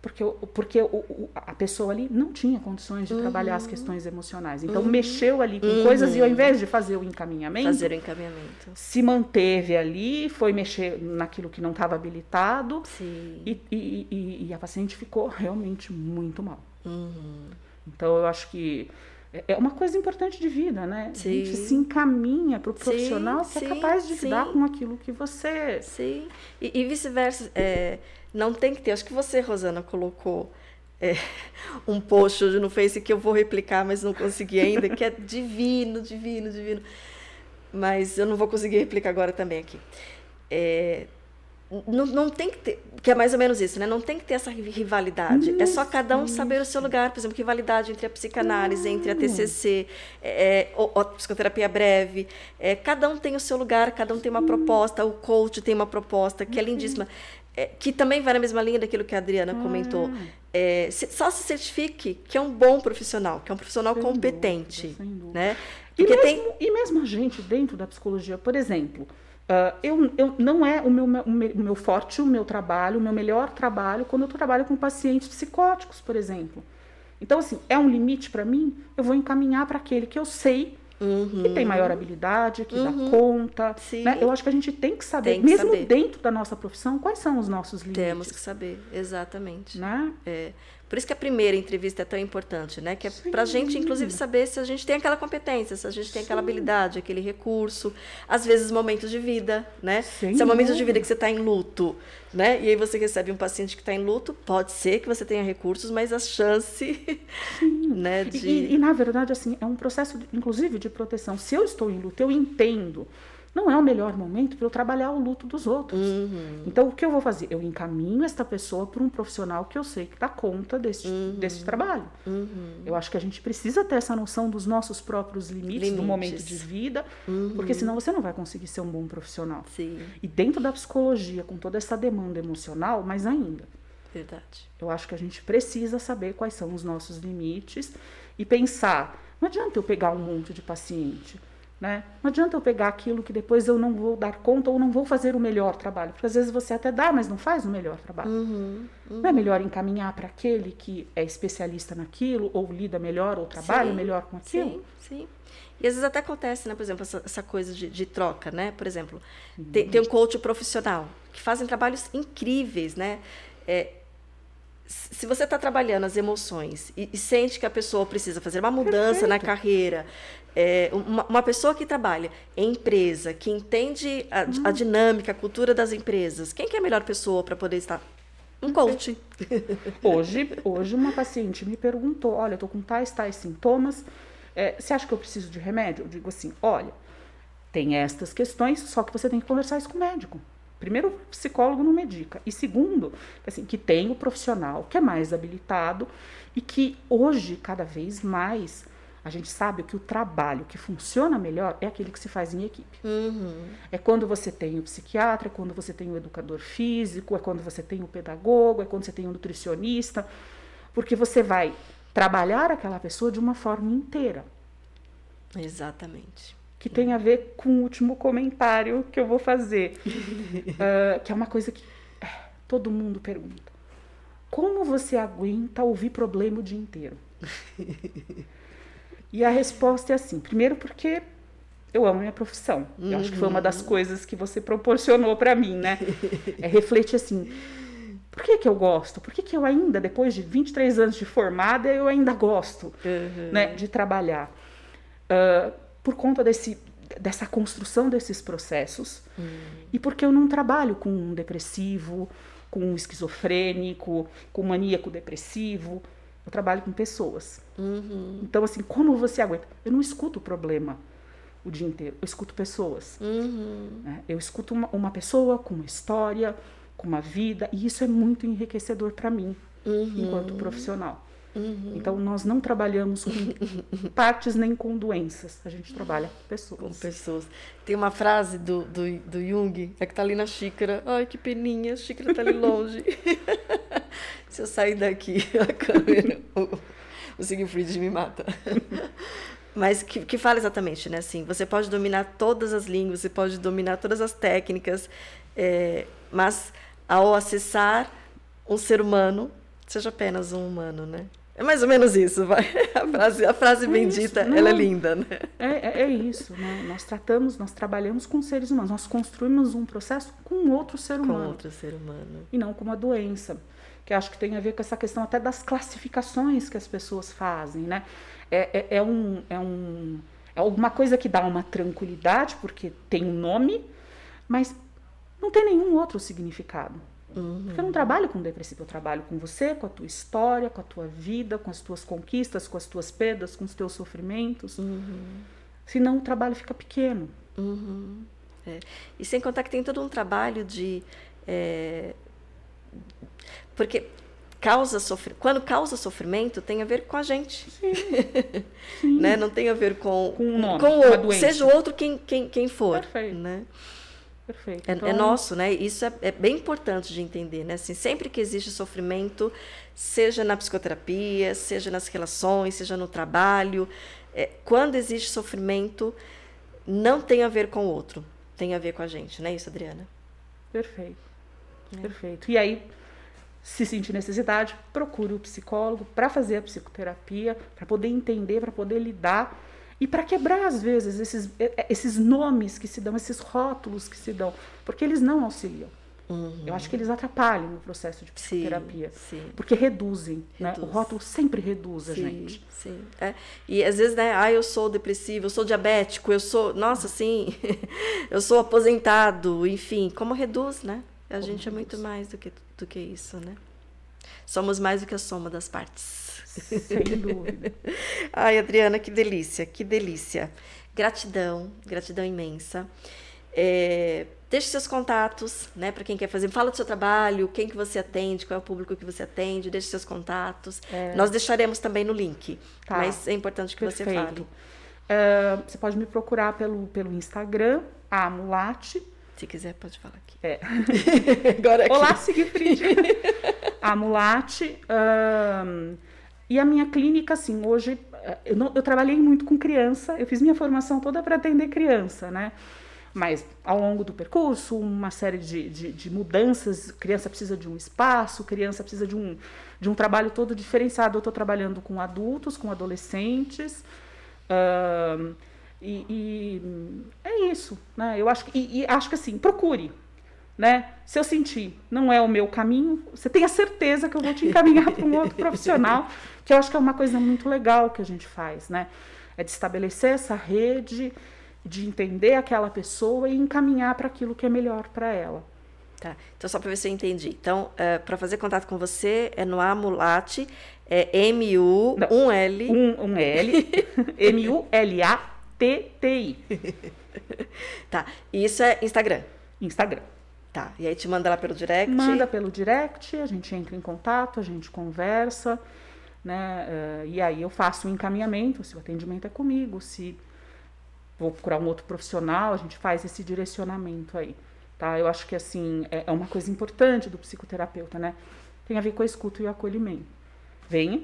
Porque, porque o, a pessoa ali não tinha condições de uhum. trabalhar as questões emocionais. Então, uhum. mexeu ali com uhum. coisas e, ao invés de fazer o encaminhamento, fazer o encaminhamento, se manteve ali, foi mexer naquilo que não estava habilitado. E, e, e, e, a paciente ficou realmente muito mal. Uhum. Então, eu acho que é, é uma coisa importante de vida, né? Sim. A gente se encaminha para o profissional sim, que é capaz de sim. lidar com aquilo que você. Sim. E, e vice-versa. É, não tem que ter. Acho que você, Rosana, colocou é, um post hoje no Face que eu vou replicar, mas não consegui ainda, que é divino, divino, divino. Mas eu não vou conseguir replicar agora também aqui. É, não, não tem que ter, que é mais ou menos isso, né? Não tem que ter essa rivalidade. Isso, é só cada um saber o seu lugar. Por exemplo, rivalidade entre a psicanálise, entre a TCC, é, a psicoterapia breve. É, cada um tem o seu lugar, cada um tem uma proposta. O coach tem uma proposta que é lindíssima. É, que também vai na mesma linha daquilo que a Adriana comentou. Ah. É, se, só se certifique que é um bom profissional, que é um profissional sem competente. Dúvida, sem dúvida. Né? E mesmo, tem... e mesmo a gente, dentro da psicologia, por exemplo Uh, eu, eu, não é o meu, o meu forte, o meu trabalho, o meu melhor trabalho quando eu trabalho com pacientes psicóticos, por exemplo. Então, assim, é um limite para mim, eu vou encaminhar para aquele que eu sei uhum. que tem maior habilidade, que uhum. dá conta. Né? Eu acho que a gente tem que saber, tem que mesmo saber. dentro da nossa profissão, quais são os nossos limites. Temos que saber, exatamente. Né? É. Por isso que a primeira entrevista é tão importante, né? Que é para a gente, inclusive, saber se a gente tem aquela competência, se a gente tem Sim. aquela habilidade, aquele recurso. Às vezes, momentos de vida, né? Sem se é momentos de vida que você está em luto, né? E aí você recebe um paciente que está em luto, pode ser que você tenha recursos, mas a chance, Sim. né? De... E, e, na verdade, assim, é um processo, inclusive, de proteção. Se eu estou em luto, eu entendo não é o melhor momento para eu trabalhar o luto dos outros. Uhum. Então, o que eu vou fazer? Eu encaminho esta pessoa para um profissional que eu sei que dá conta desse, uhum. desse trabalho. Uhum. Eu acho que a gente precisa ter essa noção dos nossos próprios limites, limites. do momento de vida, uhum. porque senão você não vai conseguir ser um bom profissional. Sim. E dentro da psicologia, com toda essa demanda emocional, mais ainda. Verdade. Eu acho que a gente precisa saber quais são os nossos limites e pensar. Não adianta eu pegar um monte de paciente. Né? Não adianta eu pegar aquilo que depois eu não vou dar conta ou não vou fazer o melhor trabalho, porque às vezes você até dá, mas não faz o melhor trabalho. Uhum, uhum. Não é melhor encaminhar para aquele que é especialista naquilo, ou lida melhor, ou trabalha sim, melhor com aquilo? Sim, sim. E às vezes até acontece, né, por exemplo, essa, essa coisa de, de, troca, né? Por exemplo, uhum. tem, tem um coach profissional que fazem trabalhos incríveis, né? É, se você está trabalhando as emoções e, e, sente que a pessoa precisa fazer uma mudança Perfeito. na carreira, é, uma, uma, pessoa que trabalha em empresa, que entende a, hum. a dinâmica, a cultura das empresas, quem que é a melhor pessoa para poder estar? Um coach. Hoje, hoje uma paciente me perguntou, olha, eu estou com tais, tais sintomas, é, você acha que eu preciso de remédio? Eu digo assim, olha, tem estas questões, só que você tem que conversar isso com o médico. Primeiro, o psicólogo não medica. E segundo, assim, que tem o profissional que é mais habilitado e que hoje, cada vez mais, a gente sabe que o trabalho que funciona melhor é aquele que se faz em equipe. Uhum. É quando você tem o psiquiatra, é quando você tem o educador físico, é quando você tem o pedagogo, é quando você tem o nutricionista, porque você vai trabalhar aquela pessoa de uma forma inteira. Exatamente que tem a ver com o último comentário que eu vou fazer, uh, que é uma coisa que é, todo mundo pergunta. Como você aguenta ouvir problema o dia inteiro? e a resposta é assim: primeiro, porque eu amo minha profissão. Uhum. Eu acho que foi uma das uhum. coisas que você proporcionou para mim, né? É refletir assim, por que, que eu gosto? Por que, que eu ainda, depois de 23 anos de formada, eu ainda gosto uhum. né, de trabalhar? Uh, por conta desse, dessa construção desses processos uhum. e porque eu não trabalho com um depressivo, com um esquizofrênico, com um maníaco depressivo. Eu trabalho com pessoas. Uhum. Então, assim, como você aguenta? Eu não escuto o problema o dia inteiro. Eu escuto pessoas. Uhum. Né? Eu escuto uma, uma, pessoa com uma história, com uma vida, e isso é muito enriquecedor para mim, uhum. enquanto profissional. Uhum. Então, nós não trabalhamos com partes nem com doenças, a gente trabalha com pessoas. Com pessoas. Tem uma frase do, do, do Jung, é que tá ali na xícara. Ai, que peninha, a xícara tá ali longe. Se eu sair daqui, a câmera, o, o Siegfried me mata. Mas que, que fala exatamente, né? Assim, você pode dominar todas as línguas, você pode dominar todas as técnicas, é, mas ao acessar um ser humano, seja apenas um humano, né? É mais ou menos isso, vai. A frase, a frase é bendita, isso, ela é linda, né? É, é, é, isso, né? Nós tratamos, nós trabalhamos com seres humanos, nós construímos um processo com outro ser humano. Com outro ser humano. E não com uma doença. Que acho que tem a ver com essa questão até das classificações que as pessoas fazem, né? É, é, é um, é, um, é alguma coisa que dá uma tranquilidade, porque tem um nome, mas não tem nenhum outro significado. Uhum. Porque eu não trabalho com depressivo, eu trabalho com você, com a tua história, com a tua vida, com as tuas conquistas, com as tuas perdas, com os teus sofrimentos. Uhum. Senão o trabalho fica pequeno. Uhum. É. E sem contar que tem todo um trabalho de. É... Porque causa sofr... quando causa sofrimento tem a ver com a gente Sim. Sim. né não tem a ver com com, um nome, com o outro seja o outro quem quem, quem for Perfeito. né Perfeito. É, então... é, nosso, né? Isso é, é, bem importante de entender, né? Assim, sempre que existe sofrimento, seja na psicoterapia, seja nas relações, seja no trabalho, é, quando existe sofrimento, não tem a ver com o outro, tem a ver com a gente, não é isso, Adriana? Perfeito. É. Perfeito. E aí, se sentir necessidade, procure o psicólogo para fazer a psicoterapia, para poder entender, para poder lidar e para quebrar, às vezes, esses, esses nomes que se dão, esses rótulos que se dão, porque eles não auxiliam. Uhum. Eu acho que eles atrapalham o processo de psicoterapia. Sim, sim. Porque reduzem. Reduz. Né? O rótulo sempre reduz sim, a gente. Sim. É. E às vezes, né? Ah, eu sou depressivo, eu sou diabético, eu sou. Nossa, sim, eu sou aposentado, enfim. Como reduz, né? A como gente reduz. é muito mais do que, do que isso, né? Somos mais do que a soma das partes. Sem dúvida. Ai, Adriana, que delícia, que delícia. Gratidão, gratidão imensa. É, deixe seus contatos, né, para quem quer fazer. Fala do seu trabalho, quem que você atende, qual é o público que você atende, deixe seus contatos. É. Nós deixaremos também no link, tá. mas é importante que Perfeito. você fale. Uh, você pode me procurar pelo, pelo Instagram, a Mulate. Se quiser, pode falar aqui. É. Agora aqui. Olá, Sigfried. a Mulate. Uh, e a minha clínica, assim, hoje eh, eu, não, eu trabalhei muito com criança, eu fiz minha formação toda para atender criança, né? Mas ao longo do percurso, uma série de, de, de, mudanças, criança precisa de um espaço, criança precisa de um, de um trabalho todo diferenciado. Eu estou trabalhando com adultos, com adolescentes. Uh, e, e, é isso, né? Eu acho e, e acho que assim, procure, né? Se eu sentir não é o meu caminho, você tenha certeza que eu vou te encaminhar para um outro profissional, que eu acho que é uma coisa muito legal que a gente faz, né? É de estabelecer essa rede, de entender aquela pessoa e encaminhar para aquilo que é melhor para ela. Tá. Então, só para ver se eu entendi. Então, uh, é, para fazer contato com você, é no Amulate, é M-U-1-L. Um, um L. M-U-L-A-T-T-I. tá. E isso é Instagram? Instagram. Tá. E aí te manda lá pelo direct? Manda pelo direct, a gente entra em contato, a gente conversa, né? Uh, e aí eu faço o um encaminhamento, se o atendimento é comigo, se vou procurar um outro profissional, a gente faz esse direcionamento aí. Tá? Eu acho que assim, é, é uma coisa importante do psicoterapeuta, né? Tem a ver com a escuta e o acolhimento. Venha,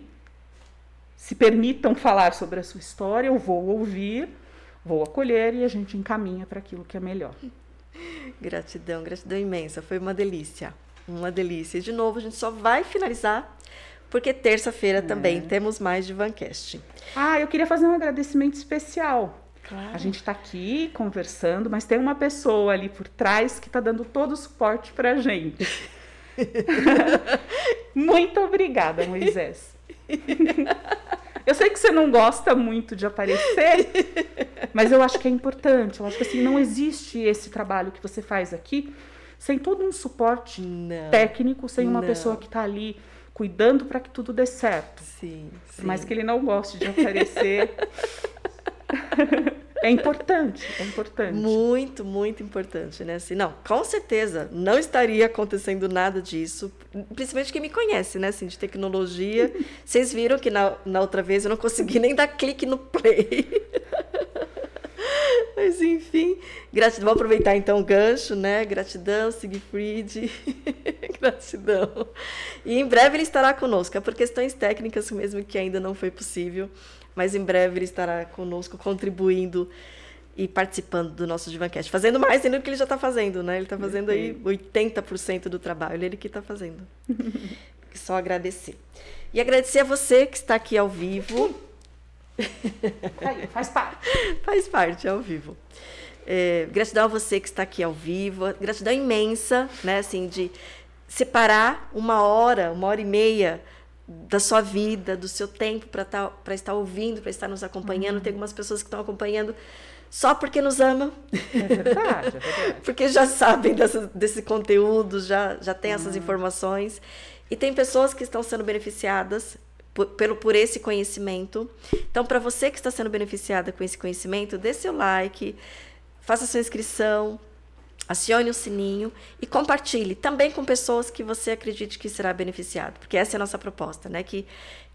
se permitam falar sobre a sua história, eu vou ouvir, vou acolher e a gente encaminha para aquilo que é melhor. Gratidão, gratidão imensa. Foi uma delícia. Uma delícia. E de novo, a gente só vai finalizar porque terça-feira é. também temos mais de Vancast. Ah, eu queria fazer um agradecimento especial. Claro. A gente está aqui conversando, mas tem uma pessoa ali por trás que está dando todo o suporte para a gente. Muito obrigada, Moisés. Eu sei que você não gosta muito de aparecer, mas eu acho que é importante. Eu acho que assim, não existe esse trabalho que você faz aqui sem todo um suporte não, técnico, sem uma não. pessoa que está ali cuidando para que tudo dê certo. Sim, sim. Mas que ele não goste de aparecer. É importante, é importante. Muito, muito importante, né? Assim, não, com certeza, não estaria acontecendo nada disso, principalmente quem me conhece, né? Assim, de tecnologia. Vocês viram que na, na outra vez eu não consegui nem dar clique no play. Mas enfim, gratidão. Vou aproveitar então o gancho, né? Gratidão, Siegfried. gratidão. E em breve ele estará conosco. É por questões técnicas mesmo que ainda não foi possível mas em breve ele estará conosco contribuindo e participando do nosso Divancast. Fazendo mais ainda do que ele já está fazendo, né? Ele está fazendo aí 80% do trabalho, ele que está fazendo. Só agradecer. E agradecer a você que está aqui ao vivo. Aí, faz parte. faz parte, ao vivo. É, gratidão a você que está aqui ao vivo. Gratidão imensa, né? Assim, de separar uma hora, uma hora e meia da sua vida, do seu tempo para tá, estar ouvindo, para estar nos acompanhando. Uhum. Tem algumas pessoas que estão acompanhando só porque nos amam. É verdade, é verdade. porque já sabem dessa, desse conteúdo, já, já tem essas uhum. informações. E tem pessoas que estão sendo beneficiadas por, pelo, por esse conhecimento. Então, para você que está sendo beneficiada com esse conhecimento, dê seu like, faça sua inscrição, acione o sininho e compartilhe também com pessoas que você acredite que será beneficiado, porque essa é a nossa proposta, né? Que,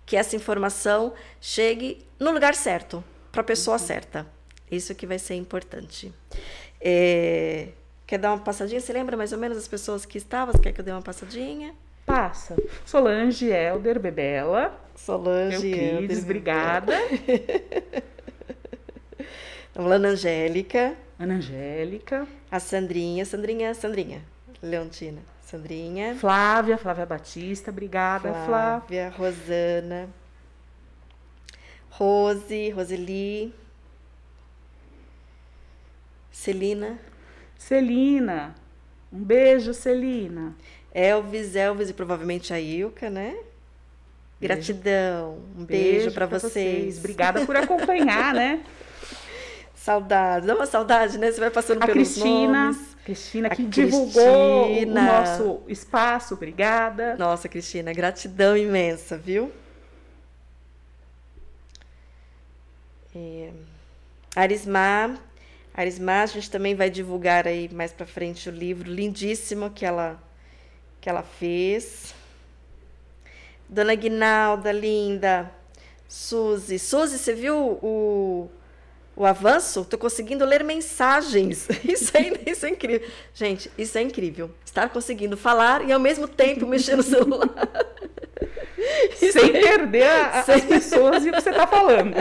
que essa informação chegue no lugar certo, para a pessoa uhum. certa. Isso que vai ser importante. É, quer dar uma passadinha? Você lembra mais ou menos as pessoas que estavam? Você quer que eu dê uma passadinha? Passa. Solange, Elder, Bebela. Solange, Euclides, obrigada. Ana Angélica. Ana Angélica. A Sandrinha, Sandrinha, Sandrinha. Leontina. Sandrinha. Flávia, Flávia Batista, obrigada, Flávia. Flávia, Rosana. Rose, Roseli. Celina. Celina. Um beijo, Celina. Elvis, Elvis e provavelmente a Ilka, né? Gratidão. Um beijo, beijo para vocês. vocês. Obrigada por acompanhar, né? Saudade, dá uma saudade, né? Você vai passando a pelos Cristina, nomes. Cristina, que divulgou Cristina. o nosso espaço, obrigada. Nossa, Cristina, gratidão imensa, viu? É... Arismar, Arismar, a gente também vai divulgar aí mais para frente o livro lindíssimo que ela que ela fez. Dona Guinalda, linda. Suzy, Suzy, você viu o o avanço, estou conseguindo ler mensagens. Isso é, isso é incrível. Gente, isso é incrível. Estar conseguindo falar e ao mesmo tempo mexer no celular. Sem perder a, Sem... as pessoas e o que você está falando.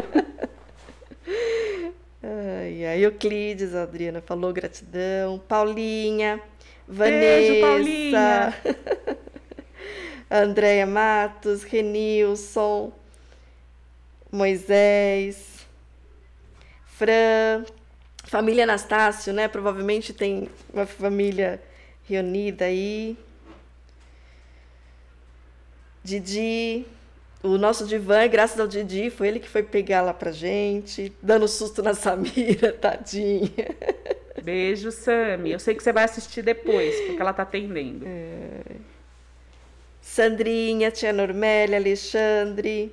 Ai, ai, Euclides, a Adriana falou gratidão. Paulinha, Vanessa. Beijo, Paulinha. Andréia Matos, Renilson, Moisés. Fran, família Anastácio, né? Provavelmente tem uma família reunida aí. Didi, o nosso divã, graças ao Didi, foi ele que foi pegar lá pra gente, dando susto na Samira, tadinha. Beijo, Sami. Eu sei que você vai assistir depois, porque ela tá atendendo. É. Sandrinha, tia Normélia, Alexandre.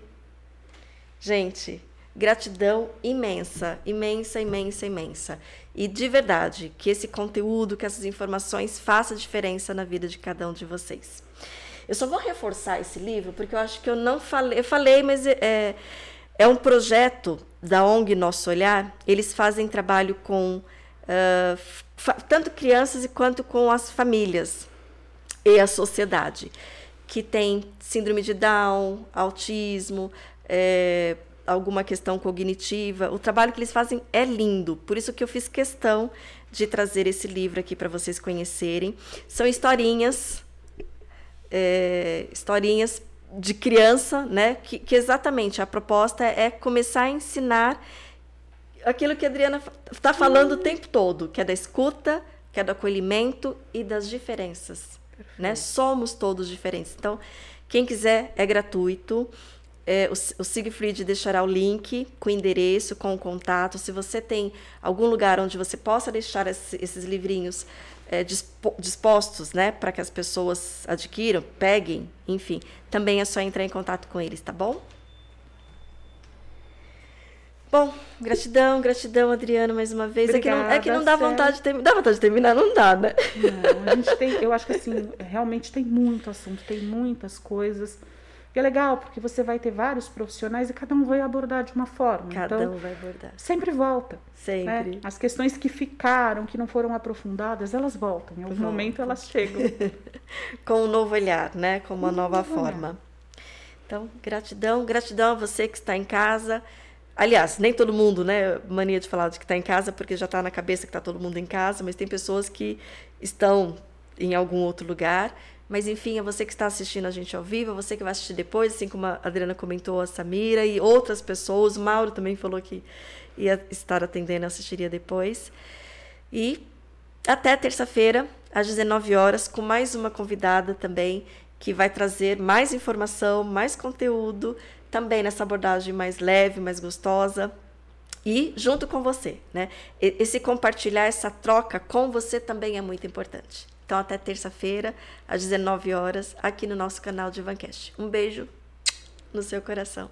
Gente, Gratidão imensa, imensa, imensa, imensa. E de verdade, que esse conteúdo, que essas informações façam diferença na vida de cada um de vocês. Eu só vou reforçar esse livro, porque eu acho que eu não falei. Eu falei, mas é, é um projeto da ONG Nosso Olhar. Eles fazem trabalho com uh, tanto crianças quanto com as famílias e a sociedade, que tem síndrome de Down, autismo, é, alguma questão cognitiva. O trabalho que eles fazem é lindo, por isso que eu fiz questão de trazer esse livro aqui para vocês conhecerem. São historinhas, é, historinhas de criança, né? Que, que, exatamente a proposta é começar a ensinar aquilo que a Adriana está falando o tempo todo, que é da escuta, que é do acolhimento e das diferenças. Né? Somos todos diferentes. Então, quem quiser, é gratuito. É, o, o Siegfried deixará o link com o endereço, com o contato. Se você tem algum lugar onde você possa deixar esse, esses livrinhos é, dispostos né, para que as pessoas adquiram, peguem, enfim, também é só entrar em contato com eles, tá bom? Bom, gratidão, gratidão, Adriano, mais uma vez. Obrigada, é, que não, é que não dá vontade de terminar. Dá vontade de terminar, não dá, né? Não, a gente tem, eu acho que assim, realmente tem muito assunto, tem muitas coisas. E é legal, porque você vai ter vários profissionais e cada um vai abordar de uma forma. Cada então, um vai abordar. Sempre volta. Né? Sempre. Né? As questões que ficaram, que não foram aprofundadas, elas voltam. Em algum Volta. momento elas chegam. Com um novo olhar, né? Com uma um nova forma. Olhar. Então, gratidão, gratidão a você que está em casa. Aliás, nem todo mundo, né? Mania de falar de que está em casa, porque já está na cabeça que está todo mundo em casa, mas tem pessoas que estão em algum outro lugar mas enfim, é você que está assistindo a gente ao vivo, é você que vai assistir depois, assim como a Adriana comentou, a Samira e outras pessoas. O Mauro também falou que ia estar atendendo, assistiria depois. E até terça-feira, às 19 horas, com mais uma convidada também, que vai trazer mais informação, mais conteúdo, também nessa abordagem mais leve, mais gostosa. E junto com você, né? Esse compartilhar, essa troca com você também é muito importante. Então, até terça-feira, às 19 horas, aqui no nosso canal de Ivancast. Um beijo no seu coração.